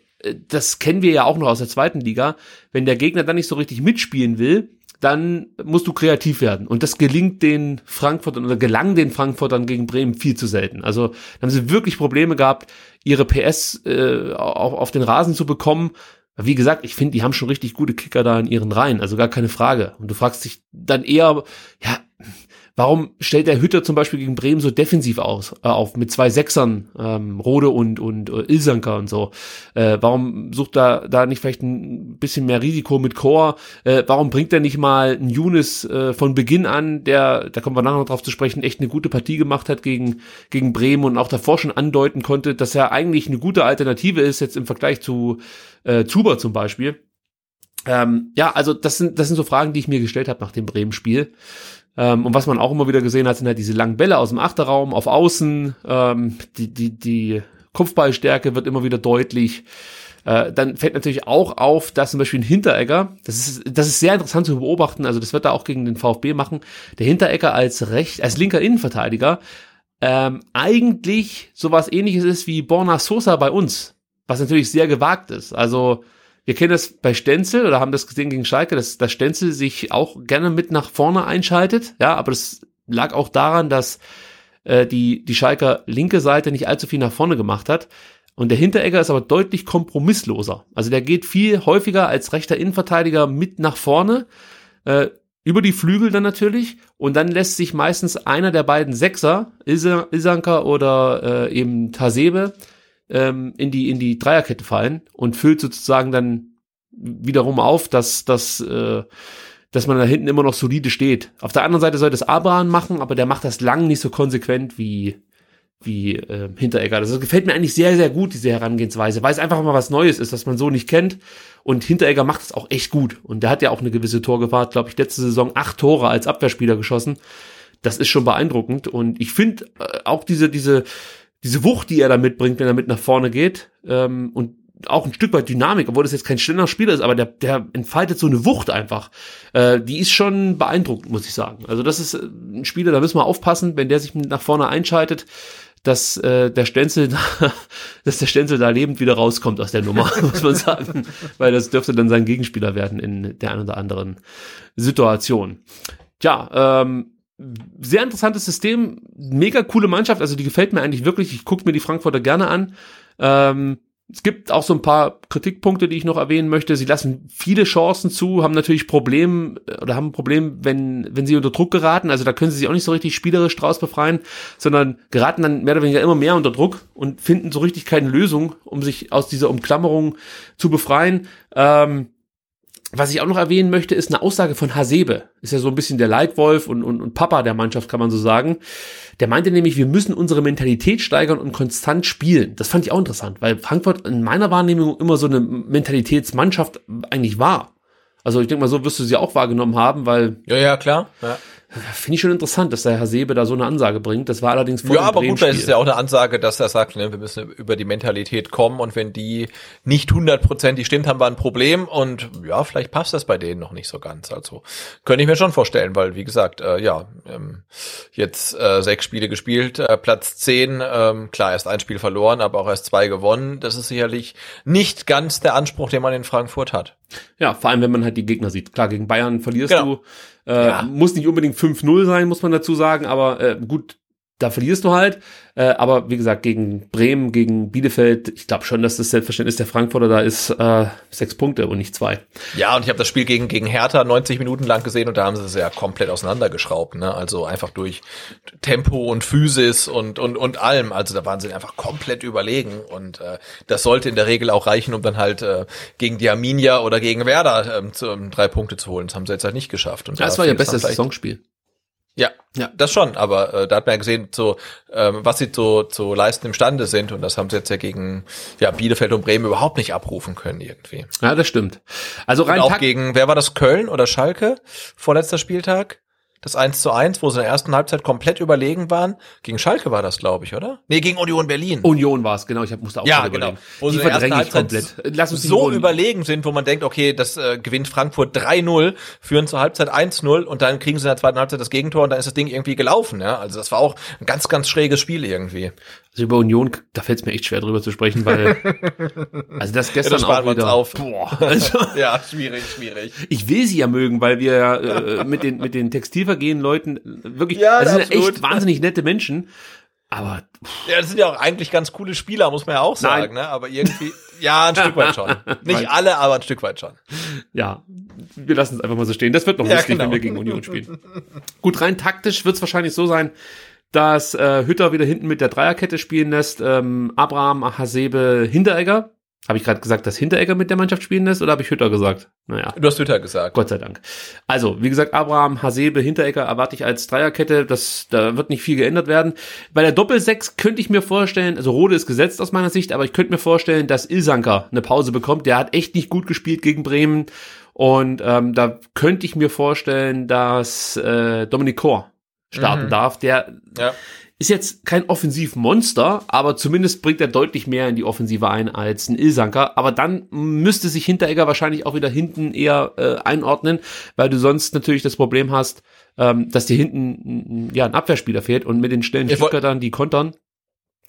das kennen wir ja auch noch aus der zweiten Liga, wenn der Gegner dann nicht so richtig mitspielen will, dann musst du kreativ werden. Und das gelingt den Frankfurtern oder gelang den Frankfurtern gegen Bremen viel zu selten. Also da haben sie wirklich Probleme gehabt, ihre PS äh, auf, auf den Rasen zu bekommen. Wie gesagt, ich finde, die haben schon richtig gute Kicker da in ihren Reihen, also gar keine Frage. Und du fragst dich dann eher, ja, Warum stellt der Hütter zum Beispiel gegen Bremen so defensiv aus, äh, auf mit zwei Sechsern, ähm, Rode und, und äh, Ilsanker und so? Äh, warum sucht er da nicht vielleicht ein bisschen mehr Risiko mit Chor? Äh, warum bringt er nicht mal einen Younes äh, von Beginn an, der, da kommen wir nachher noch drauf zu sprechen, echt eine gute Partie gemacht hat gegen, gegen Bremen und auch davor schon andeuten konnte, dass er eigentlich eine gute Alternative ist, jetzt im Vergleich zu äh, Zuber zum Beispiel. Ähm, ja, also das sind, das sind so Fragen, die ich mir gestellt habe nach dem Bremen-Spiel. Ähm, und was man auch immer wieder gesehen hat, sind halt diese langen Bälle aus dem Achterraum auf Außen. Ähm, die, die, die Kopfballstärke wird immer wieder deutlich. Äh, dann fällt natürlich auch auf, dass zum Beispiel ein Hinteregger, das ist, das ist sehr interessant zu beobachten, also das wird er auch gegen den VfB machen, der Hinteregger als recht, als linker Innenverteidiger ähm, eigentlich sowas ähnliches ist wie Borna Sosa bei uns, was natürlich sehr gewagt ist. Also wir kennen das bei Stenzel oder haben das gesehen gegen Schalke, dass, dass Stenzel sich auch gerne mit nach vorne einschaltet. Ja, aber das lag auch daran, dass äh, die, die Schalker linke Seite nicht allzu viel nach vorne gemacht hat. Und der Hinteregger ist aber deutlich kompromissloser. Also der geht viel häufiger als rechter Innenverteidiger mit nach vorne, äh, über die Flügel dann natürlich. Und dann lässt sich meistens einer der beiden Sechser, Ilsanker oder äh, eben Tasebe, ähm, in die in die Dreierkette fallen und füllt sozusagen dann wiederum auf, dass dass äh, dass man da hinten immer noch solide steht. Auf der anderen Seite soll das Abraham machen, aber der macht das lang nicht so konsequent wie wie äh, Hinteregger. Also das gefällt mir eigentlich sehr, sehr gut, diese Herangehensweise, weil es einfach mal was Neues ist, was man so nicht kennt. Und Hinteregger macht es auch echt gut. Und der hat ja auch eine gewisse Torgefahr, glaube ich, letzte Saison acht Tore als Abwehrspieler geschossen. Das ist schon beeindruckend. Und ich finde äh, auch diese, diese, diese Wucht, die er da mitbringt, wenn er mit nach vorne geht, ähm, und auch ein Stück weit Dynamik, obwohl das jetzt kein schneller Spieler ist, aber der, der entfaltet so eine Wucht einfach. Äh, die ist schon beeindruckend, muss ich sagen. Also das ist ein Spieler, da müssen wir aufpassen, wenn der sich nach vorne einschaltet, dass äh, der Stenzel, da, dass der Stenzel da lebend wieder rauskommt aus der Nummer, muss man sagen, weil das dürfte dann sein Gegenspieler werden in der einen oder anderen Situation. Ja, ähm, sehr interessantes System, mega coole Mannschaft, also die gefällt mir eigentlich wirklich. Ich gucke mir die Frankfurter gerne an. Ähm, es gibt auch so ein paar Kritikpunkte, die ich noch erwähnen möchte. Sie lassen viele Chancen zu, haben natürlich Problem oder haben ein Problem, wenn, wenn sie unter Druck geraten. Also da können sie sich auch nicht so richtig spielerisch draus befreien, sondern geraten dann mehr oder weniger immer mehr unter Druck und finden so richtig keine Lösung, um sich aus dieser Umklammerung zu befreien. Ähm, was ich auch noch erwähnen möchte, ist eine Aussage von Hasebe. Ist ja so ein bisschen der Leitwolf und, und, und Papa der Mannschaft, kann man so sagen. Der meinte nämlich, wir müssen unsere Mentalität steigern und konstant spielen. Das fand ich auch interessant, weil Frankfurt in meiner Wahrnehmung immer so eine Mentalitätsmannschaft eigentlich war. Also ich denke mal, so wirst du sie auch wahrgenommen haben, weil. Ja, ja, klar. Ja. Finde ich schon interessant, dass der Herr Sebe da so eine Ansage bringt. Das war allerdings vor Ja, aber gut, da ist es ja auch eine Ansage, dass er sagt, ne, wir müssen über die Mentalität kommen und wenn die nicht hundertprozentig stimmt, haben wir ein Problem und ja, vielleicht passt das bei denen noch nicht so ganz. Also könnte ich mir schon vorstellen, weil wie gesagt, äh, ja, ähm, jetzt äh, sechs Spiele gespielt, äh, Platz zehn, ähm, klar, erst ein Spiel verloren, aber auch erst zwei gewonnen. Das ist sicherlich nicht ganz der Anspruch, den man in Frankfurt hat. Ja, vor allem, wenn man halt die Gegner sieht. Klar, gegen Bayern verlierst genau. du äh, ja. Muss nicht unbedingt 5-0 sein, muss man dazu sagen, aber äh, gut, da verlierst du halt. Äh, aber wie gesagt, gegen Bremen, gegen Bielefeld, ich glaube schon, dass das Selbstverständnis der Frankfurter da ist äh, sechs Punkte und nicht zwei. Ja, und ich habe das Spiel gegen, gegen Hertha 90 Minuten lang gesehen und da haben sie es ja komplett auseinandergeschraubt. Ne? Also einfach durch Tempo und Physis und, und, und allem. Also da waren sie einfach komplett überlegen. Und äh, das sollte in der Regel auch reichen, um dann halt äh, gegen die Arminia oder gegen Werder ähm, zu, um drei Punkte zu holen. Das haben sie jetzt halt nicht geschafft. Und das war ihr bestes Saisonspiel. Ja, ja, das schon, aber äh, da hat man ja gesehen, so, ähm, was sie zu, zu leisten imstande sind und das haben sie jetzt ja gegen ja, Bielefeld und Bremen überhaupt nicht abrufen können irgendwie. Ja, das stimmt. Also rein und auch gegen, wer war das, Köln oder Schalke, vorletzter Spieltag? Das 1 zu 1, wo sie in der ersten Halbzeit komplett überlegen waren. Gegen Schalke war das, glaube ich, oder? Nee, gegen Union Berlin. Union war es, genau. Ich hab, musste auch ja, genau. Wo die sie in der ersten Halbzeit komplett. Lass uns so überlegen sind, wo man denkt, okay, das äh, gewinnt Frankfurt 3-0, führen zur Halbzeit 1-0 und dann kriegen sie in der zweiten Halbzeit das Gegentor und dann ist das Ding irgendwie gelaufen. Ja? Also das war auch ein ganz, ganz schräges Spiel irgendwie. Also über Union, da fällt es mir echt schwer drüber zu sprechen, weil also das gestern ja, das auch wieder. Auf. Boah, also, ja, schwierig, schwierig. Ich will sie ja mögen, weil wir äh, mit den mit den Textilvergehen Leuten wirklich, ja, das sind echt wahnsinnig nette Menschen. Aber pff. ja, das sind ja auch eigentlich ganz coole Spieler, muss man ja auch sagen, Nein. ne? Aber irgendwie, ja, ein Stück weit schon. Nicht alle, aber ein Stück weit schon. Ja, wir lassen es einfach mal so stehen. Das wird noch ja, lustig, genau. wenn wir gegen Union spielen. Gut, rein taktisch wird es wahrscheinlich so sein, dass äh, Hütter wieder hinten mit der Dreierkette spielen lässt. Ähm, Abraham, Hasebe, Hinteregger. Habe ich gerade gesagt, dass Hinteregger mit der Mannschaft spielen lässt oder habe ich Hütter gesagt? Naja. Du hast Hütter gesagt. Gott sei Dank. Also, wie gesagt, Abraham, Hasebe, Hinteregger erwarte ich als Dreierkette. Das, da wird nicht viel geändert werden. Bei der Doppelsechs könnte ich mir vorstellen, also Rode ist gesetzt aus meiner Sicht, aber ich könnte mir vorstellen, dass Ilsanker eine Pause bekommt. Der hat echt nicht gut gespielt gegen Bremen. Und ähm, da könnte ich mir vorstellen, dass äh, Dominik Kor starten mhm. darf. Der ja. ist jetzt kein Offensivmonster, aber zumindest bringt er deutlich mehr in die Offensive ein als ein Ilsanker. Aber dann müsste sich Hinteregger wahrscheinlich auch wieder hinten eher äh, einordnen, weil du sonst natürlich das Problem hast, ähm, dass dir hinten ja ein Abwehrspieler fehlt und mit den schnellen Stuttgartern, die kontern,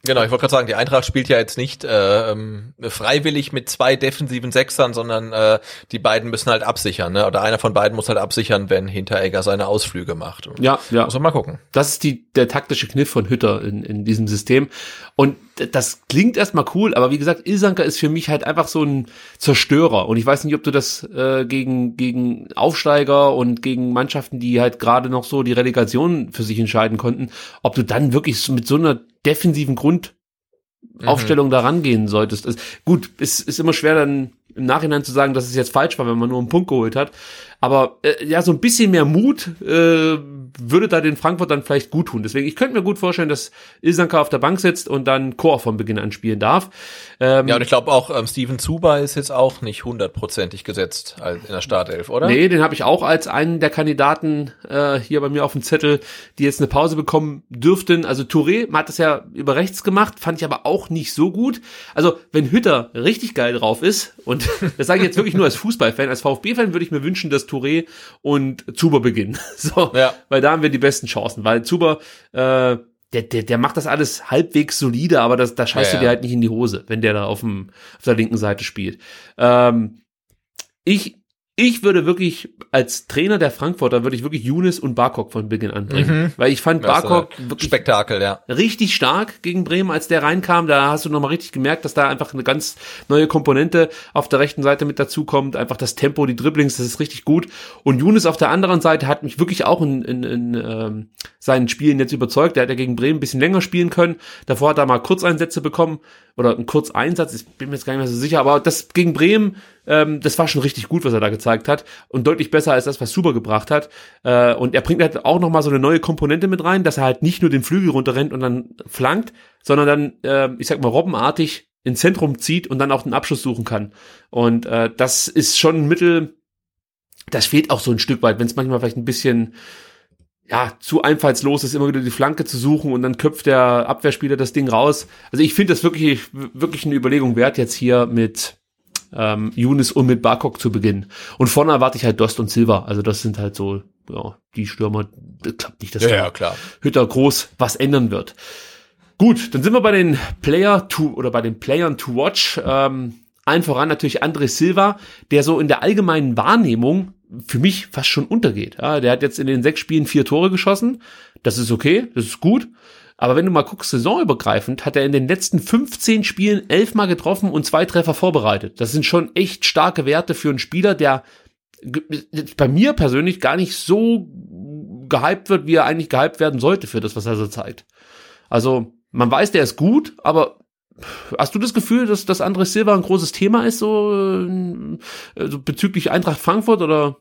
Genau, ich wollte gerade sagen, die Eintracht spielt ja jetzt nicht äh, ähm, freiwillig mit zwei defensiven Sechsern, sondern äh, die beiden müssen halt absichern, ne? Oder einer von beiden muss halt absichern, wenn Hinteregger seine Ausflüge macht. Ja, ja. Muss man mal gucken. Das ist die, der taktische Kniff von Hütter in, in diesem System. Und das klingt erstmal cool, aber wie gesagt, Ilsanker ist für mich halt einfach so ein Zerstörer. Und ich weiß nicht, ob du das äh, gegen, gegen Aufsteiger und gegen Mannschaften, die halt gerade noch so die Relegation für sich entscheiden konnten, ob du dann wirklich mit so einer defensiven Grundaufstellung mhm. da rangehen solltest. Also, gut, es ist immer schwer dann im Nachhinein zu sagen, dass es jetzt falsch war, wenn man nur einen Punkt geholt hat. Aber äh, ja, so ein bisschen mehr Mut äh, würde da den Frankfurt dann vielleicht gut tun. Deswegen, ich könnte mir gut vorstellen, dass Ilsanka auf der Bank sitzt und dann Chor von Beginn an spielen darf. Ähm, ja, und ich glaube auch, ähm, Steven Zuba ist jetzt auch nicht hundertprozentig gesetzt in der Startelf, oder? Nee, den habe ich auch als einen der Kandidaten äh, hier bei mir auf dem Zettel, die jetzt eine Pause bekommen dürften. Also Touré hat das ja über rechts gemacht, fand ich aber auch nicht so gut. Also wenn Hütter richtig geil drauf ist, und das sage ich jetzt wirklich nur als Fußballfan, als VfB-Fan würde ich mir wünschen, dass Touré und Zuber beginnen. So, ja. weil da haben wir die besten Chancen, weil Zuber äh, der, der, der macht das alles halbwegs solide, aber das, da scheißt ja, du dir halt nicht in die Hose, wenn der da auf, dem, auf der linken Seite spielt. Ähm, ich ich würde wirklich als Trainer der Frankfurter würde ich wirklich Younes und Barkok von Beginn anbringen, mhm. weil ich fand Barkok wirklich Spektakel, ja. richtig stark gegen Bremen, als der reinkam. Da hast du nochmal richtig gemerkt, dass da einfach eine ganz neue Komponente auf der rechten Seite mit dazukommt. Einfach das Tempo, die Dribblings, das ist richtig gut. Und Younes auf der anderen Seite hat mich wirklich auch in, in, in ähm, seinen Spielen jetzt überzeugt. Der hat ja gegen Bremen ein bisschen länger spielen können. Davor hat er mal Kurzeinsätze bekommen oder einen Kurzeinsatz. Ich bin mir jetzt gar nicht mehr so sicher, aber das gegen Bremen ähm, das war schon richtig gut, was er da gezeigt hat und deutlich besser als das, was Super gebracht hat. Äh, und er bringt halt auch noch mal so eine neue Komponente mit rein, dass er halt nicht nur den Flügel runterrennt und dann flankt, sondern dann, äh, ich sag mal, robbenartig ins Zentrum zieht und dann auch den Abschluss suchen kann. Und äh, das ist schon ein Mittel, das fehlt auch so ein Stück weit, wenn es manchmal vielleicht ein bisschen ja, zu einfallslos ist, immer wieder die Flanke zu suchen und dann köpft der Abwehrspieler das Ding raus. Also ich finde das wirklich, wirklich eine Überlegung wert, jetzt hier mit ähm, Younes und mit Barkok zu beginnen. Und vorne erwarte ich halt Dost und Silva. Also das sind halt so, ja, die Stürmer. Das klappt nicht, dass ja, ja, klar. Hütter groß was ändern wird. Gut, dann sind wir bei den Player to oder bei den Playern to watch. Ähm, allen voran natürlich André Silva, der so in der allgemeinen Wahrnehmung für mich fast schon untergeht. Ja, der hat jetzt in den sechs Spielen vier Tore geschossen. Das ist okay, das ist gut. Aber wenn du mal guckst, saisonübergreifend, hat er in den letzten 15 Spielen elfmal getroffen und zwei Treffer vorbereitet. Das sind schon echt starke Werte für einen Spieler, der bei mir persönlich gar nicht so gehypt wird, wie er eigentlich gehypt werden sollte für das, was er so zeigt. Also, man weiß, der ist gut, aber hast du das Gefühl, dass das André Silva ein großes Thema ist, so, äh, so bezüglich Eintracht Frankfurt oder?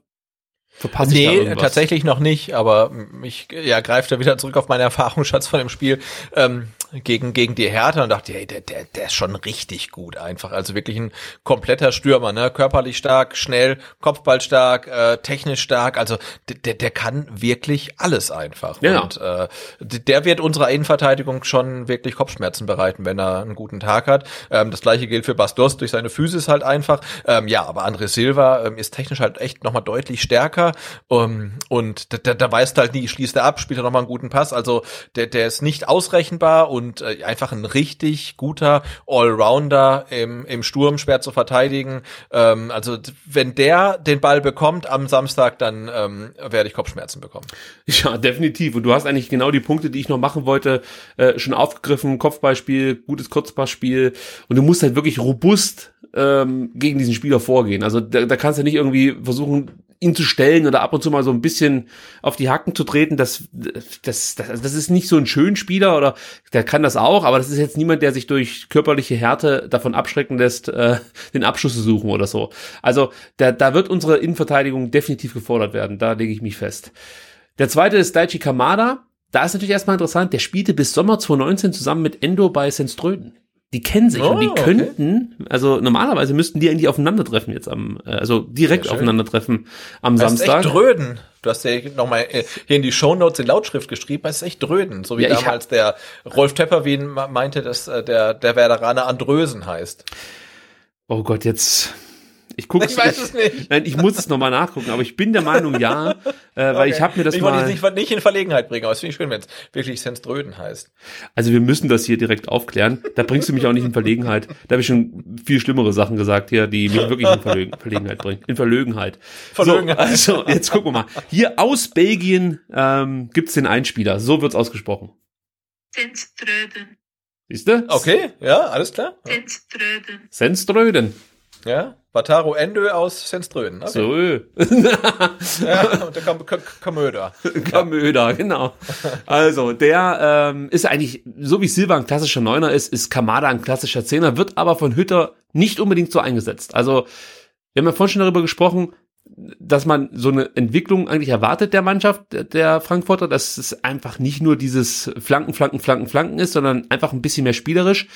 Verpasse nee, ich tatsächlich noch nicht, aber ich ja, greife da wieder zurück auf meine Erfahrungsschatz von dem Spiel. Ähm, gegen, gegen die Hertha und dachte, hey, der, der, der ist schon richtig gut einfach. Also wirklich ein kompletter Stürmer, ne? Körperlich stark, schnell, Kopfball stark, äh, technisch stark. Also der, der kann wirklich alles einfach. Ja. Und äh, der wird unserer Innenverteidigung schon wirklich Kopfschmerzen bereiten, wenn er einen guten Tag hat. Ähm, das gleiche gilt für Bastos durch seine Physis halt einfach. Ähm, ja, aber André Silva ähm, ist technisch halt echt nochmal deutlich stärker. Um, und da, da, da weißt halt nie, schließt er ab, spielt er nochmal einen guten Pass. Also der, der ist nicht ausrechenbar und und äh, einfach ein richtig guter Allrounder im, im Sturm, schwer zu verteidigen. Ähm, also wenn der den Ball bekommt am Samstag, dann ähm, werde ich Kopfschmerzen bekommen. Ja, definitiv. Und du hast eigentlich genau die Punkte, die ich noch machen wollte, äh, schon aufgegriffen. Kopfballspiel, gutes Kurzpassspiel. Und du musst halt wirklich robust ähm, gegen diesen Spieler vorgehen. Also da, da kannst du nicht irgendwie versuchen, ihn zu stellen oder ab und zu mal so ein bisschen auf die Hacken zu treten, das, das, das, das ist nicht so ein schön Spieler oder der kann das auch, aber das ist jetzt niemand, der sich durch körperliche Härte davon abschrecken lässt, äh, den Abschluss zu suchen oder so. Also da, da wird unsere Innenverteidigung definitiv gefordert werden, da lege ich mich fest. Der zweite ist Daichi Kamada. Da ist natürlich erstmal interessant, der spielte bis Sommer 2019 zusammen mit Endo bei Senströden. Die kennen sich oh, und die okay. könnten, also normalerweise müssten die eigentlich aufeinandertreffen jetzt am, äh, also direkt aufeinandertreffen am das Samstag. Ist echt dröden. Du hast ja nochmal äh, hier in die Shownotes in Lautschrift geschrieben, das ist echt dröden. So wie ja, damals der Rolf Tepperwien meinte, dass äh, der, der Werderaner Andrösen heißt. Oh Gott, jetzt ich gucke Ich weiß es nicht. Nein, ich muss es nochmal nachgucken, aber ich bin der Meinung, ja, äh, weil okay. ich habe mir das ich mal. Ich wollte nicht in Verlegenheit bringen, aber es finde ich schön, wenn es wirklich Senströden heißt. Also wir müssen das hier direkt aufklären. Da bringst du mich auch nicht in Verlegenheit. Da habe ich schon viel schlimmere Sachen gesagt hier, die mich wirklich in Verlegen, Verlegenheit bringen. In Verlegenheit. Verlegenheit. So, also jetzt gucken wir mal. Hier aus Belgien ähm, gibt den Einspieler. So wird's ausgesprochen. Senströden. Siehst du? Okay, ja, alles klar. Senströden. Senströden. Ja, Wataru Endo aus Senströden. Okay. So. ja, und der Kam Kamöder. Kamöder, genau. Also, der ähm, ist eigentlich, so wie Silva ein klassischer Neuner ist, ist Kamada ein klassischer Zehner, wird aber von Hütter nicht unbedingt so eingesetzt. Also, wir haben ja vorhin schon darüber gesprochen, dass man so eine Entwicklung eigentlich erwartet der Mannschaft der Frankfurter, dass es einfach nicht nur dieses Flanken, Flanken, Flanken, Flanken ist, sondern einfach ein bisschen mehr spielerisch.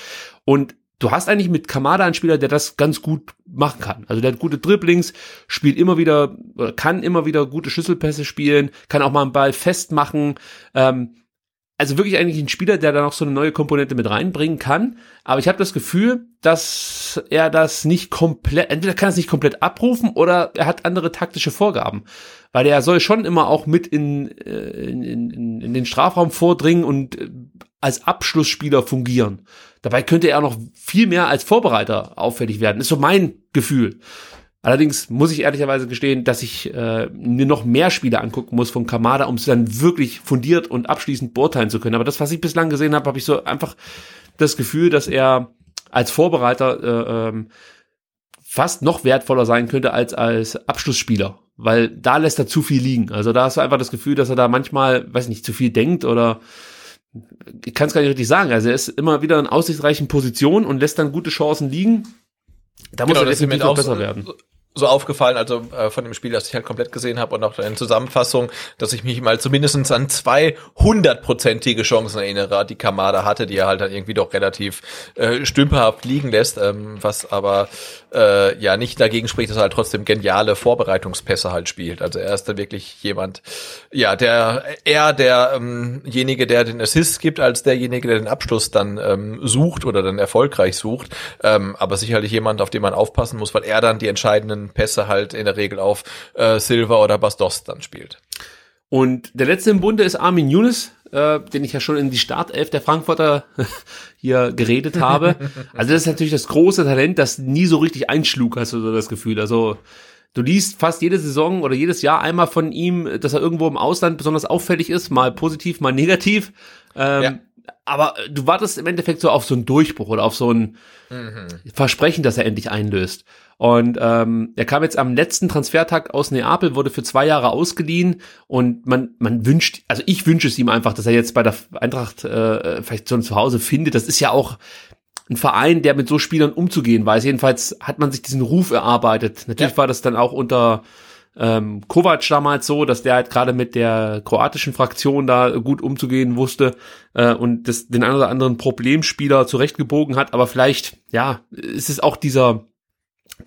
Und du hast eigentlich mit Kamada einen Spieler, der das ganz gut machen kann. Also der hat gute Dribblings, spielt immer wieder, kann immer wieder gute Schlüsselpässe spielen, kann auch mal einen Ball festmachen. Ähm, also wirklich eigentlich ein Spieler, der da noch so eine neue Komponente mit reinbringen kann. Aber ich habe das Gefühl, dass er das nicht komplett, entweder kann er es nicht komplett abrufen oder er hat andere taktische Vorgaben. Weil er soll schon immer auch mit in, äh, in, in, in den Strafraum vordringen und äh, als Abschlussspieler fungieren. Dabei könnte er noch viel mehr als Vorbereiter auffällig werden. Ist so mein Gefühl. Allerdings muss ich ehrlicherweise gestehen, dass ich äh, mir noch mehr Spiele angucken muss von Kamada, um es dann wirklich fundiert und abschließend beurteilen zu können. Aber das, was ich bislang gesehen habe, habe ich so einfach das Gefühl, dass er als Vorbereiter äh, ähm, fast noch wertvoller sein könnte als als Abschlussspieler, weil da lässt er zu viel liegen. Also da hast du einfach das Gefühl, dass er da manchmal, weiß nicht, zu viel denkt oder ich kann es gar nicht richtig sagen. Also er ist immer wieder in aussichtsreichen Positionen und lässt dann gute Chancen liegen. Da muss Genau, er definitiv auch besser so- werden. so aufgefallen, also äh, von dem Spiel, das ich halt komplett gesehen habe und auch in Zusammenfassung, dass ich mich mal zumindest an zwei hundertprozentige Chancen erinnere, die Kamada hatte, die er halt dann irgendwie doch relativ äh, stümperhaft liegen lässt, ähm, was aber äh, ja nicht dagegen spricht, dass er halt trotzdem geniale Vorbereitungspässe halt spielt. Also er ist da wirklich jemand, ja, der eher derjenige, der den Assist gibt, als derjenige, der den Abschluss dann ähm, sucht oder dann erfolgreich sucht. Ähm, aber sicherlich jemand, auf den man aufpassen muss, weil er dann die entscheidenden Pässe halt in der Regel auf äh, Silva oder Bastos dann spielt. Und der letzte im Bunde ist Armin Younes, äh, den ich ja schon in die Startelf der Frankfurter hier geredet habe. Also das ist natürlich das große Talent, das nie so richtig einschlug, hast du so das Gefühl. Also du liest fast jede Saison oder jedes Jahr einmal von ihm, dass er irgendwo im Ausland besonders auffällig ist, mal positiv, mal negativ. Ähm, Ja. Aber du wartest im Endeffekt so auf so einen Durchbruch oder auf so ein Versprechen, das er endlich einlöst. Und ähm, er kam jetzt am letzten Transfertag aus Neapel, wurde für zwei Jahre ausgeliehen und man man wünscht, also ich wünsche es ihm einfach, dass er jetzt bei der Eintracht äh, vielleicht so ein Zuhause findet. Das ist ja auch ein Verein, der mit so Spielern umzugehen weiß. Jedenfalls hat man sich diesen Ruf erarbeitet. Natürlich Ja. war das dann auch unter ähm, Kovac damals so, dass der halt gerade mit der kroatischen Fraktion da gut umzugehen wusste äh, und das, den einen oder anderen Problemspieler zurechtgebogen hat. Aber vielleicht, ja, ist es auch dieser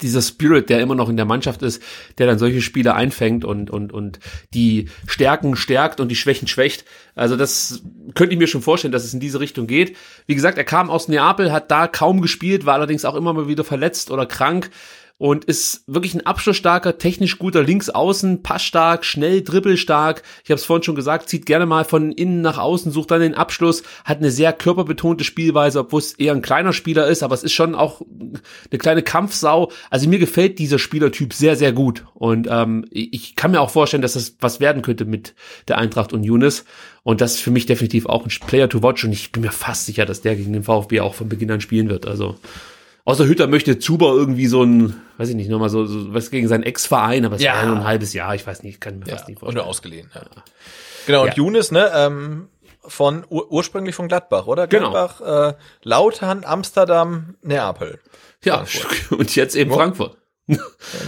dieser Spirit, der immer noch in der Mannschaft ist, der dann solche Spiele einfängt und, und, und die Stärken stärkt und die Schwächen schwächt. Also das könnte ich mir schon vorstellen, dass es in diese Richtung geht. Wie gesagt, er kam aus Neapel, hat da kaum gespielt, war allerdings auch immer mal wieder verletzt oder krank und ist wirklich ein abschlussstarker, technisch guter Linksaußen, passstark, schnell, dribbelstark. Ich habe es vorhin schon gesagt, zieht gerne mal von innen nach außen, sucht dann den Abschluss, hat eine sehr körperbetonte Spielweise, obwohl es eher ein kleiner Spieler ist, aber es ist schon auch eine kleine Kampfsau. Also mir gefällt dieser Spielertyp sehr, sehr gut. Und ähm, ich kann mir auch vorstellen, dass das was werden könnte mit der Eintracht und Younes. Und das ist für mich definitiv auch ein Player to watch. Und ich bin mir fast sicher, dass der gegen den VfB auch von Beginn an spielen wird. Also Außer Hütter möchte Zuber irgendwie so ein, weiß ich nicht, nochmal so, so was gegen seinen Ex-Verein, aber es Ja. war nur ein halbes Jahr, ich weiß nicht, kann mir Ja, fast nicht und nur vorstellen. ausgeliehen. Ja. Genau, und Ja. Younes, ne, ähm, von ur ursprünglich von Gladbach, oder? Genau. Gladbach, äh, Lautern, Amsterdam, Neapel. Ja, und jetzt eben. Frankfurt. Ja,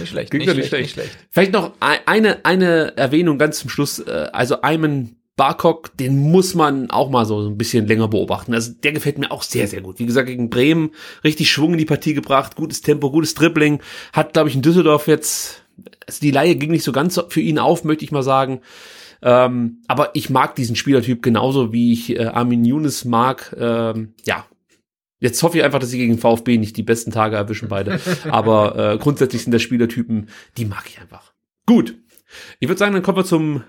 nicht schlecht. Klingt ja nicht schlecht. Vielleicht noch ein- eine, eine Erwähnung ganz zum Schluss. äh, Also Ayman Barkok, den muss man auch mal so ein bisschen länger beobachten. Also der gefällt mir auch sehr, sehr gut. Wie gesagt, gegen Bremen richtig Schwung in die Partie gebracht, gutes Tempo, gutes Dribbling. Hat, glaube ich, in Düsseldorf jetzt, also die Laie ging nicht so ganz für ihn auf, möchte ich mal sagen. Ähm, aber ich mag diesen Spielertyp genauso, wie ich äh, Armin Younes mag. Ähm, ja, Jetzt hoffe ich einfach, dass sie gegen VfB nicht die besten Tage erwischen beide. Aber äh, grundsätzlich sind das Spielertypen, die mag ich einfach. Gut. Ich würde sagen, dann kommen wir zum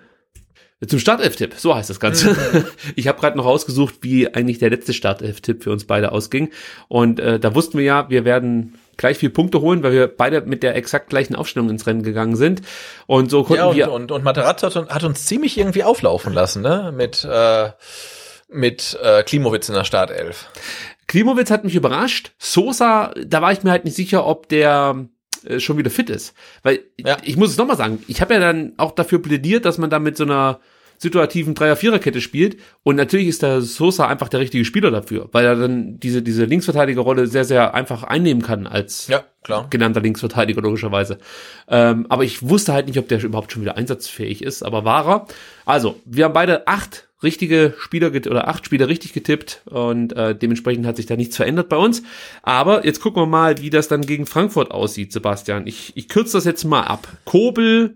zum Startelf-Tipp. So heißt das Ganze. Ich habe gerade noch rausgesucht, wie eigentlich der letzte Startelf-Tipp für uns beide ausging. Und äh, da wussten wir ja, wir werden gleich viel Punkte holen, weil wir beide mit der exakt gleichen Aufstellung ins Rennen gegangen sind. Und so konnten Ja, und, wir und, und Materazzo hat, uns- hat uns ziemlich irgendwie auflaufen lassen, ne? Mit, äh, mit äh, Klimowitz in der Startelf. Klimowitz hat mich überrascht. Sosa, da war ich mir halt nicht sicher, ob der äh, schon wieder fit ist. Weil Ja. ich muss es nochmal sagen, ich habe ja dann auch dafür plädiert, dass man da mit so einer situativen Dreier-Vierer-Kette spielt. Und natürlich ist der Sosa einfach der richtige Spieler dafür, weil er dann diese, diese Linksverteidigerrolle sehr, sehr einfach einnehmen kann als Ja, klar. genannter Linksverteidiger logischerweise. Ähm, aber ich wusste halt nicht, ob der überhaupt schon wieder einsatzfähig ist, aber war er. Also, wir haben beide acht richtige Spieler oder acht Spieler richtig getippt und äh, dementsprechend hat sich da nichts verändert bei uns. Aber jetzt gucken wir mal, wie das dann gegen Frankfurt aussieht, Sebastian. Ich, ich kürze das jetzt mal ab. Kobel,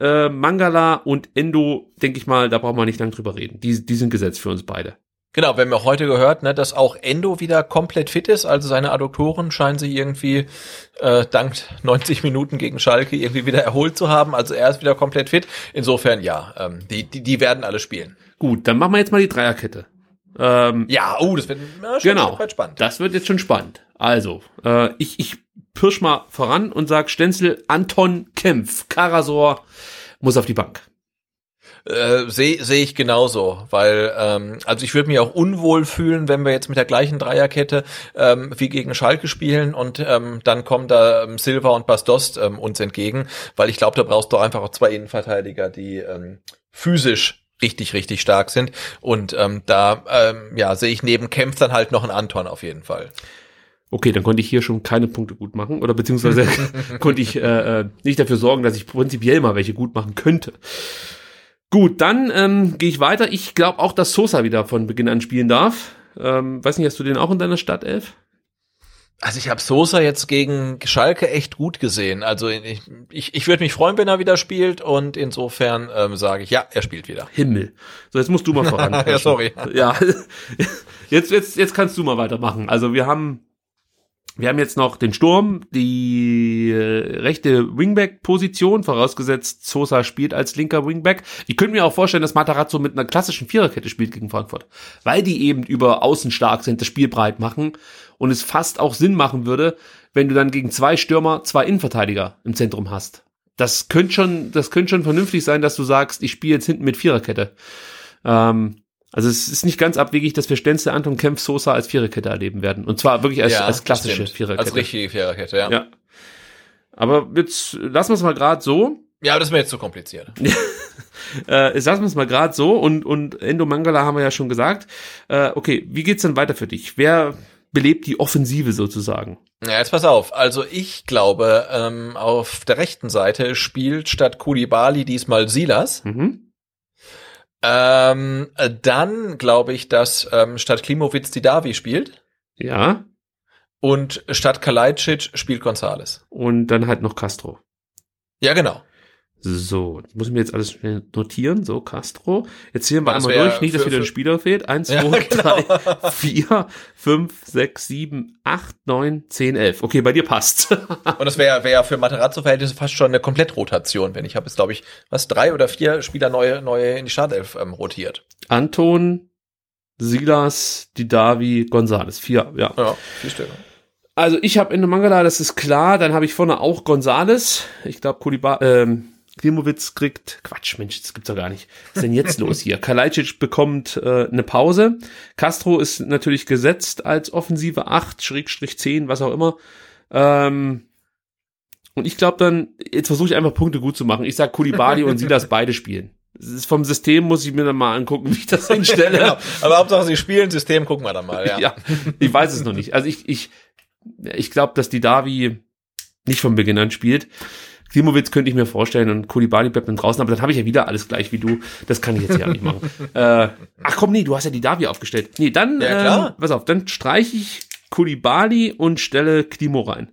äh, Mangala und Endo, denke ich mal, da brauchen wir nicht lange drüber reden. Die, die sind gesetzt für uns beide. Genau, wir haben ja heute gehört, ne, dass auch Endo wieder komplett fit ist. Also seine Adduktoren scheinen sich irgendwie äh, dank 90 Minuten gegen Schalke irgendwie wieder erholt zu haben. Also er ist wieder komplett fit. Insofern ja, ähm, die, die, die werden alle spielen. Gut, dann machen wir jetzt mal die Dreierkette. Ähm, Ja, oh, das wird ja, schon Genau. spannend. Das wird jetzt schon spannend. Also, äh, ich, ich pirsch mal voran und sag Stenzel, Anton Kempf, Karasor muss auf die Bank. Äh, Sehe seh ich genauso, weil ähm, also ich würde mich auch unwohl fühlen, wenn wir jetzt mit der gleichen Dreierkette ähm, wie gegen Schalke spielen und ähm, dann kommen da ähm, Silva und Bastost ähm, uns entgegen, weil ich glaube, da brauchst du einfach auch zwei Innenverteidiger, die ähm, physisch richtig richtig stark sind und ähm, da ähm, ja sehe ich neben Kempf dann halt noch einen Anton auf jeden Fall. Okay, dann konnte ich hier schon keine Punkte gut machen oder beziehungsweise konnte ich äh, äh, nicht dafür sorgen, dass ich prinzipiell mal welche gut machen könnte. Gut, dann ähm, gehe ich weiter. Ich glaube auch, dass Sosa wieder von Beginn an spielen darf. Ähm, weiß nicht, hast du den auch in deiner Startelf? Also ich habe Sosa jetzt gegen Schalke echt gut gesehen. Also ich, ich, ich würde mich freuen, wenn er wieder spielt und insofern ähm, sage ich, ja, er spielt wieder. Himmel. So, jetzt musst du mal voran. Ja, sorry. Ja, jetzt, jetzt, jetzt kannst du mal weitermachen. Also wir haben, wir haben jetzt noch den Sturm, die äh, rechte Wingback-Position, vorausgesetzt Sosa spielt als linker Wingback. Ich könnte mir auch vorstellen, dass Matarazzo mit einer klassischen Viererkette spielt gegen Frankfurt, weil die eben über außen stark sind, das Spiel breit machen und es fast auch Sinn machen würde, wenn du dann gegen zwei Stürmer, zwei Innenverteidiger im Zentrum hast. Das könnte schon, das könnte schon vernünftig sein, dass du sagst, ich spiele jetzt hinten mit Viererkette. Ähm, also es ist nicht ganz abwegig, dass wir Stenzel, Anton Kempf, Sosa als Viererkette erleben werden. Und zwar wirklich als, als klassische stimmt. Viererkette. Als richtige Viererkette, ja. ja. ja. Aber jetzt lassen wir es mal gerade so. aber das ist mir jetzt zu kompliziert. Äh, jetzt lassen wir es mal gerade so und, und Endo Mangala haben wir ja schon gesagt. Äh, okay, wie geht's denn weiter für dich? Wer belebt die Offensive sozusagen? Ja, jetzt pass auf. Also ich glaube, ähm, auf der rechten Seite spielt statt Kulibali diesmal Silas. Mhm. Ähm, äh, dann glaube ich, dass ähm, statt Klimowitz die Davi spielt Ja. und statt Kalajdzic spielt Gonzales. Und dann halt noch Castro. Ja, genau. So, muss ich mir jetzt alles schnell notieren. So, Castro. Jetzt zählen wir Das einmal durch, nicht, dass wieder ein Spieler fehlt. Eins, Ja, zwei, genau. drei, vier, fünf, sechs, sieben, acht, neun, zehn, elf. Okay, bei dir passt. Und das wäre wär für Materazzo-Verhältnisse fast schon eine Komplettrotation, wenn ich habe jetzt, glaube ich, was, drei oder vier Spieler neue, neue in die Startelf ähm, rotiert. Anton, Silas, Didavi, Gonzales. Vier, ja. Ja, vier Stück. Also ich habe Endo Mangala, das ist klar. Dann habe ich vorne auch Gonzales. Ich glaube, Kuliba, ähm, Klimowitz kriegt, Quatsch, Mensch, das gibt's doch gar nicht. Was ist denn jetzt los hier? Kalajdzic bekommt äh, eine Pause. Castro ist natürlich gesetzt als offensive 8, Schrägstrich 10, was auch immer. Ähm, und ich glaube dann, jetzt versuche ich einfach Punkte gut zu machen. Ich sag Kulibali und Silas beide spielen. Vom System muss ich mir dann mal angucken, wie ich das hinstelle. Genau. Aber Hauptsache, sie spielen System, gucken wir dann mal. Ja. Ja, ich weiß es noch nicht. Also ich, ich, ich glaube, dass die Davi nicht von Beginn an spielt. Klimowitz könnte ich mir vorstellen und Kulibali bleibt dann draußen, aber dann habe ich ja wieder alles gleich wie du. Das kann ich jetzt ja nicht machen. äh, ach komm, nee, du hast ja die Davi aufgestellt. Nee, dann, Ja, klar. ähm, pass auf, dann streiche ich Kulibali und stelle Klimo rein.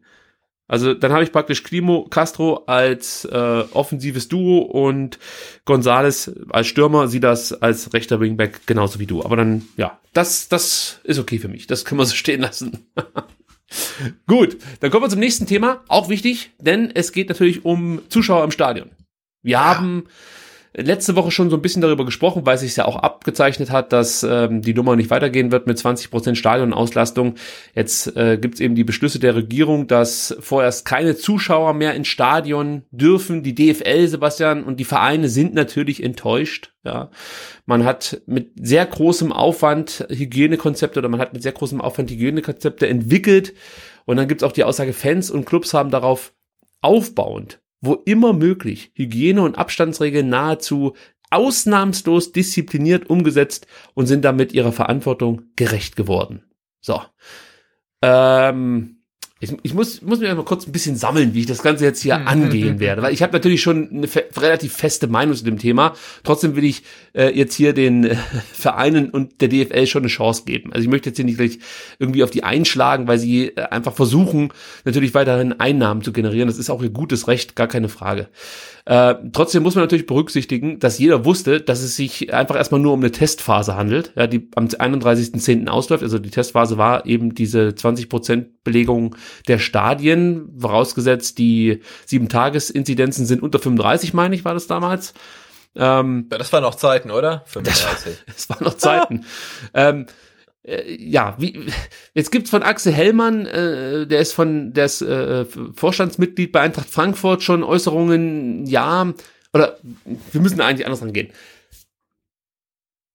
Also dann habe ich praktisch Klimo Castro als äh, offensives Duo und Gonzales als Stürmer, sie das als rechter Wingback genauso wie du. Aber dann, ja, das, das ist okay für mich. Das können wir so stehen lassen. Gut, dann kommen wir zum nächsten Thema. Auch wichtig, denn es geht natürlich um Zuschauer im Stadion. Wir haben letzte Woche schon so ein bisschen darüber gesprochen, weil sich ja auch abgezeichnet hat, dass ähm, die Nummer nicht weitergehen wird mit 20% Stadionauslastung. Jetzt äh, gibt es eben die Beschlüsse der Regierung, dass vorerst keine Zuschauer mehr ins Stadion dürfen. Die DFL, Sebastian, und die Vereine sind natürlich enttäuscht. Ja, man hat mit sehr großem Aufwand Hygienekonzepte oder man hat mit sehr großem Aufwand Hygienekonzepte entwickelt. Und dann gibt es auch die Aussage, Fans und Clubs haben darauf aufbauend wo immer möglich Hygiene- und Abstandsregeln nahezu ausnahmslos diszipliniert umgesetzt und sind damit ihrer Verantwortung gerecht geworden. So. Ähm, ich, ich muss, muss mir mal kurz ein bisschen sammeln, wie ich das Ganze jetzt hier Hm. angehen werde, weil ich habe natürlich schon eine fe relativ feste Meinung zu dem Thema. Trotzdem will ich äh, jetzt hier den äh, Vereinen und der DFL schon eine Chance geben. Also ich möchte jetzt hier nicht gleich irgendwie auf die einschlagen, weil sie äh, einfach versuchen, natürlich weiterhin Einnahmen zu generieren. Das ist auch ihr gutes Recht, gar keine Frage. Äh, trotzdem muss man natürlich berücksichtigen, dass jeder wusste, dass es sich einfach erstmal nur um eine Testphase handelt, ja, die am 31.10. ausläuft. Also die Testphase war eben diese 20% Belegung der Stadien, vorausgesetzt die sieben Tages-Inzidenzen sind unter 35, meine ich, war das damals. Ähm, Ja, das waren noch Zeiten, oder? 35. es waren noch Zeiten. ähm, äh, ja, wie, jetzt gibt's von Axel Hellmann, äh, der ist von, der ist äh, Vorstandsmitglied bei Eintracht Frankfurt schon Äußerungen, ja, oder wir müssen eigentlich anders rangehen.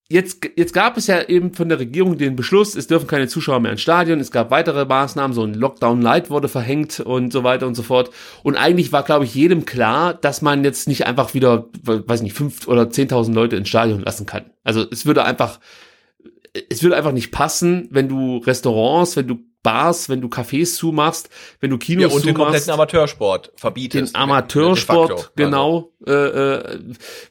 Jetzt, jetzt gab es ja eben von der Regierung den Beschluss, es dürfen keine Zuschauer mehr ins Stadion, es gab weitere Maßnahmen, so ein Lockdown Light wurde verhängt und so weiter und so fort. Und eigentlich war, glaube ich, jedem klar, dass man jetzt nicht einfach wieder, weiß nicht, fünf oder zehntausend Leute ins Stadion lassen kann. Also es würde einfach, es würde einfach nicht passen, wenn du Restaurants, wenn du Bars, wenn du Cafés zumachst, wenn du Kinos Ja, und den zumachst kompletten Amateursport verbietest. den Amateursport De facto. genau äh, äh,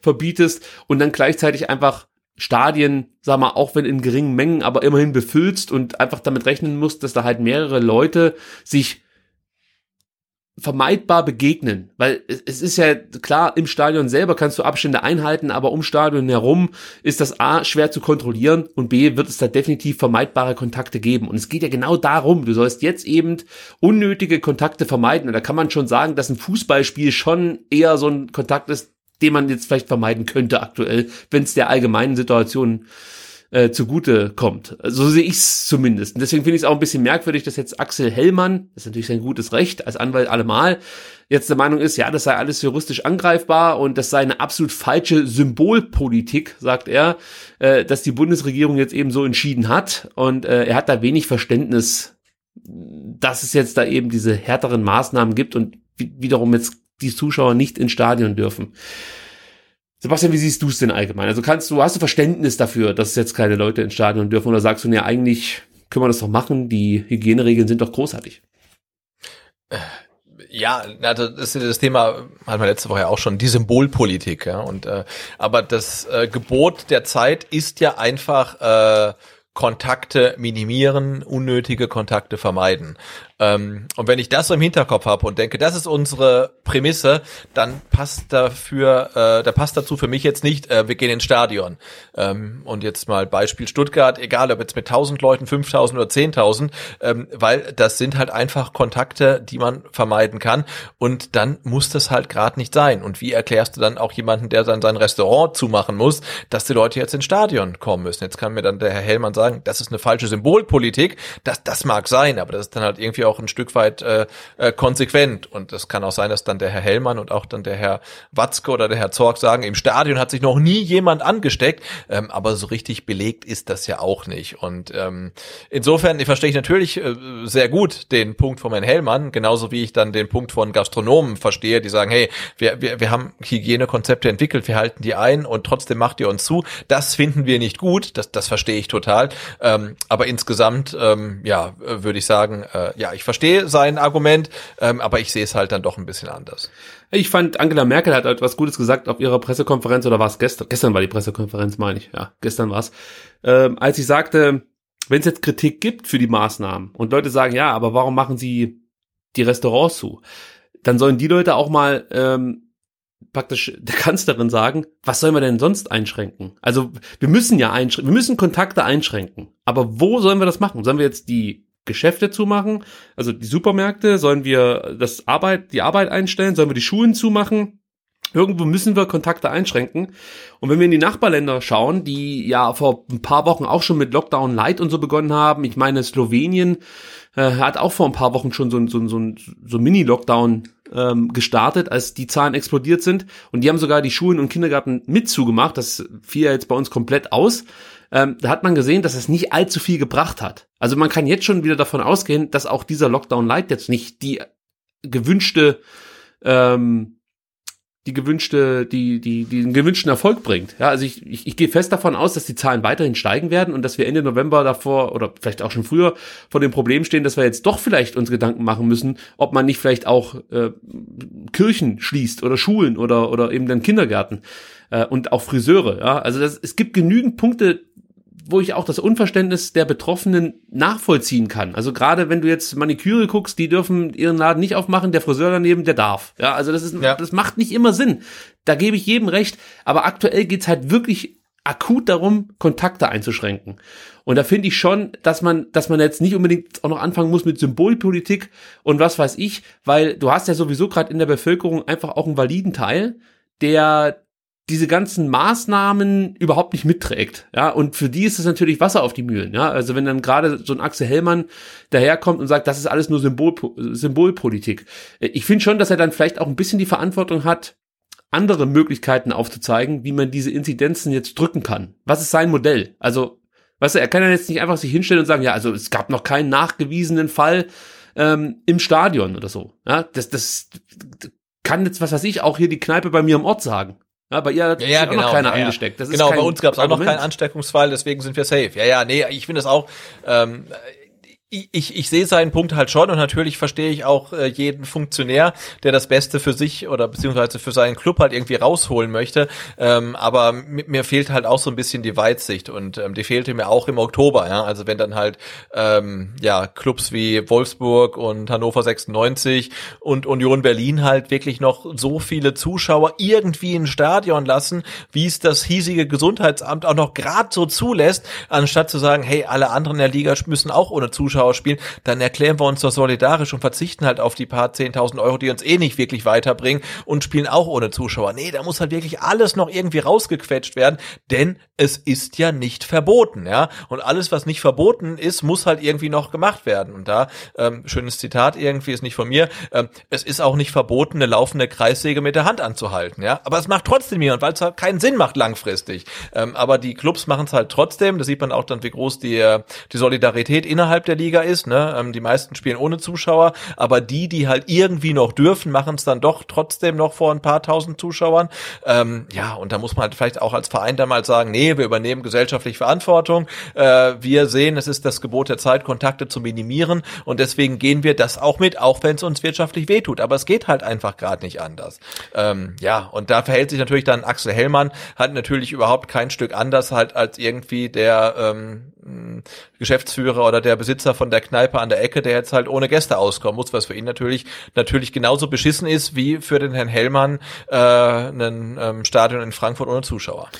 verbietest und dann gleichzeitig einfach Stadien, sag mal, auch wenn in geringen Mengen, aber immerhin befüllst und einfach damit rechnen musst, dass da halt mehrere Leute sich vermeidbar begegnen, weil es, ist ja klar, im Stadion selber kannst du Abstände einhalten, aber um Stadion herum ist das A schwer zu kontrollieren und B wird es da definitiv vermeidbare Kontakte geben. Und es geht ja genau darum, du sollst jetzt eben unnötige Kontakte vermeiden. Und da kann man schon sagen, dass ein Fußballspiel schon eher so ein Kontakt ist, den man jetzt vielleicht vermeiden könnte aktuell, wenn es der allgemeinen Situation äh, zugute kommt. So sehe ich es zumindest. Und deswegen finde ich es auch ein bisschen merkwürdig, dass jetzt Axel Hellmann, das ist natürlich sein gutes Recht, als Anwalt allemal, jetzt der Meinung ist, ja, das sei alles juristisch angreifbar und das sei eine absolut falsche Symbolpolitik, sagt er, äh, dass die Bundesregierung jetzt eben so entschieden hat. Und äh, er hat da wenig Verständnis, dass es jetzt da eben diese härteren Maßnahmen gibt und wi- wiederum jetzt die Zuschauer nicht ins Stadion dürfen. Sebastian, wie siehst du es denn allgemein? Also kannst du, hast du Verständnis dafür, dass jetzt keine Leute ins Stadion dürfen oder sagst du, ja, eigentlich können wir das doch machen, die Hygieneregeln sind doch großartig. Ja, also das, das Thema hatten wir letzte Woche ja auch schon, die Symbolpolitik, ja. Und äh, aber das äh, Gebot der Zeit ist ja einfach äh, Kontakte minimieren, unnötige Kontakte vermeiden. Ähm, und wenn ich das so im Hinterkopf habe und denke, das ist unsere Prämisse, dann passt dafür, äh, da passt dazu für mich jetzt nicht, äh, wir gehen ins Stadion. Ähm, und jetzt mal Beispiel Stuttgart, egal ob jetzt mit 1000 Leuten, 5000 oder 10.000, ähm, weil das sind halt einfach Kontakte, die man vermeiden kann. Und dann muss das halt gerade nicht sein. Und wie erklärst du dann auch jemanden, der dann sein Restaurant zumachen muss, dass die Leute jetzt ins Stadion kommen müssen? Jetzt kann mir dann der Herr Hellmann sagen, das ist eine falsche Symbolpolitik. Das, das mag sein, aber das ist dann halt irgendwie auch ein Stück weit äh, äh, konsequent. Und es kann auch sein, dass dann der Herr Hellmann und auch dann der Herr Watzke oder der Herr Zorg sagen, im Stadion hat sich noch nie jemand angesteckt, ähm, aber so richtig belegt ist das ja auch nicht. Und ähm, insofern verstehe ich natürlich äh, sehr gut den Punkt von Herrn Hellmann, genauso wie ich dann den Punkt von Gastronomen verstehe, die sagen, hey, wir, wir, wir haben Hygienekonzepte entwickelt, wir halten die ein und trotzdem macht ihr uns zu. Das finden wir nicht gut, das, das verstehe ich total. Ähm, aber insgesamt, ähm, ja, äh, würde ich sagen, äh, ja, ich verstehe sein Argument, ähm, aber ich sehe es halt dann doch ein bisschen anders. Ich fand, Angela Merkel hat etwas Gutes gesagt auf ihrer Pressekonferenz, oder war es gestern? Gestern war die Pressekonferenz, meine ich. Ja, gestern war's. Ähm, als sie sagte, wenn es jetzt Kritik gibt für die Maßnahmen und Leute sagen, ja, aber warum machen sie die Restaurants zu? Dann sollen die Leute auch mal ähm, praktisch der Kanzlerin sagen, was sollen wir denn sonst einschränken? Also wir müssen ja einschränken, wir müssen Kontakte einschränken. Aber wo sollen wir das machen? Sollen wir jetzt die Geschäfte zumachen? Also die Supermärkte? Sollen wir das Arbeit, die Arbeit einstellen? Sollen wir die Schulen zumachen? Irgendwo müssen wir Kontakte einschränken. Und wenn wir in die Nachbarländer schauen, die ja vor ein paar Wochen auch schon mit Lockdown Light und so begonnen haben, ich meine Slowenien äh, hat auch vor ein paar Wochen schon so, ein- so, ein- so, ein- so Mini-Lockdown ähm, gestartet, als die Zahlen explodiert sind. Und die haben sogar die Schulen und Kindergärten mit zugemacht. Das fiel ja jetzt bei uns komplett aus. Ähm, da hat man gesehen, dass es nicht allzu viel gebracht hat. Also man kann jetzt schon wieder davon ausgehen, dass auch dieser Lockdown Light jetzt nicht die gewünschte ähm, die gewünschte, die, die, die den gewünschten Erfolg bringt. Ja, also ich, ich, ich gehe fest davon aus, dass die Zahlen weiterhin steigen werden und dass wir Ende November davor oder vielleicht auch schon früher vor dem Problem stehen, dass wir jetzt doch vielleicht uns Gedanken machen müssen, ob man nicht vielleicht auch äh, Kirchen schließt oder Schulen oder, oder eben dann Kindergärten äh, und auch Friseure. Ja, also das, es gibt genügend Punkte, wo ich auch das Unverständnis der Betroffenen nachvollziehen kann. Also gerade wenn du jetzt Maniküre guckst, die dürfen ihren Laden nicht aufmachen, der Friseur daneben, der darf. Ja, also das ist, ja. das macht nicht immer Sinn. Da gebe ich jedem recht. Aber aktuell geht's halt wirklich akut darum, Kontakte einzuschränken. Und da finde ich schon, dass man, dass man jetzt nicht unbedingt auch noch anfangen muss mit Symbolpolitik und was weiß ich, weil du hast ja sowieso gerade in der Bevölkerung einfach auch einen validen Teil, der diese ganzen Maßnahmen überhaupt nicht mitträgt. Ja, und für die ist es natürlich Wasser auf die Mühlen. Ja, also wenn dann gerade so ein Axel Hellmann daherkommt und sagt, das ist alles nur Symbol, Symbolpolitik. Ich finde schon, dass er dann vielleicht auch ein bisschen die Verantwortung hat, andere Möglichkeiten aufzuzeigen, wie man diese Inzidenzen jetzt drücken kann. Was ist sein Modell? Also, weißt du, er kann ja jetzt nicht einfach sich hinstellen und sagen, ja, also es gab noch keinen nachgewiesenen Fall ähm, im Stadion oder so. Ja, das, das kann jetzt, was weiß ich, auch hier die Kneipe bei mir im Ort sagen. Ja, bei ihr hat ja, ja, auch genau, noch keiner ja, angesteckt. Das genau, bei uns gab es auch noch keinen Ansteckungsfall, deswegen sind wir safe. Ja, ja, nee, ich finde es auch, ähm, ich, ich sehe seinen Punkt halt schon und natürlich verstehe ich auch äh, jeden Funktionär, der das Beste für sich oder beziehungsweise für seinen Club halt irgendwie rausholen möchte. Ähm, aber mir fehlt halt auch so ein bisschen die Weitsicht und ähm, die fehlte mir auch im Oktober. Ja? Also wenn dann halt ähm, ja Clubs wie Wolfsburg und Hannover 96 und Union Berlin halt wirklich noch so viele Zuschauer irgendwie ins Stadion lassen, wie es das hiesige Gesundheitsamt auch noch gerade so zulässt, anstatt zu sagen, hey, alle anderen in der Liga müssen auch ohne Zuschauer Zuschauer spielen, dann erklären wir uns doch solidarisch und verzichten halt auf die paar 10.000 Euro, die uns eh nicht wirklich weiterbringen und spielen auch ohne Zuschauer. Nee, da muss halt wirklich alles noch irgendwie rausgequetscht werden, denn es ist ja nicht verboten, ja. Und alles, was nicht verboten ist, muss halt irgendwie noch gemacht werden. Und da, ähm, schönes Zitat irgendwie, ist nicht von mir, ähm, es ist auch nicht verboten, eine laufende Kreissäge mit der Hand anzuhalten, ja. Aber es macht trotzdem jemand, weil es halt keinen Sinn macht langfristig. Ähm, aber die Clubs machen es halt trotzdem, da sieht man auch dann, wie groß die, äh, die Solidarität innerhalb der Liga Liga ist. Ne? Ähm, die meisten spielen ohne Zuschauer, aber die, die halt irgendwie noch dürfen, machen es dann doch trotzdem noch vor ein paar tausend Zuschauern. Ähm, ja, und da muss man halt vielleicht auch als Verein dann sagen, nee, wir übernehmen gesellschaftliche Verantwortung. Äh, wir sehen, es ist das Gebot der Zeit, Kontakte zu minimieren und deswegen gehen wir das auch mit, auch wenn es uns wirtschaftlich wehtut. Aber es geht halt einfach gerade nicht anders. Ähm, ja, und da verhält sich natürlich dann Axel Hellmann, hat natürlich überhaupt kein Stück anders halt als irgendwie der ähm, Geschäftsführer oder der Besitzer von der Kneipe an der Ecke, der jetzt halt ohne Gäste auskommen muss, was für ihn natürlich natürlich genauso beschissen ist wie für den Herrn Hellmann äh, ein ähm, Stadion in Frankfurt ohne Zuschauer.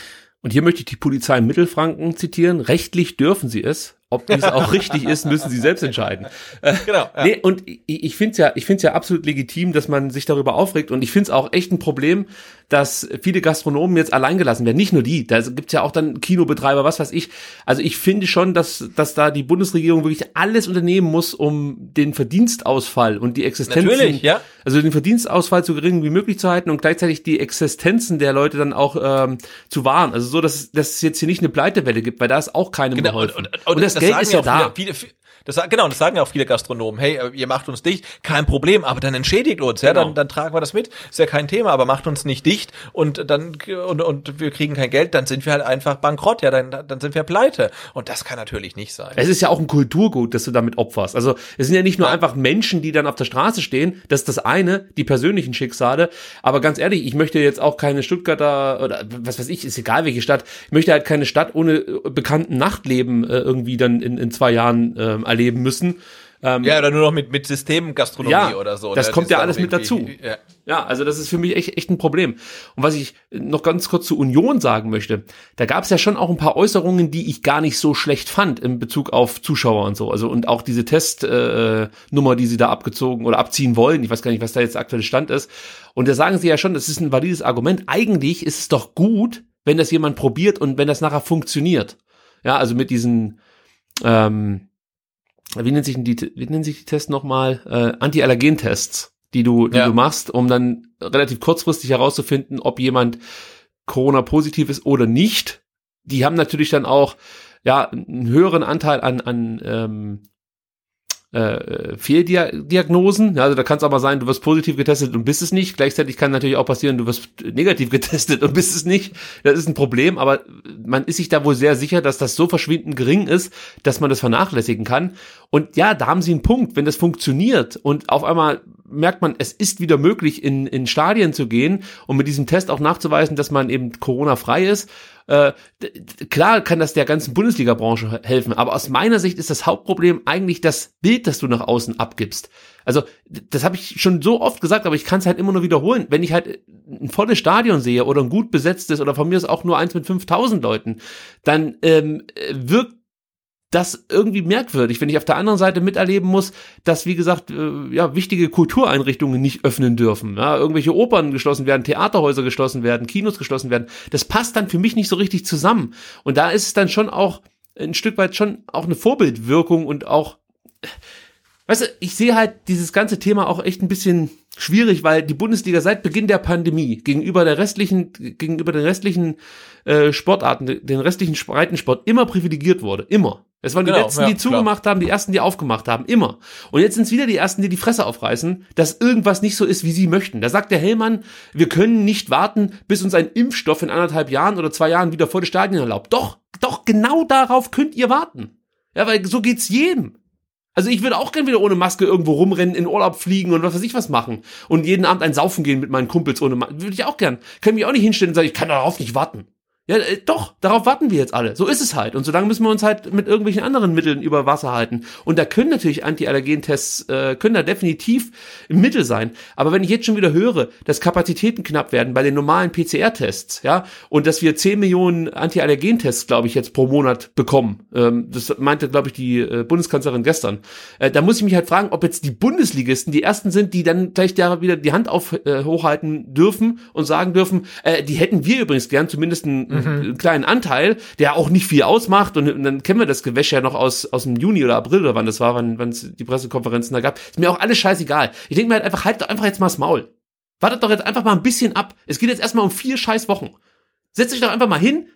Und hier möchte ich die Polizei in Mittelfranken zitieren. Rechtlich dürfen sie es. Ob dies auch richtig ist, müssen sie selbst entscheiden. Äh, genau. Ja. Nee, und ich, ich finde es ja, ich finde ja absolut legitim, dass man sich darüber aufregt. Und ich finde es auch echt ein Problem, dass viele Gastronomen jetzt alleingelassen werden. Nicht nur die, da gibt's ja auch dann Kinobetreiber, was weiß ich. Also ich finde schon, dass, dass da die Bundesregierung wirklich alles unternehmen muss, um den Verdienstausfall und die Existenzen, Natürlich, ja. also den Verdienstausfall so gering wie möglich zu halten und gleichzeitig die Existenzen der Leute dann auch ähm, zu wahren. Also so, dass, dass es jetzt hier nicht eine Pleitewelle gibt, weil da ist auch keinem genau, geholfen. Und, und, und, und das, das Geld ist ja da. Viele, viele, das, genau, das sagen ja auch viele Gastronomen. Hey, äh, ihr macht uns dicht, kein Problem, aber dann entschädigt uns, ja, genau. dann, dann tragen wir das mit. Ist ja kein Thema, aber macht uns nicht dicht und dann und, und wir kriegen kein Geld, dann sind wir halt einfach bankrott, ja, dann, dann sind wir pleite. Und das kann natürlich nicht sein. Es ist ja auch ein Kulturgut, dass du damit opferst. Also es sind ja nicht nur ja. einfach Menschen, die dann auf der Straße stehen. Das ist das eine, die persönlichen Schicksale. Aber ganz ehrlich, ich möchte jetzt auch keine Stuttgarter oder was weiß ich, ist egal welche Stadt. Ich möchte halt keine Stadt ohne bekannten Nachtleben äh, irgendwie dann in, in zwei Jahren äh, erleben müssen. Ähm, ja, oder nur noch mit, mit Systemgastronomie ja, oder so. Das ne? kommt das ja alles mit dazu. Ja. ja. also das ist für mich echt, echt ein Problem. Und was ich noch ganz kurz zu Union sagen möchte, da gab es ja schon auch ein paar Äußerungen, die ich gar nicht so schlecht fand in Bezug auf Zuschauer und so. Also und auch diese Testnummer, äh, die sie da abgezogen oder abziehen wollen. Ich weiß gar nicht, was da jetzt der aktuelle Stand ist. Und da sagen sie ja schon, das ist ein valides Argument. Eigentlich ist es doch gut, wenn das jemand probiert und wenn das nachher funktioniert. Ja, also mit diesen ähm, wie nennt sich die, wie nennen sich die Tests nochmal? Äh, Anti-Allergen-Tests, die du, die ja. du machst, um dann relativ kurzfristig herauszufinden, ob jemand Corona-positiv ist oder nicht. Die haben natürlich dann auch ja einen höheren Anteil an, an ähm, äh, Fehldiagnosen. Ja, also da kann es mal sein, du wirst positiv getestet und bist es nicht. Gleichzeitig kann natürlich auch passieren, du wirst negativ getestet und bist es nicht. Das ist ein Problem, aber man ist sich da wohl sehr sicher, dass das so verschwindend gering ist, dass man das vernachlässigen kann. Und ja, da haben sie einen Punkt. Wenn das funktioniert und auf einmal merkt man, es ist wieder möglich, in, in Stadien zu gehen und mit diesem Test auch nachzuweisen, dass man eben Corona-frei ist äh, klar kann das der ganzen Bundesliga-Branche helfen, aber aus meiner Sicht ist das Hauptproblem eigentlich das Bild, das du nach außen abgibst. Also das habe ich schon so oft gesagt, aber ich kann es halt immer nur wiederholen. Wenn ich halt ein volles Stadion sehe oder ein gut besetztes oder von mir ist auch nur eins mit 5000 Leuten, dann ähm, wirkt das irgendwie merkwürdig, wenn ich auf der anderen Seite miterleben muss, dass, wie gesagt, äh, ja, wichtige Kultureinrichtungen nicht öffnen dürfen. Ja, irgendwelche Opern geschlossen werden, Theaterhäuser geschlossen werden, Kinos geschlossen werden. Das passt dann für mich nicht so richtig zusammen. Und da ist es dann schon auch ein Stück weit schon auch eine Vorbildwirkung und auch, weißt du, ich sehe halt dieses ganze Thema auch echt ein bisschen schwierig, weil die Bundesliga seit Beginn der Pandemie gegenüber der restlichen, gegenüber den restlichen äh, Sportarten, den restlichen Breitensport immer privilegiert wurde. Immer. Es waren genau, die letzten, ja, die zugemacht klar. haben, die ersten, die aufgemacht haben, immer. Und jetzt sind es wieder die ersten, die die Fresse aufreißen, dass irgendwas nicht so ist, wie sie möchten. Da sagt der Hellmann, wir können nicht warten, bis uns ein Impfstoff in anderthalb Jahren oder zwei Jahren wieder vor die Stadien erlaubt. Doch, doch, genau darauf könnt ihr warten. Ja, weil so geht's jedem. Also ich würde auch gern wieder ohne Maske irgendwo rumrennen, in Urlaub fliegen und was weiß ich was machen. Und jeden Abend ein Saufen gehen mit meinen Kumpels ohne Maske. Würde ich auch gern. Kann mich auch nicht hinstellen und sagen, ich kann darauf nicht warten. Ja, äh, doch, darauf warten wir jetzt alle. So ist es halt. Und solange müssen wir uns halt mit irgendwelchen anderen Mitteln über Wasser halten. Und da können natürlich Anti-Allergen-Tests, äh, können da definitiv im Mittel sein. Aber wenn ich jetzt schon wieder höre, dass Kapazitäten knapp werden bei den normalen PCR-Tests, ja, und dass wir 10 Millionen Anti-Allergen-Tests, glaube ich, jetzt pro Monat bekommen, ähm, das meinte, glaube ich, die äh, Bundeskanzlerin gestern, äh, da muss ich mich halt fragen, ob jetzt die Bundesligisten die ersten sind, die dann gleich da wieder die Hand auf äh, hochhalten dürfen und sagen dürfen, äh, die hätten wir übrigens gern, zumindest ein mhm. kleinen Anteil, der auch nicht viel ausmacht. Und, und, dann kennen wir das Gewäsch ja noch aus, aus dem Juni oder April oder wann das war, wann es die Pressekonferenzen da gab. Ist mir auch alles scheißegal. Ich denke mir halt einfach, halt doch einfach jetzt mal das Maul. Wartet doch jetzt einfach mal ein bisschen ab. Es geht jetzt erstmal um vier scheiß Wochen. Setzt euch doch einfach mal hin,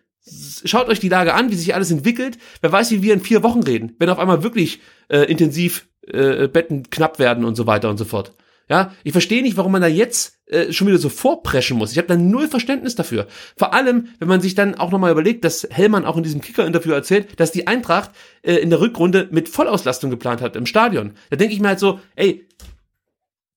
schaut euch die Lage an, wie sich alles entwickelt. Wer weiß, wie wir in vier Wochen reden, wenn auf einmal wirklich äh, intensiv äh, Betten knapp werden und so weiter und so fort. Ja, ich verstehe nicht, warum man da jetzt äh, schon wieder so vorpreschen muss. Ich habe da null Verständnis dafür. Vor allem, wenn man sich dann auch nochmal überlegt, dass Hellmann auch in diesem Kicker-Interview erzählt, dass die Eintracht äh, in der Rückrunde mit Vollauslastung geplant hat im Stadion. Da denke ich mir halt so, ey,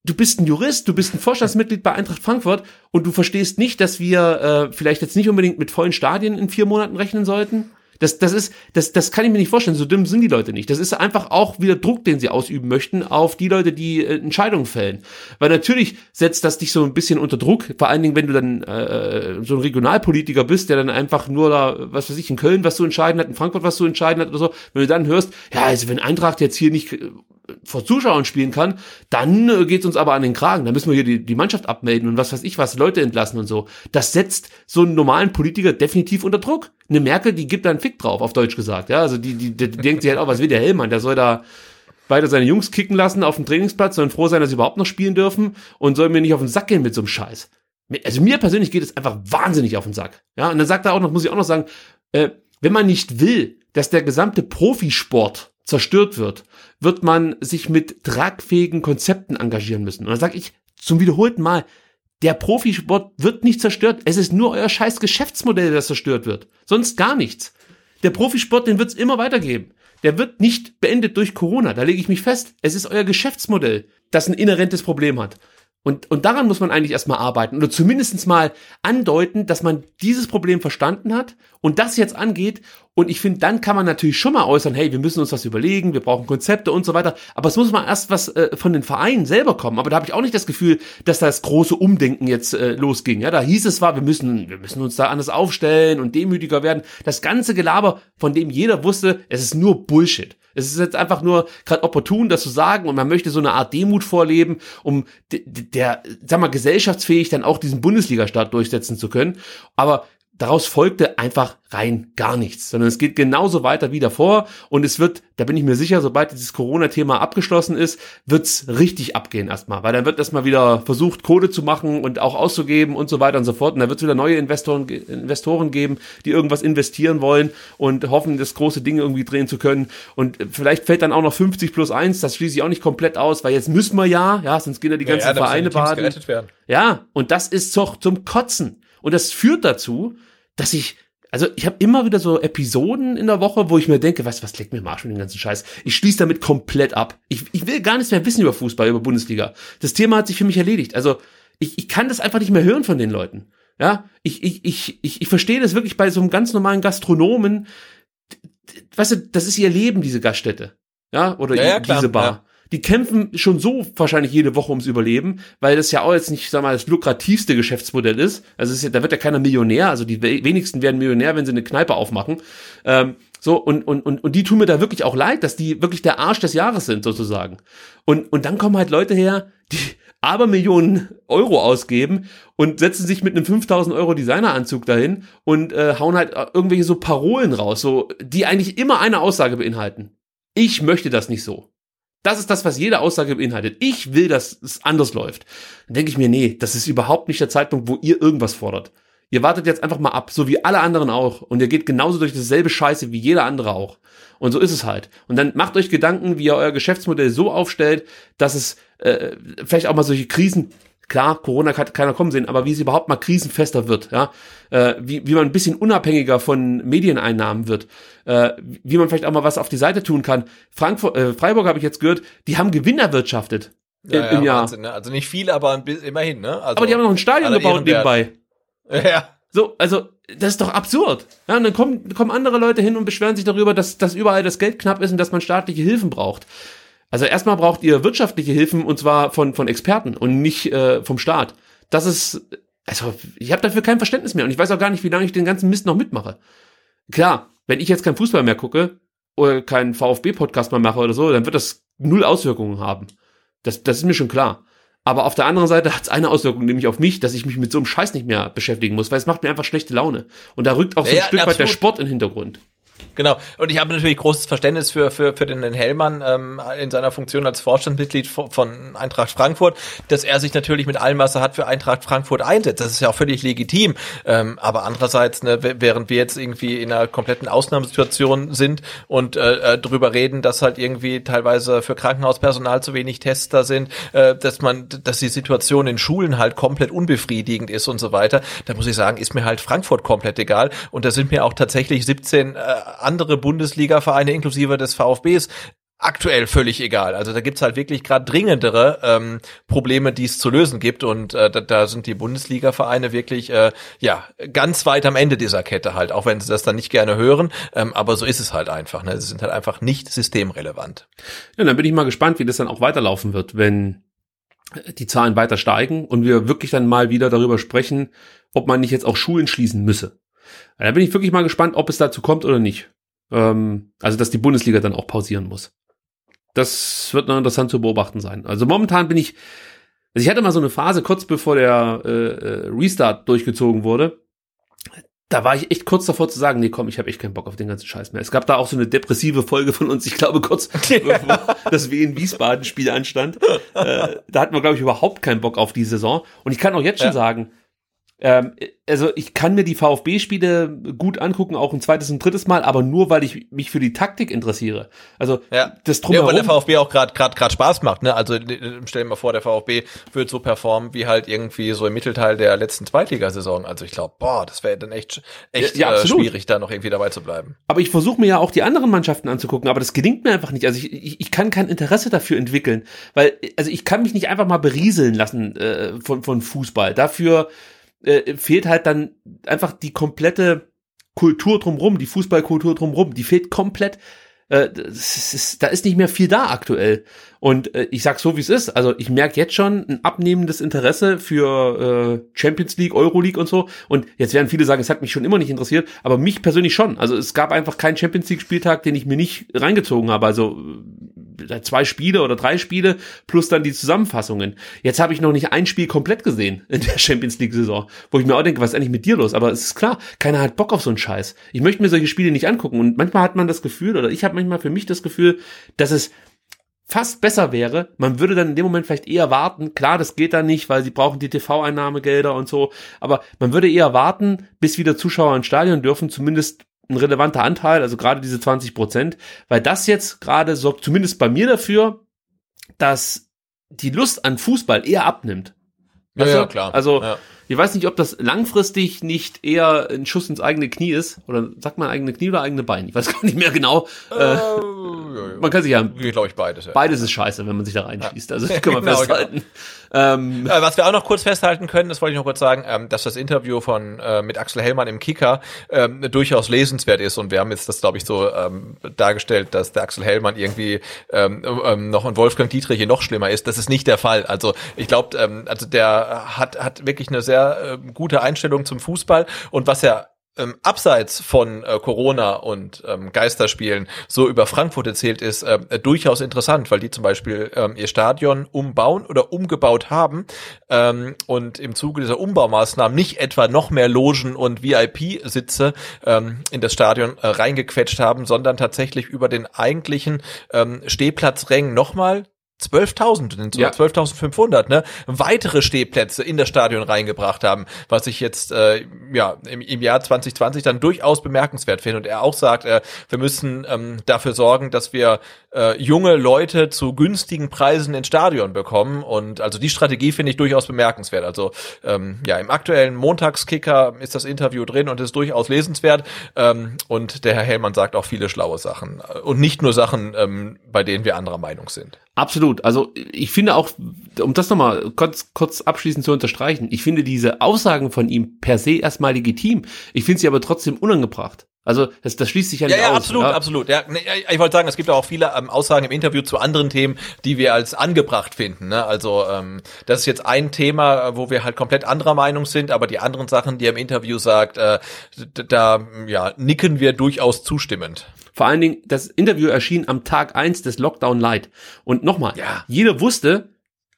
du bist ein Jurist, du bist ein Vorstandsmitglied bei Eintracht Frankfurt und du verstehst nicht, dass wir äh, vielleicht jetzt nicht unbedingt mit vollen Stadien in vier Monaten rechnen sollten. Das, das ist, das, das kann ich mir nicht vorstellen. So dumm sind die Leute nicht. Das ist einfach auch wieder Druck, den sie ausüben möchten auf die Leute, die äh, Entscheidungen fällen. Weil natürlich setzt das dich so ein bisschen unter Druck. Vor allen Dingen, wenn du dann äh, so ein Regionalpolitiker bist, der dann einfach nur da, was weiß ich, in Köln was zu entscheiden hat, in Frankfurt was zu entscheiden hat oder so. Wenn du dann hörst, ja, also wenn Eintracht jetzt hier nicht äh, vor Zuschauern spielen kann, dann äh, geht's uns aber an den Kragen. Dann müssen wir hier die, die Mannschaft abmelden und was weiß ich was, Leute entlassen und so. Das setzt so einen normalen Politiker definitiv unter Druck. Eine Merkel, die gibt da einen Fick drauf, auf Deutsch gesagt. Ja, also die, die, die, denkt sich halt auch, was will der Hellmann? Der soll da weiter seine Jungs kicken lassen auf dem Trainingsplatz, sollen froh sein, dass sie überhaupt noch spielen dürfen und soll mir nicht auf den Sack gehen mit so einem Scheiß. Also mir persönlich geht es einfach wahnsinnig auf den Sack. Ja, und dann sagt er auch noch, muss ich auch noch sagen, äh, wenn man nicht will, dass der gesamte Profisport zerstört wird, wird man sich mit tragfähigen Konzepten engagieren müssen. Und dann sage ich zum wiederholten Mal, der Profisport wird nicht zerstört. Es ist nur euer scheiß Geschäftsmodell, das zerstört wird. Sonst gar nichts. Der Profisport, den wird es immer weitergeben. Der wird nicht beendet durch Corona. Da lege ich mich fest. Es ist euer Geschäftsmodell, das ein inhärentes Problem hat. Und, und daran muss man eigentlich erstmal arbeiten oder zumindestens mal andeuten, dass man dieses Problem verstanden hat und das jetzt angeht. Und ich finde, dann kann man natürlich schon mal äußern, hey, wir müssen uns was überlegen, wir brauchen Konzepte und so weiter. Aber es muss mal erst was äh, von den Vereinen selber kommen. Aber da habe ich auch nicht das Gefühl, dass das große Umdenken jetzt äh, losging. Ja, da hieß es zwar, wir müssen, wir müssen uns da anders aufstellen und demütiger werden. Das ganze Gelaber, von dem jeder wusste, es ist nur Bullshit. Es ist jetzt einfach nur gerade opportun, das zu sagen und man möchte so eine Art Demut vorleben, um der, sag mal, gesellschaftsfähig dann auch diesen Bundesliga-Start durchsetzen zu können. Aber daraus folgte einfach rein gar nichts, sondern es geht genauso weiter wie davor und es wird, da bin ich mir sicher, sobald dieses Corona-Thema abgeschlossen ist, wird's richtig abgehen erstmal, weil dann wird erstmal wieder versucht, Kohle zu machen und auch auszugeben und so weiter und so fort und da wird es wieder neue Investoren, Investoren geben, die irgendwas investieren wollen und hoffen, das große Ding irgendwie drehen zu können und vielleicht fällt dann auch noch 50 plus 1, das schließe ich auch nicht komplett aus, weil jetzt müssen wir ja, ja, sonst gehen ja die ganzen ja, ja, Vereine baden. Ja, und das ist doch zum Kotzen. Und das führt dazu, dass ich, also ich habe immer wieder so Episoden in der Woche, wo ich mir denke, was, was leckt mir Marsch mit den ganzen Scheiß. Ich schließe damit komplett ab. Ich, ich will gar nichts mehr wissen über Fußball, über Bundesliga. Das Thema hat sich für mich erledigt. Also ich, ich kann das einfach nicht mehr hören von den Leuten. Ja, ich, ich, ich, ich, ich verstehe das wirklich bei so einem ganz normalen Gastronomen. Weißt du, das ist ihr Leben, diese Gaststätte. Ja, oder ja, ja, klar, diese Bar. Ja die kämpfen schon so wahrscheinlich jede Woche ums Überleben, weil das ja auch jetzt nicht, sag mal, das lukrativste Geschäftsmodell ist. Also ist ja, da wird ja keiner Millionär, also die wenigsten werden Millionär, wenn sie eine Kneipe aufmachen. Ähm, so, und, und, und, und die tun mir da wirklich auch leid, dass die wirklich der Arsch des Jahres sind, sozusagen. Und, und dann kommen halt Leute her, die aber Millionen Euro ausgeben und setzen sich mit einem 5000 Euro Designeranzug dahin und äh, hauen halt irgendwelche so Parolen raus, so, die eigentlich immer eine Aussage beinhalten. Ich möchte das nicht so. Das ist das, was jede Aussage beinhaltet. Ich will, dass es anders läuft. Dann denke ich mir, nee, das ist überhaupt nicht der Zeitpunkt, wo ihr irgendwas fordert. Ihr wartet jetzt einfach mal ab, so wie alle anderen auch. Und ihr geht genauso durch dasselbe Scheiße wie jeder andere auch. Und so ist es halt. Und dann macht euch Gedanken, wie ihr euer Geschäftsmodell so aufstellt, dass es äh, vielleicht auch mal solche Krisen Klar, Corona kann keiner kommen sehen, aber wie es überhaupt mal krisenfester wird, ja, äh, wie, wie man ein bisschen unabhängiger von Medieneinnahmen wird, äh, wie man vielleicht auch mal was auf die Seite tun kann. Frankfurt, äh, Freiburg habe ich jetzt gehört, die haben Gewinn erwirtschaftet ja, im, im ja, Jahr. Wahnsinn, ne? Also nicht viel, aber ein bisschen, immerhin, ne? Also aber die haben noch ein Stadion gebaut nebenbei. Ja. So, also das ist doch absurd. Ja, und dann kommen, kommen andere Leute hin und beschweren sich darüber, dass, dass überall das Geld knapp ist und dass man staatliche Hilfen braucht. Also erstmal braucht ihr wirtschaftliche Hilfen und zwar von, von Experten und nicht äh, vom Staat. Das ist, also ich habe dafür kein Verständnis mehr und ich weiß auch gar nicht, wie lange ich den ganzen Mist noch mitmache. Klar, wenn ich jetzt kein Fußball mehr gucke oder keinen VfB-Podcast mehr mache oder so, dann wird das null Auswirkungen haben. Das, das ist mir schon klar. Aber auf der anderen Seite hat es eine Auswirkung, nämlich auf mich, dass ich mich mit so einem Scheiß nicht mehr beschäftigen muss, weil es macht mir einfach schlechte Laune. Und da rückt auch so ein ja, Stück absolut. weit der Sport in den Hintergrund. Genau. Und ich habe natürlich großes Verständnis für, für, für den Hellmann ähm, in seiner Funktion als Vorstandsmitglied von Eintracht Frankfurt, dass er sich natürlich mit allem, was er hat, für Eintracht Frankfurt einsetzt. Das ist ja auch völlig legitim. Ähm, aber andererseits, ne, während wir jetzt irgendwie in einer kompletten Ausnahmesituation sind und äh, äh, drüber reden, dass halt irgendwie teilweise für Krankenhauspersonal zu wenig Tester sind, äh, dass man, dass die Situation in Schulen halt komplett unbefriedigend ist und so weiter, da muss ich sagen, ist mir halt Frankfurt komplett egal. Und da sind mir auch tatsächlich 17 äh, andere Bundesliga-Vereine inklusive des VfBs aktuell völlig egal. Also da gibt's halt wirklich gerade dringendere ähm, Probleme, die es zu lösen gibt. Und äh, da, da sind die Bundesliga-Vereine wirklich äh, ja ganz weit am Ende dieser Kette halt, auch wenn sie das dann nicht gerne hören. Ähm, aber so ist es halt einfach. Ne? Sie sind halt einfach nicht systemrelevant. Ja, dann bin ich mal gespannt, wie das dann auch weiterlaufen wird, wenn die Zahlen weiter steigen und wir wirklich dann mal wieder darüber sprechen, ob man nicht jetzt auch Schulen schließen müsse. Da bin ich wirklich mal gespannt, ob es dazu kommt oder nicht. Ähm, also, dass die Bundesliga dann auch pausieren muss. Das wird noch interessant zu beobachten sein. Also momentan bin ich, also ich hatte mal so eine Phase kurz bevor der äh, äh, Restart durchgezogen wurde. Da war ich echt kurz davor zu sagen, nee, komm, ich habe echt keinen Bock auf den ganzen Scheiß mehr. Es gab da auch so eine depressive Folge von uns, ich glaube kurz bevor das Wien Wiesbaden Spiel anstand. Äh, da hatten wir glaube ich überhaupt keinen Bock auf die Saison und ich kann auch jetzt schon ja. sagen, ähm, also ich kann mir die VfB-Spiele gut angucken, auch ein zweites und drittes Mal, aber nur weil ich mich für die Taktik interessiere. Also ja. das drumherum. Ja, weil der VfB auch gerade gerade gerade Spaß macht, ne? Also stell dir mal vor, der VfB wird so performen wie halt irgendwie so im Mittelteil der letzten Zweitligasaison. Also ich glaube, boah, das wäre dann echt echt ja, äh, schwierig, da noch irgendwie dabei zu bleiben. Aber ich versuche mir ja auch die anderen Mannschaften anzugucken, aber das gelingt mir einfach nicht. Also ich, ich, ich kann kein Interesse dafür entwickeln, weil also ich kann mich nicht einfach mal berieseln lassen äh, von von Fußball. Dafür äh, fehlt halt dann einfach die komplette Kultur drumrum, die Fußballkultur drumrum, die fehlt komplett. Äh, ist, da ist nicht mehr viel da aktuell. Und äh, ich sag so, wie es ist. Also ich merke jetzt schon ein abnehmendes Interesse für äh, Champions League, Euroleague und so. Und jetzt werden viele sagen, es hat mich schon immer nicht interessiert, aber mich persönlich schon. Also es gab einfach keinen Champions League Spieltag, den ich mir nicht reingezogen habe. Also zwei Spiele oder drei Spiele plus dann die Zusammenfassungen. Jetzt habe ich noch nicht ein Spiel komplett gesehen in der Champions League Saison, wo ich mir auch denke, was ist eigentlich mit dir los? Aber es ist klar, keiner hat Bock auf so einen Scheiß. Ich möchte mir solche Spiele nicht angucken und manchmal hat man das Gefühl oder ich habe manchmal für mich das Gefühl, dass es fast besser wäre, man würde dann in dem Moment vielleicht eher warten, klar, das geht dann nicht, weil sie brauchen die TV-Einnahmegelder und so, aber man würde eher warten, bis wieder Zuschauer ins Stadion dürfen, zumindest ein relevanter Anteil, also gerade diese 20 Prozent, weil das jetzt gerade sorgt zumindest bei mir dafür, dass die Lust an Fußball eher abnimmt. Ja, ja, klar. Also Ja. Ich weiß nicht, ob das langfristig nicht eher ein Schuss ins eigene Knie ist oder sagt man eigene Knie oder eigene Bein. Ich weiß gar nicht mehr genau. Äh, man kann sich ja glaube ich beides. Ja. beides ist scheiße, wenn man sich da reinschließt. Also das können wir Genau, festhalten. Ähm, Äh, was wir auch noch kurz festhalten können, das wollte ich noch kurz sagen, ähm, dass das Interview von äh, mit Axel Hellmann im Kicker ähm, durchaus lesenswert ist und wir haben jetzt das, glaube ich, so ähm, dargestellt, dass der Axel Hellmann irgendwie ähm, ähm, noch ein Wolfgang Dietrich hier noch schlimmer ist. Das ist nicht der Fall. Also ich glaube, ähm, also der hat hat wirklich eine sehr äh, gute Einstellung zum Fußball und was er ähm, abseits von äh, Corona und ähm, Geisterspielen so über Frankfurt erzählt, ist äh, durchaus interessant, weil die zum Beispiel ähm, ihr Stadion umbauen oder umgebaut haben ähm, und im Zuge dieser Umbaumaßnahmen nicht etwa noch mehr Logen und VIP-Sitze ähm, in das Stadion äh, reingequetscht haben, sondern tatsächlich über den eigentlichen ähm, Stehplatzrängen nochmal 12.000, sind Ja. sogar 12.500, ne? Weitere Stehplätze in das Stadion reingebracht haben, was ich jetzt äh, ja im, im Jahr 2020 dann durchaus bemerkenswert finde. Und er auch sagt, äh, wir müssen ähm, dafür sorgen, dass wir äh, junge Leute zu günstigen Preisen ins Stadion bekommen. Und also die Strategie finde ich durchaus bemerkenswert. Also ähm, ja, im aktuellen Montagskicker ist das Interview drin und ist durchaus lesenswert. Ähm, und der Herr Hellmann sagt auch viele schlaue Sachen. Und nicht nur Sachen, ähm, bei denen wir anderer Meinung sind. Absolut. Also ich finde auch, um das nochmal kurz, kurz abschließend zu unterstreichen, ich finde diese Aussagen von ihm per se erstmal legitim. Ich finde sie aber trotzdem unangebracht. Also das, das schließt sich ja nicht Ja, ja, aus. absolut, ja? absolut. Ja, nee, ich wollte sagen, es gibt auch viele ähm, Aussagen im Interview zu anderen Themen, die wir als angebracht finden. Ne? Also ähm, das ist jetzt ein Thema, äh, wo wir halt komplett anderer Meinung sind, aber die anderen Sachen, die er im Interview sagt, äh, da ja, nicken wir durchaus zustimmend. Vor allen Dingen, das Interview erschien am Tag eins des Lockdown Light. Und nochmal, Ja. jeder wusste,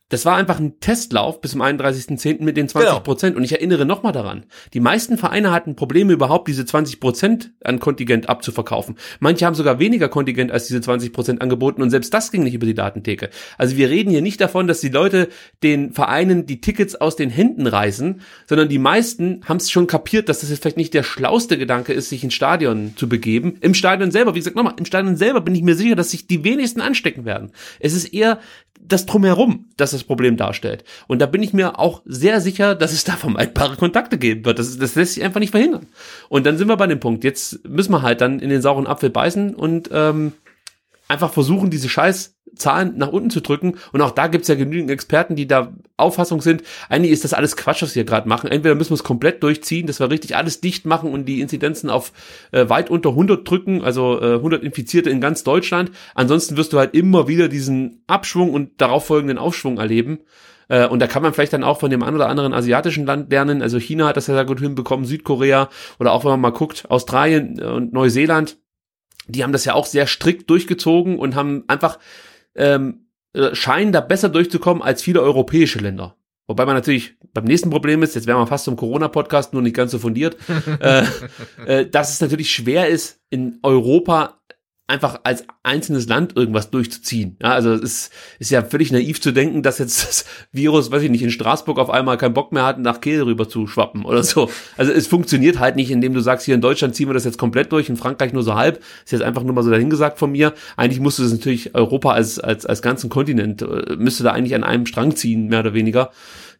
das war einfach ein Testlauf bis zum 31.10. mit den 20 Prozent. Und ich erinnere nochmal daran, die meisten Vereine hatten Probleme überhaupt, diese 20 Prozent an Kontingent abzuverkaufen. Manche haben sogar weniger Kontingent als diese 20 Prozent angeboten und selbst das ging nicht über die Datentheke. Also wir reden hier nicht davon, dass die Leute den Vereinen die Tickets aus den Händen reißen, sondern die meisten haben es schon kapiert, dass das jetzt vielleicht nicht der schlauste Gedanke ist, sich ins Stadion zu begeben. Im Stadion selber, wie gesagt, nochmal, im Stadion selber bin ich mir sicher, dass sich die wenigsten anstecken werden. Es ist eher das Drumherum, das das Problem darstellt. Und da bin ich mir auch sehr sicher, dass es da vermeidbare Kontakte geben wird. Das, das lässt sich einfach nicht verhindern. Und dann sind wir bei dem Punkt. Jetzt müssen wir halt dann in den sauren Apfel beißen und ähm, einfach versuchen, diese scheiß Zahlen nach unten zu drücken. Und auch da gibt's ja genügend Experten, die da Auffassung sind, eigentlich ist das alles Quatsch, was wir gerade machen. Entweder müssen wir es komplett durchziehen, dass wir richtig alles dicht machen und die Inzidenzen auf äh, weit unter 100 drücken, also äh, 100 Infizierte in ganz Deutschland. Ansonsten wirst du halt immer wieder diesen Abschwung und darauf folgenden Aufschwung erleben. Äh, Und da kann man vielleicht dann auch von dem einen oder anderen asiatischen Land lernen. Also China hat das ja sehr gut hinbekommen, Südkorea oder auch wenn man mal guckt, Australien und Neuseeland die haben das ja auch sehr strikt durchgezogen und haben einfach ähm, äh, scheinen da besser durchzukommen als viele europäische Länder. Wobei man natürlich beim nächsten Problem ist, jetzt wären wir fast zum Corona-Podcast, nur nicht ganz so fundiert, äh, äh, dass es natürlich schwer ist, in Europa einfach als einzelnes Land irgendwas durchzuziehen. Ja, also es ist, ist ja völlig naiv zu denken, dass jetzt das Virus, weiß ich nicht, in Straßburg auf einmal keinen Bock mehr hat, nach Kehl rüber zu schwappen oder so. Also es funktioniert halt nicht, indem du sagst, hier in Deutschland ziehen wir das jetzt komplett durch, in Frankreich nur so halb. Ist jetzt einfach nur mal so dahingesagt von mir. Eigentlich musste das natürlich Europa als, als, als ganzen Kontinent, äh, müsste da eigentlich an einem Strang ziehen, mehr oder weniger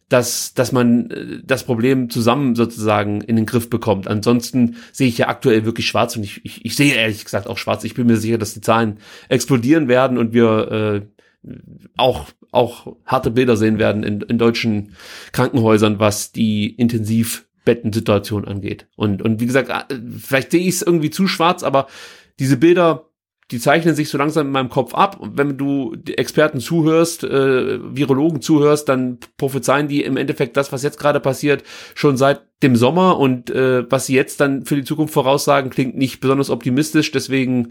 dass, dass man äh, das Problem zusammen sozusagen in den Griff bekommt. Ansonsten sehe ich ja aktuell wirklich schwarz und ich, ich, ich sehe ehrlich gesagt auch schwarz. Ich bin mir sicher, dass die Zahlen explodieren werden und wir äh, auch, auch harte Bilder sehen werden in, in deutschen Krankenhäusern, was die Intensivbettensituation angeht. Und, und wie gesagt, äh, vielleicht sehe ich es irgendwie zu schwarz, aber diese Bilder die zeichnen sich so langsam in meinem Kopf ab. Und wenn du Experten zuhörst, äh, Virologen zuhörst, dann prophezeien die im Endeffekt das, was jetzt gerade passiert, schon seit dem Sommer. Und äh, was sie jetzt dann für die Zukunft voraussagen, klingt nicht besonders optimistisch. Deswegen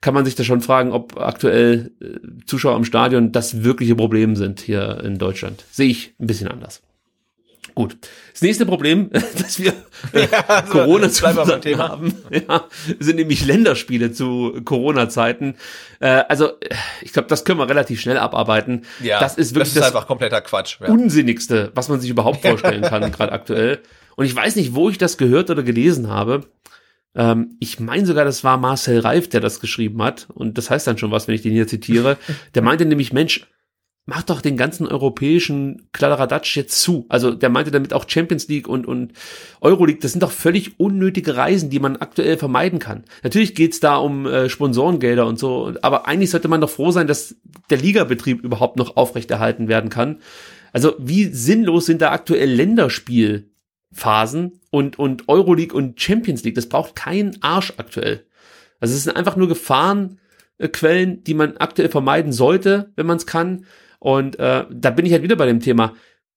kann man sich da schon fragen, ob aktuell äh, Zuschauer im Stadion das wirkliche Problem sind hier in Deutschland. Sehe ich ein bisschen anders. Gut. Das nächste Problem, dass wir äh, also, Corona zu Thema. haben, ja, sind nämlich Länderspiele zu Corona-Zeiten. Äh, also, ich glaube, das können wir relativ schnell abarbeiten. Ja, das ist wirklich das das, ist einfach kompletter Quatsch. Ja. Unsinnigste, was man sich überhaupt vorstellen kann, gerade aktuell. Und ich weiß nicht, wo ich das gehört oder gelesen habe. Ähm, ich meine sogar, das war Marcel Reif, der das geschrieben hat. Und das heißt dann schon was, wenn ich den hier zitiere. Der meinte nämlich, Mensch, mach doch den ganzen europäischen Kladderadatsch jetzt zu. Also der meinte damit auch Champions League und, und Euroleague, das sind doch völlig unnötige Reisen, die man aktuell vermeiden kann. Natürlich geht's da um äh, Sponsorengelder und so, aber eigentlich sollte man doch froh sein, dass der Ligabetrieb überhaupt noch aufrechterhalten werden kann. Also wie sinnlos sind da aktuell Länderspielphasen und, und Euroleague und Champions League? Das braucht kein Arsch aktuell. Also es sind einfach nur Gefahrenquellen, die man aktuell vermeiden sollte, wenn man es kann. Und äh, da bin ich halt wieder bei dem Thema,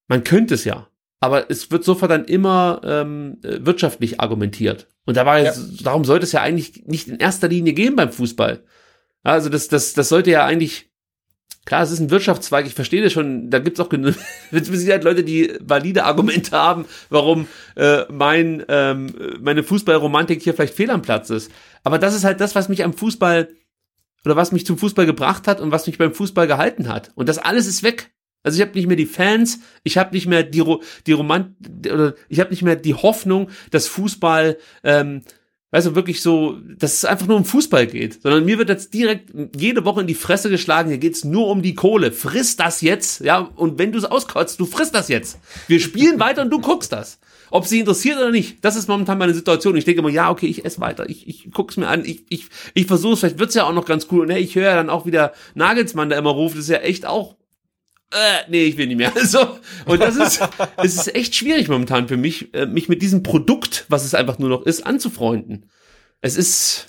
man könnte es ja, aber es wird sofort dann immer ähm, äh, wirtschaftlich argumentiert. Und da war jetzt, darum sollte es ja eigentlich nicht in erster Linie gehen beim Fußball. Ja, Also das, das, das sollte ja eigentlich, klar, es ist ein Wirtschaftszweig, ich verstehe das schon, da gibt's auch genug, Sicherheit Leute, die valide Argumente haben, warum äh, mein, ähm, meine Fußballromantik hier vielleicht fehl am Platz ist. Aber das ist halt das, was mich am Fußball oder was mich zum Fußball gebracht hat und was mich beim Fußball gehalten hat. Und das alles ist weg. Also ich habe nicht mehr die Fans, ich habe nicht mehr die die Romant oder ich habe nicht mehr die Hoffnung, dass Fußball ähm, weißt du, wirklich so, dass es einfach nur um Fußball geht, sondern mir wird jetzt direkt jede Woche in die Fresse geschlagen, hier geht's nur um die Kohle. Friss das jetzt, ja, und wenn du es auskotzt, du frisst das jetzt. Wir spielen weiter und du guckst das. Ob sie interessiert oder nicht, das ist momentan meine Situation. Ich denke immer, ja, okay, ich esse weiter, ich, ich guck's mir an, ich, ich, ich versuche es, vielleicht wird's ja auch noch ganz cool. Und hey, ich höre ja dann auch wieder Nagelsmann, der immer ruft, das ist ja echt auch äh, nee, ich will nicht mehr. So. Und das ist, es ist echt schwierig momentan für mich, äh, mich mit diesem Produkt, was es einfach nur noch ist, anzufreunden. Es ist,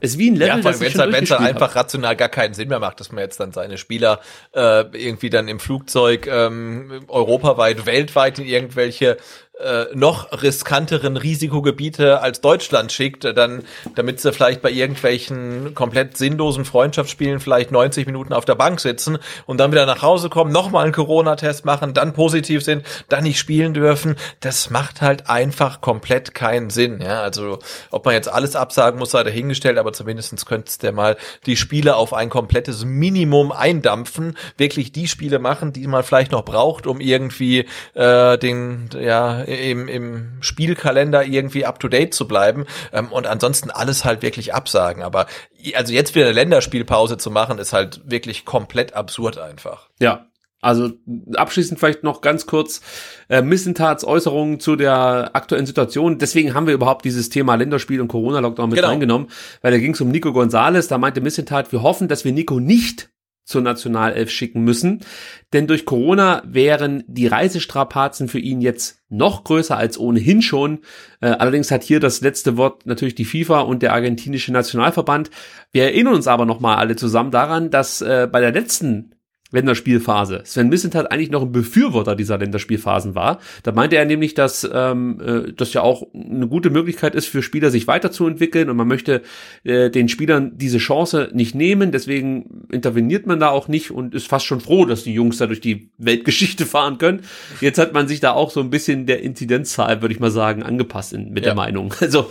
es ist wie ein Level, Ja, das ich wenn es durchgespielt einfach hab. rational gar keinen Sinn mehr macht, dass man jetzt dann seine Spieler äh, irgendwie dann im Flugzeug ähm, europaweit, weltweit in irgendwelche äh, noch riskanteren Risikogebiete als Deutschland schickt, äh, dann, damit sie vielleicht bei irgendwelchen komplett sinnlosen Freundschaftsspielen vielleicht 90 Minuten auf der Bank sitzen und dann wieder nach Hause kommen, nochmal einen Corona-Test machen, dann positiv sind, dann nicht spielen dürfen. Das macht halt einfach komplett keinen Sinn. Ja, also ob man jetzt alles absagen muss, sei dahingestellt, aber zumindestens könntest der mal die Spiele auf ein komplettes Minimum eindampfen, wirklich die Spiele machen, die man vielleicht noch braucht, um irgendwie äh, den ja im, im Spielkalender irgendwie up to date zu bleiben ähm, und ansonsten alles halt wirklich absagen. Aber also jetzt wieder eine Länderspielpause zu machen, ist halt wirklich komplett absurd einfach. Ja. Also abschließend vielleicht noch ganz kurz äh, Missentats Äußerungen zu der aktuellen Situation. Deswegen haben wir überhaupt dieses Thema Länderspiel und Corona-Lockdown mit Genau. reingenommen, weil da ging es um Nico Gonzalez. Da meinte Missentat, wir hoffen, dass wir Nico nicht zur Nationalelf schicken müssen, denn durch Corona wären die Reisestrapazen für ihn jetzt noch größer als ohnehin schon. Äh, allerdings hat hier das letzte Wort natürlich die FIFA und der argentinische Nationalverband. Wir erinnern uns aber noch mal alle zusammen daran, dass äh, bei der letzten Länderspielphase. Sven Missentat eigentlich noch ein Befürworter dieser Länderspielphasen war. Da meinte er nämlich, dass ähm, äh, das ja auch eine gute Möglichkeit ist für Spieler, sich weiterzuentwickeln und man möchte äh, den Spielern diese Chance nicht nehmen. Deswegen interveniert man da auch nicht und ist fast schon froh, dass die Jungs da durch die Weltgeschichte fahren können. Jetzt hat man sich da auch so ein bisschen der Inzidenzzahl, würde ich mal sagen, angepasst in, mit Ja. der Meinung. Also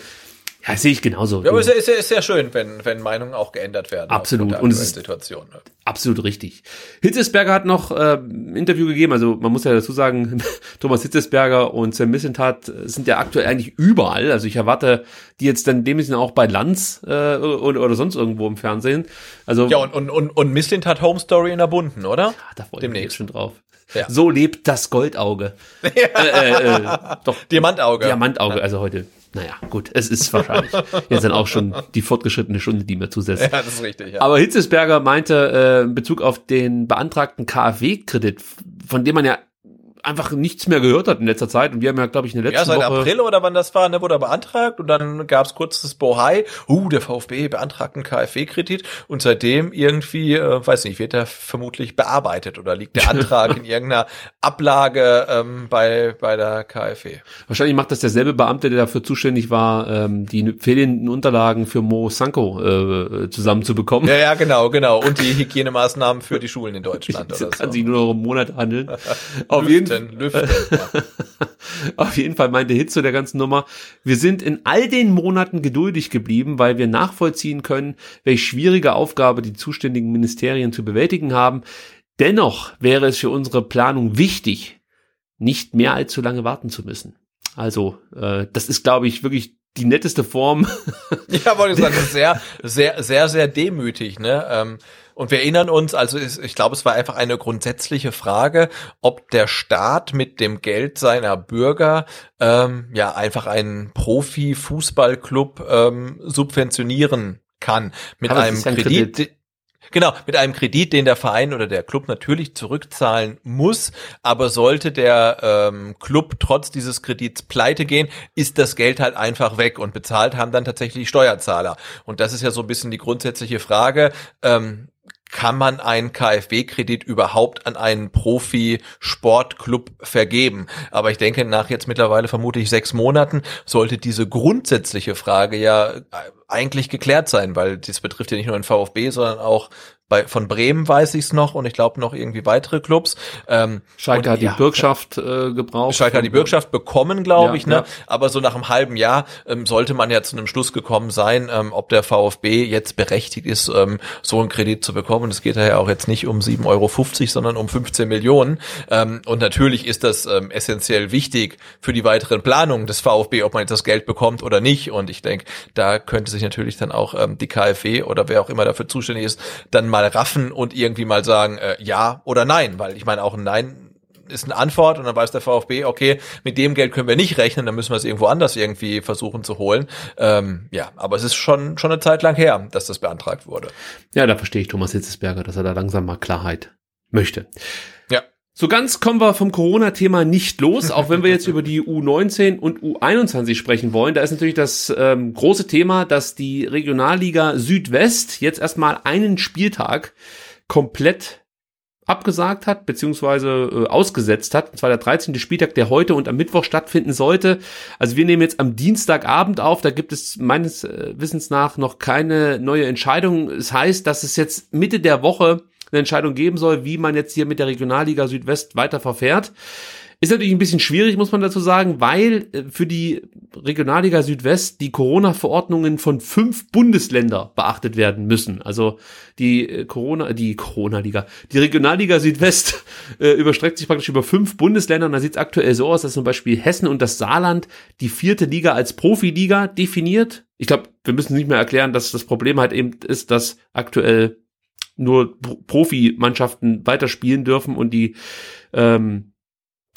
ja, sehe ich genauso. Ja, aber es ist, ist, ist sehr schön, wenn, wenn Meinungen auch geändert werden. Absolut. Und es ist- Situation. Ne? Absolut richtig. Hitzesberger hat noch äh, ein Interview gegeben, also man muss ja dazu sagen, Thomas Hitzesberger und Sam Missentat sind ja aktuell eigentlich überall. Also ich erwarte die jetzt dann dem auch bei Lanz äh, oder, oder sonst irgendwo im Fernsehen. Also Ja, und, und, und, und Misslint hat Home Story in der Bunden, oder? Ah, da freue ich mich jetzt schon drauf. Ja. So lebt das Goldauge. äh, äh, äh, doch, Diamantauge. Diamantauge, also heute. Naja, gut, es ist wahrscheinlich jetzt dann auch schon die fortgeschrittene Stunde, die mir zusetzt. Ja, das ist richtig, ja. Aber Hitzesberger meinte äh, in Bezug auf den beantragten KfW-Kredit, von dem man ja einfach nichts mehr gehört hat in letzter Zeit. Und wir haben ja, glaube ich, in der Ja, letzten seit Woche. April oder wann das war, ne, wurde er beantragt und dann gab's kurz das Bohai, uh, der VfB beantragt einen KfW-Kredit und seitdem irgendwie, äh, weiß nicht, wird er vermutlich bearbeitet oder liegt der Antrag in irgendeiner Ablage ähm, bei, bei der KfW. Wahrscheinlich macht das derselbe Beamte, der dafür zuständig war, ähm, die fehlenden Unterlagen für Mo Sanko äh, zusammenzubekommen. Ja, ja, genau, genau. Und die Hygienemaßnahmen für die Schulen in Deutschland Das oder kann so. sich nur noch um Monate handeln. Auf jeden Fall. Lüften, lüften. ja. Auf jeden Fall meinte Hitze der ganzen Nummer. Wir sind in all den Monaten geduldig geblieben, weil wir nachvollziehen können, welche schwierige Aufgabe die zuständigen Ministerien zu bewältigen haben. Dennoch wäre es für unsere Planung wichtig, nicht mehr allzu lange warten zu müssen. Also, äh, das ist, glaube ich, wirklich die netteste Form. Ja, wollte ich sagen, sehr, sehr, sehr, sehr demütig, ne? Ähm, Und wir erinnern uns, also ist, ich glaube, es war einfach eine grundsätzliche Frage, ob der Staat mit dem Geld seiner Bürger ähm, ja einfach einen Profi-Fußballclub ähm, subventionieren kann mit Aber einem ein Kredit. Kredit. Genau, mit einem Kredit, den der Verein oder der Club natürlich zurückzahlen muss, aber sollte der ähm, Club trotz dieses Kredits pleite gehen, ist das Geld halt einfach weg und bezahlt haben dann tatsächlich Steuerzahler. Und das ist ja so ein bisschen die grundsätzliche Frage. Ähm, kann man einen KfW-Kredit überhaupt an einen Profi-Sportclub vergeben? Aber ich denke, nach jetzt mittlerweile vermutlich sechs Monaten sollte diese grundsätzliche Frage ja äh, eigentlich geklärt sein, weil das betrifft ja nicht nur den VfB, sondern auch bei, von Bremen weiß ich es noch und ich glaube noch irgendwie weitere Clubs. Ähm, Schalke und hat die ja, Bürgschaft äh, gebraucht. Schalke hat die Bürgschaft bekommen, glaube Ja, ich, ne? ja. Aber so nach einem halben Jahr ähm, sollte man ja zu einem Schluss gekommen sein, ähm, ob der VfB jetzt berechtigt ist, ähm, so einen Kredit zu bekommen. Und es geht ja auch jetzt nicht um 7,50 Euro, sondern um 15 Millionen. Ähm, und natürlich ist das ähm, essentiell wichtig für die weiteren Planungen des VfB, ob man jetzt das Geld bekommt oder nicht. Und ich denke, da könnte sich natürlich dann auch ähm, die KfW oder wer auch immer dafür zuständig ist, dann mal raffen und irgendwie mal sagen, äh, ja oder nein. Weil ich meine, auch ein Nein ist eine Antwort und dann weiß der VfB, okay, mit dem Geld können wir nicht rechnen, dann müssen wir es irgendwo anders irgendwie versuchen zu holen. Ähm, ja, aber es ist schon schon eine Zeit lang her, dass das beantragt wurde. Ja, da verstehe ich Thomas Hitzesberger, dass er da langsam mal Klarheit möchte. So ganz kommen wir vom Corona-Thema nicht los, auch wenn wir jetzt über die U19 und U21 sprechen wollen. Da ist natürlich das ähm, große Thema, dass die Regionalliga Südwest jetzt erstmal einen Spieltag komplett abgesagt hat, beziehungsweise äh, ausgesetzt hat. Und zwar der 13. Spieltag, der heute und am Mittwoch stattfinden sollte. Also wir nehmen jetzt am Dienstagabend auf. Da gibt es meines äh, Wissens nach noch keine neue Entscheidung. Es heißt, dass es jetzt Mitte der Woche eine Entscheidung geben soll, wie man jetzt hier mit der Regionalliga Südwest weiter verfährt. Ist natürlich ein bisschen schwierig, muss man dazu sagen, weil äh, für die Regionalliga Südwest die Corona-Verordnungen von fünf Bundesländer beachtet werden müssen. Also die äh, Corona, die Corona-Liga, die Regionalliga Südwest äh, überstreckt sich praktisch über fünf Bundesländer und da sieht es aktuell so aus, dass zum Beispiel Hessen und das Saarland die vierte Liga als Profiliga definiert. Ich glaube, wir müssen nicht mehr erklären, dass das Problem halt eben ist, dass aktuell nur Pro- Profimannschaften weiterspielen dürfen und die ähm,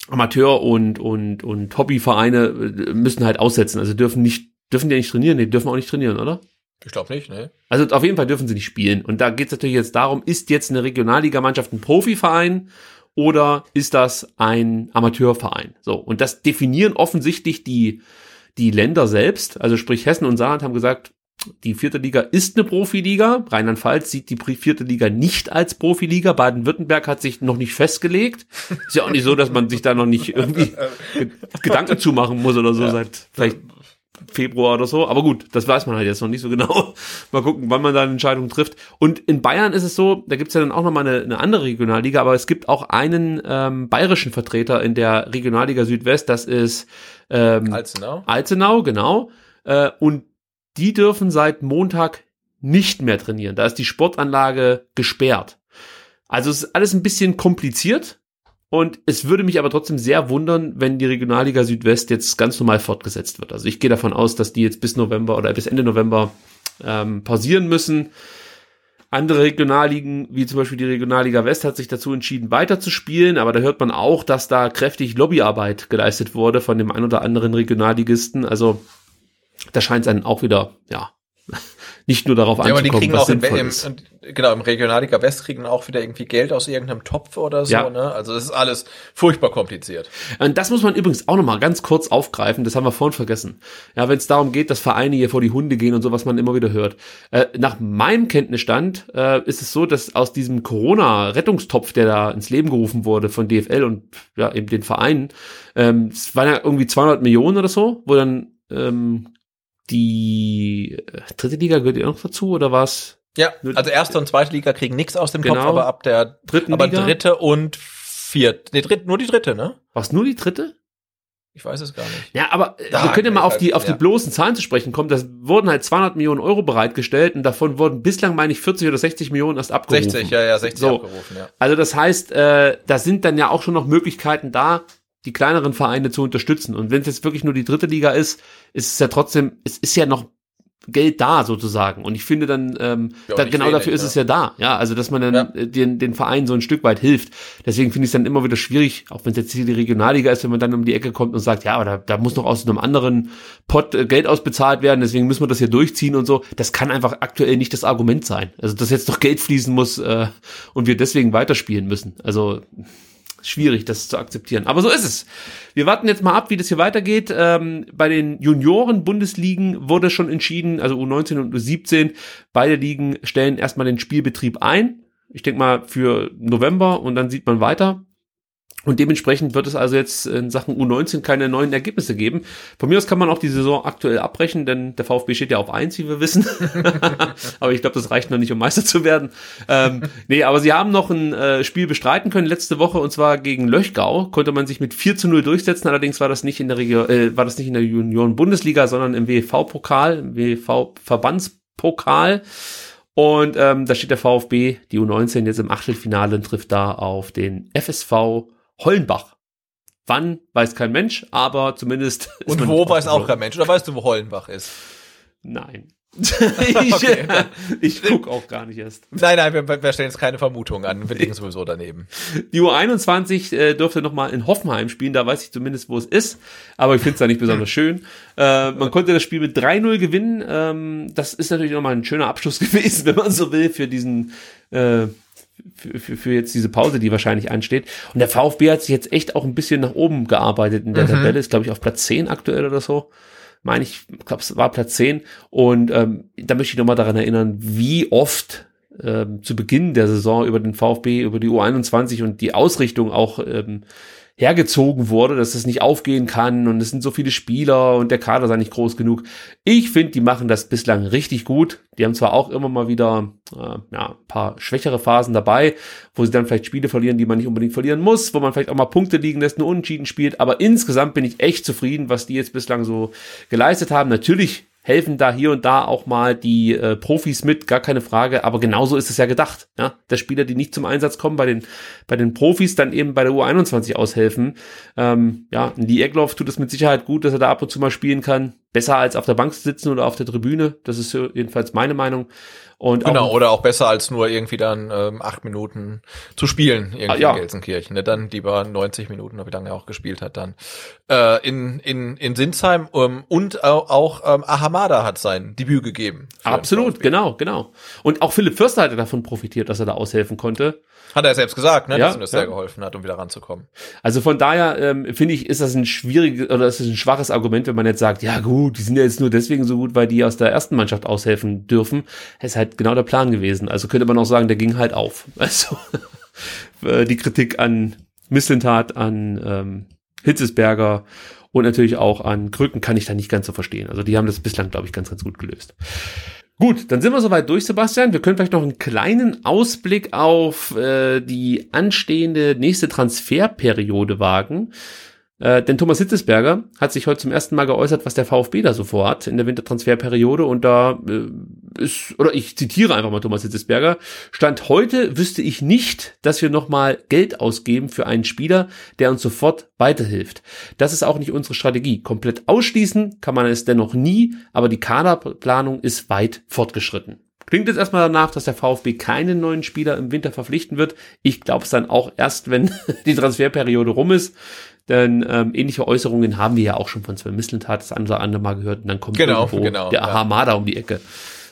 Amateur- und, und, und Hobbyvereine äh, müssen halt aussetzen. Also dürfen nicht, dürfen die nicht trainieren? Nee, dürfen auch nicht trainieren, oder? Ich glaube nicht, ne? Also auf jeden Fall dürfen sie nicht spielen. Und da geht es natürlich jetzt darum, ist jetzt eine Regionalligamannschaft ein Profiverein oder ist das ein Amateurverein? So, und das definieren offensichtlich die, die Länder selbst. Also sprich Hessen und Saarland haben gesagt, die vierte Liga ist eine Profiliga. Rheinland-Pfalz sieht die vierte Liga nicht als Profiliga. Baden-Württemberg hat sich noch nicht festgelegt. Ist ja auch nicht so, dass man sich da noch nicht irgendwie Ge- Gedanken zumachen muss oder so seit vielleicht Februar oder so. Aber gut, das weiß man halt jetzt noch nicht so genau. Mal gucken, wann man da eine Entscheidung trifft. Und in Bayern ist es so, da gibt's ja dann auch nochmal eine, eine andere Regionalliga, aber es gibt auch einen ähm, bayerischen Vertreter in der Regionalliga Südwest, das ist ähm, Alzenau. Alzenau, genau. Äh, und die dürfen seit Montag nicht mehr trainieren. Da ist die Sportanlage gesperrt. Also es ist alles ein bisschen kompliziert. Und es würde mich aber trotzdem sehr wundern, wenn die Regionalliga Südwest jetzt ganz normal fortgesetzt wird. Also ich gehe davon aus, dass die jetzt bis November oder bis Ende November ähm, pausieren müssen. Andere Regionalligen, wie zum Beispiel die Regionalliga West, hat sich dazu entschieden, weiterzuspielen, aber da hört man auch, dass da kräftig Lobbyarbeit geleistet wurde von dem ein oder anderen Regionalligisten. Also da scheint es einen auch wieder, ja, Nicht nur darauf Ja, aber die anzukommen, kriegen was auch im, genau, im Regionalliga West kriegen auch wieder irgendwie Geld aus irgendeinem Topf oder so, Ja. ne? Also das ist alles furchtbar kompliziert. Und das muss man übrigens auch nochmal ganz kurz aufgreifen, das haben wir vorhin vergessen. Ja, wenn es darum geht, dass Vereine hier vor die Hunde gehen und so, was man immer wieder hört. Äh, nach meinem Kenntnisstand äh, ist es so, dass aus diesem Corona-Rettungstopf, der da ins Leben gerufen wurde von DFL und ja, eben den Vereinen, ähm, es waren ja irgendwie 200 Millionen oder so, wo dann ähm, die äh, dritte Liga gehört ihr noch dazu oder was? Ja, also erste und zweite Liga kriegen nichts aus dem Genau. aber ab der Dritten aber Liga? dritte und vierte, nee, dritt, nur die dritte, ne? Was nur die dritte? Ich weiß es gar nicht. Ja, aber äh, Da wir können ja mal auf die, auf die ja. bloßen Zahlen zu sprechen kommen. Das wurden halt 200 Millionen Euro bereitgestellt und davon wurden bislang, meine ich, 40 oder 60 Millionen erst abgerufen. 60, ja, ja, 60 So. abgerufen, ja. Also das heißt, äh, da sind dann ja auch schon noch Möglichkeiten da, die kleineren Vereine zu unterstützen. Und wenn es jetzt wirklich nur die dritte Liga ist, ist es ja trotzdem, es ist ja noch Geld da sozusagen. Und ich finde dann, ähm, Ja, da, nicht genau dafür ist ne? es ja da. Ja, also dass man dann Ja. den, den Verein so ein Stück weit hilft. Deswegen finde ich es dann immer wieder schwierig, auch wenn es jetzt hier die Regionalliga ist, wenn man dann um die Ecke kommt und sagt, ja, aber da, da muss noch aus einem anderen Pot äh, Geld ausbezahlt werden, deswegen müssen wir das hier durchziehen und so. Das kann einfach aktuell nicht das Argument sein. Also dass jetzt noch Geld fließen muss äh, und wir deswegen weiterspielen müssen. Also schwierig, das zu akzeptieren. Aber so ist es. Wir warten jetzt mal ab, wie das hier weitergeht. Ähm, bei den Junioren-Bundesligen wurde schon entschieden, also U19 und U17, beide Ligen stellen erstmal den Spielbetrieb ein. Ich denke mal für November und dann sieht man weiter. Und dementsprechend wird es also jetzt in Sachen U19 keine neuen Ergebnisse geben. Von mir aus kann man auch die Saison aktuell abbrechen, denn der VfB steht ja auf eins, wie wir wissen. aber ich glaube, das reicht noch nicht, um Meister zu werden. Ähm, nee, aber sie haben noch ein äh, Spiel bestreiten können letzte Woche und zwar gegen Löchgau. Konnte man sich mit 4 zu 0 durchsetzen. Allerdings war das nicht in der Regio äh, war das nicht in der Junioren-Bundesliga, sondern im WV-Pokal, im WV-Verbandspokal. Und ähm, da steht der VfB, die U19 jetzt im Achtelfinale und trifft da auf den FSV Hollenbach. Wann, weiß kein Mensch, aber zumindest. ist Und wo weiß auch kein Mensch. Oder weißt du, wo Hollenbach ist? Nein. ich Okay. ich guck auch gar nicht erst. Nein, nein, wir, wir stellen jetzt keine Vermutung an. Wir liegen sowieso daneben. Die U21 äh, dürfte nochmal in Hoffenheim spielen, da weiß ich zumindest, wo es ist, aber ich finde es da nicht besonders schön. Äh, man konnte das Spiel mit 3-0 gewinnen. Ähm, das ist natürlich nochmal ein schöner Abschluss gewesen, wenn man so will, für diesen äh, für, für, für jetzt diese Pause, die wahrscheinlich ansteht. Und der VfB hat sich jetzt echt auch ein bisschen nach oben gearbeitet in der Tabelle, ist glaube ich auf Platz 10 aktuell oder so. Meine ich, glaube es war Platz 10. Und ähm, da möchte ich nochmal daran erinnern, wie oft ähm, zu Beginn der Saison über den VfB, über die U21 und die Ausrichtung auch ähm, hergezogen wurde, dass das nicht aufgehen kann und es sind so viele Spieler und der Kader sei nicht groß genug. Ich finde, die machen das bislang richtig gut. Die haben zwar auch immer mal wieder äh, ja, paar schwächere Phasen dabei, wo sie dann vielleicht Spiele verlieren, die man nicht unbedingt verlieren muss, wo man vielleicht auch mal Punkte liegen lässt, nur Unentschieden spielt, aber insgesamt bin ich echt zufrieden, was die jetzt bislang so geleistet haben. Natürlich helfen da hier und da auch mal die äh, Profis mit, gar keine Frage, aber genauso ist es ja gedacht, ja, dass Spieler, die nicht zum Einsatz kommen, bei den bei den Profis dann eben bei der U21 aushelfen. Ähm, ja, Lee Egloff tut es mit Sicherheit gut, dass er da ab und zu mal spielen kann, besser als auf der Bank zu sitzen oder auf der Tribüne, das ist jedenfalls meine Meinung. Und Genau, auch, oder auch besser als nur irgendwie dann ähm, acht Minuten zu spielen irgendwie Ah, ja. in Gelsenkirchen. Ne? Dann lieber 90 Minuten, wie lange er auch gespielt hat dann. Äh, in, in, in Sinsheim ähm, und auch, ähm, Ahamada hat sein Debüt gegeben. absolut, genau, genau. Und auch Philipp Förster hat davon profitiert, dass er da aushelfen konnte. Hat er selbst gesagt, ne, Ja, dass ihm das ja. sehr geholfen hat, um wieder ranzukommen. Also von daher ähm, finde ich, ist das ein schwieriges oder ist das ein schwaches Argument, wenn man jetzt sagt, ja gut, die sind ja jetzt nur deswegen so gut, weil die aus der ersten Mannschaft aushelfen dürfen. Das ist halt genau der Plan gewesen. Also könnte man auch sagen, der ging halt auf. Also äh, die Kritik an Mislintat, an ähm, Hitzesberger und natürlich auch an Krücken kann ich da nicht ganz so verstehen. Also die haben das bislang, glaube ich, ganz, ganz gut gelöst. Gut, dann sind wir soweit durch, Sebastian. Wir können vielleicht noch einen kleinen Ausblick auf äh, die anstehende nächste Transferperiode wagen. Äh, denn Thomas Hitzesberger hat sich heute zum ersten Mal geäußert, was der VfB da so vorhat in der Wintertransferperiode. Und da äh, ist, oder ich zitiere einfach mal Thomas Hitzesberger, Stand heute wüsste ich nicht, dass wir nochmal Geld ausgeben für einen Spieler, der uns sofort weiterhilft. Das ist auch nicht unsere Strategie. Komplett ausschließen kann man es dennoch nie, aber die Kaderplanung ist weit fortgeschritten. Klingt jetzt erstmal danach, dass der VfB keinen neuen Spieler im Winter verpflichten wird. Ich glaube es dann auch erst, wenn die Transferperiode rum ist. Denn ähm, ähnliche Äußerungen haben wir ja auch schon von Sven Mislintat das andere andere Mal gehört und dann kommt Genau, irgendwo genau, der ja. Hamada um die Ecke.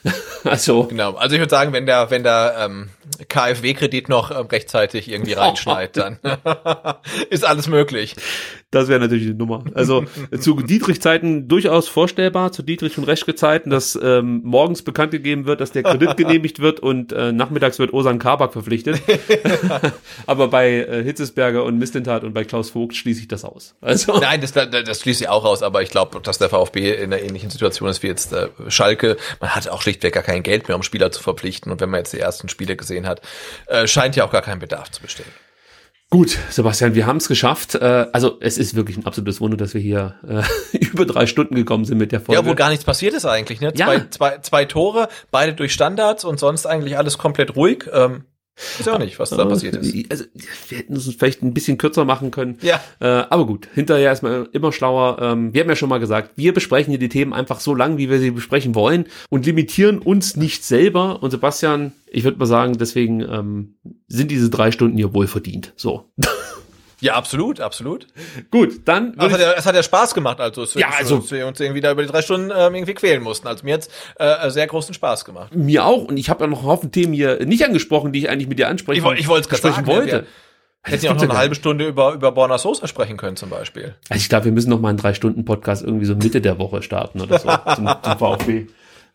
also, Genau. Also ich würde sagen, wenn der, wenn der ähm, KfW-Kredit noch ähm, rechtzeitig irgendwie reinschneit, dann ist alles möglich. das wäre natürlich eine Nummer. Also zu Dietrich-Zeiten durchaus vorstellbar, zu Dietrich und Reschke-Zeiten, dass ähm, morgens bekannt gegeben wird, dass der Kredit genehmigt wird und äh, nachmittags wird Osan Kabak verpflichtet. Aber bei äh, Hitzesberger und Mistentat und bei Klaus Vogt schließe ich das aus. Also Nein, das, das, das schließt ich auch aus, aber ich glaube, dass der VfB in einer ähnlichen Situation ist wie jetzt äh, Schalke. Man hat auch schlichtweg gar kein Geld mehr, um Spieler zu verpflichten. Und wenn man jetzt die ersten Spiele gesehen hat, äh, scheint ja auch gar kein Bedarf zu bestehen. Gut, Sebastian, wir haben es geschafft. Äh, also es ist wirklich ein absolutes Wunder, dass wir hier äh, über drei Stunden gekommen sind mit der Folge. Ja, wo gar nichts passiert ist eigentlich. Ne? Ja. Zwei, zwei, zwei Tore, beide durch Standards und sonst eigentlich alles komplett ruhig. Ähm, ist ja auch nicht, was da passiert ist. Also wir hätten es vielleicht ein bisschen kürzer machen können. Ja. Äh, aber gut, hinterher ist man immer schlauer. Ähm, wir haben ja schon mal gesagt, wir besprechen hier die Themen einfach so lang, wie wir sie besprechen wollen und limitieren uns nicht selber. Und Sebastian, ich würde mal sagen, deswegen ähm, sind diese drei Stunden hier wohl verdient. So. Ja, absolut, absolut. gut, dann Es hat, ja, es hat ja Spaß gemacht, also, es, Ja, also- dass wir uns irgendwie da über die drei Stunden ähm, irgendwie quälen mussten. Also mir hat's äh, sehr großen Spaß gemacht. mir auch. Und ich habe ja noch einen Haufen Themen hier nicht angesprochen, die ich eigentlich mit dir ansprechen Ich, woll- ich wollte es gerade sagen. wollte. Wir hätten ja auch noch eine halbe Stunde über, über Borna Sosa sprechen können zum Beispiel. Also ich glaube, wir müssen noch mal einen Drei-Stunden-Podcast irgendwie so Mitte der Woche starten oder so zum, zum VfB.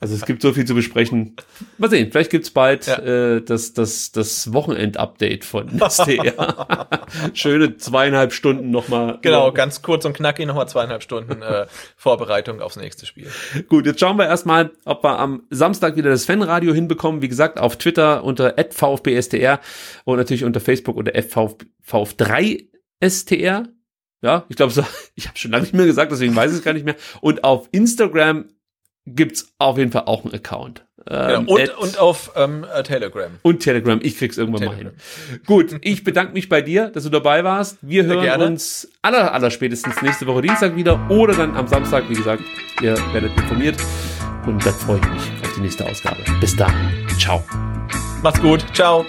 Also es gibt so viel zu besprechen. Mal sehen, vielleicht gibt's bald Ja. äh, das, das, das Wochenend-Update von STR. Schöne zweieinhalb Stunden nochmal. Genau, ganz kurz und knackig nochmal zweieinhalb Stunden äh, Vorbereitung aufs nächste Spiel. Gut, jetzt schauen wir erstmal, ob wir am Samstag wieder das Fanradio hinbekommen. Wie gesagt, auf Twitter unter @vfbstr und natürlich unter Facebook unter FVF3STR. Ja, ich glaube, so, ich habe schon lange nicht mehr gesagt, deswegen weiß ich es gar nicht mehr. Und auf Instagram gibt's auf jeden Fall auch einen Account. Ähm, Genau. Und, und auf ähm, äh, Telegram. und Telegram. Ich krieg's irgendwann mal hin. Gut, ich bedanke mich bei dir, dass du dabei warst. Wir hören gerne. uns aller, aller spätestens nächste Woche Dienstag wieder oder dann am Samstag. Wie gesagt, ihr werdet informiert. Und dann freue ich mich auf die nächste Ausgabe. Bis dahin. Ciao. Macht's gut. Ciao.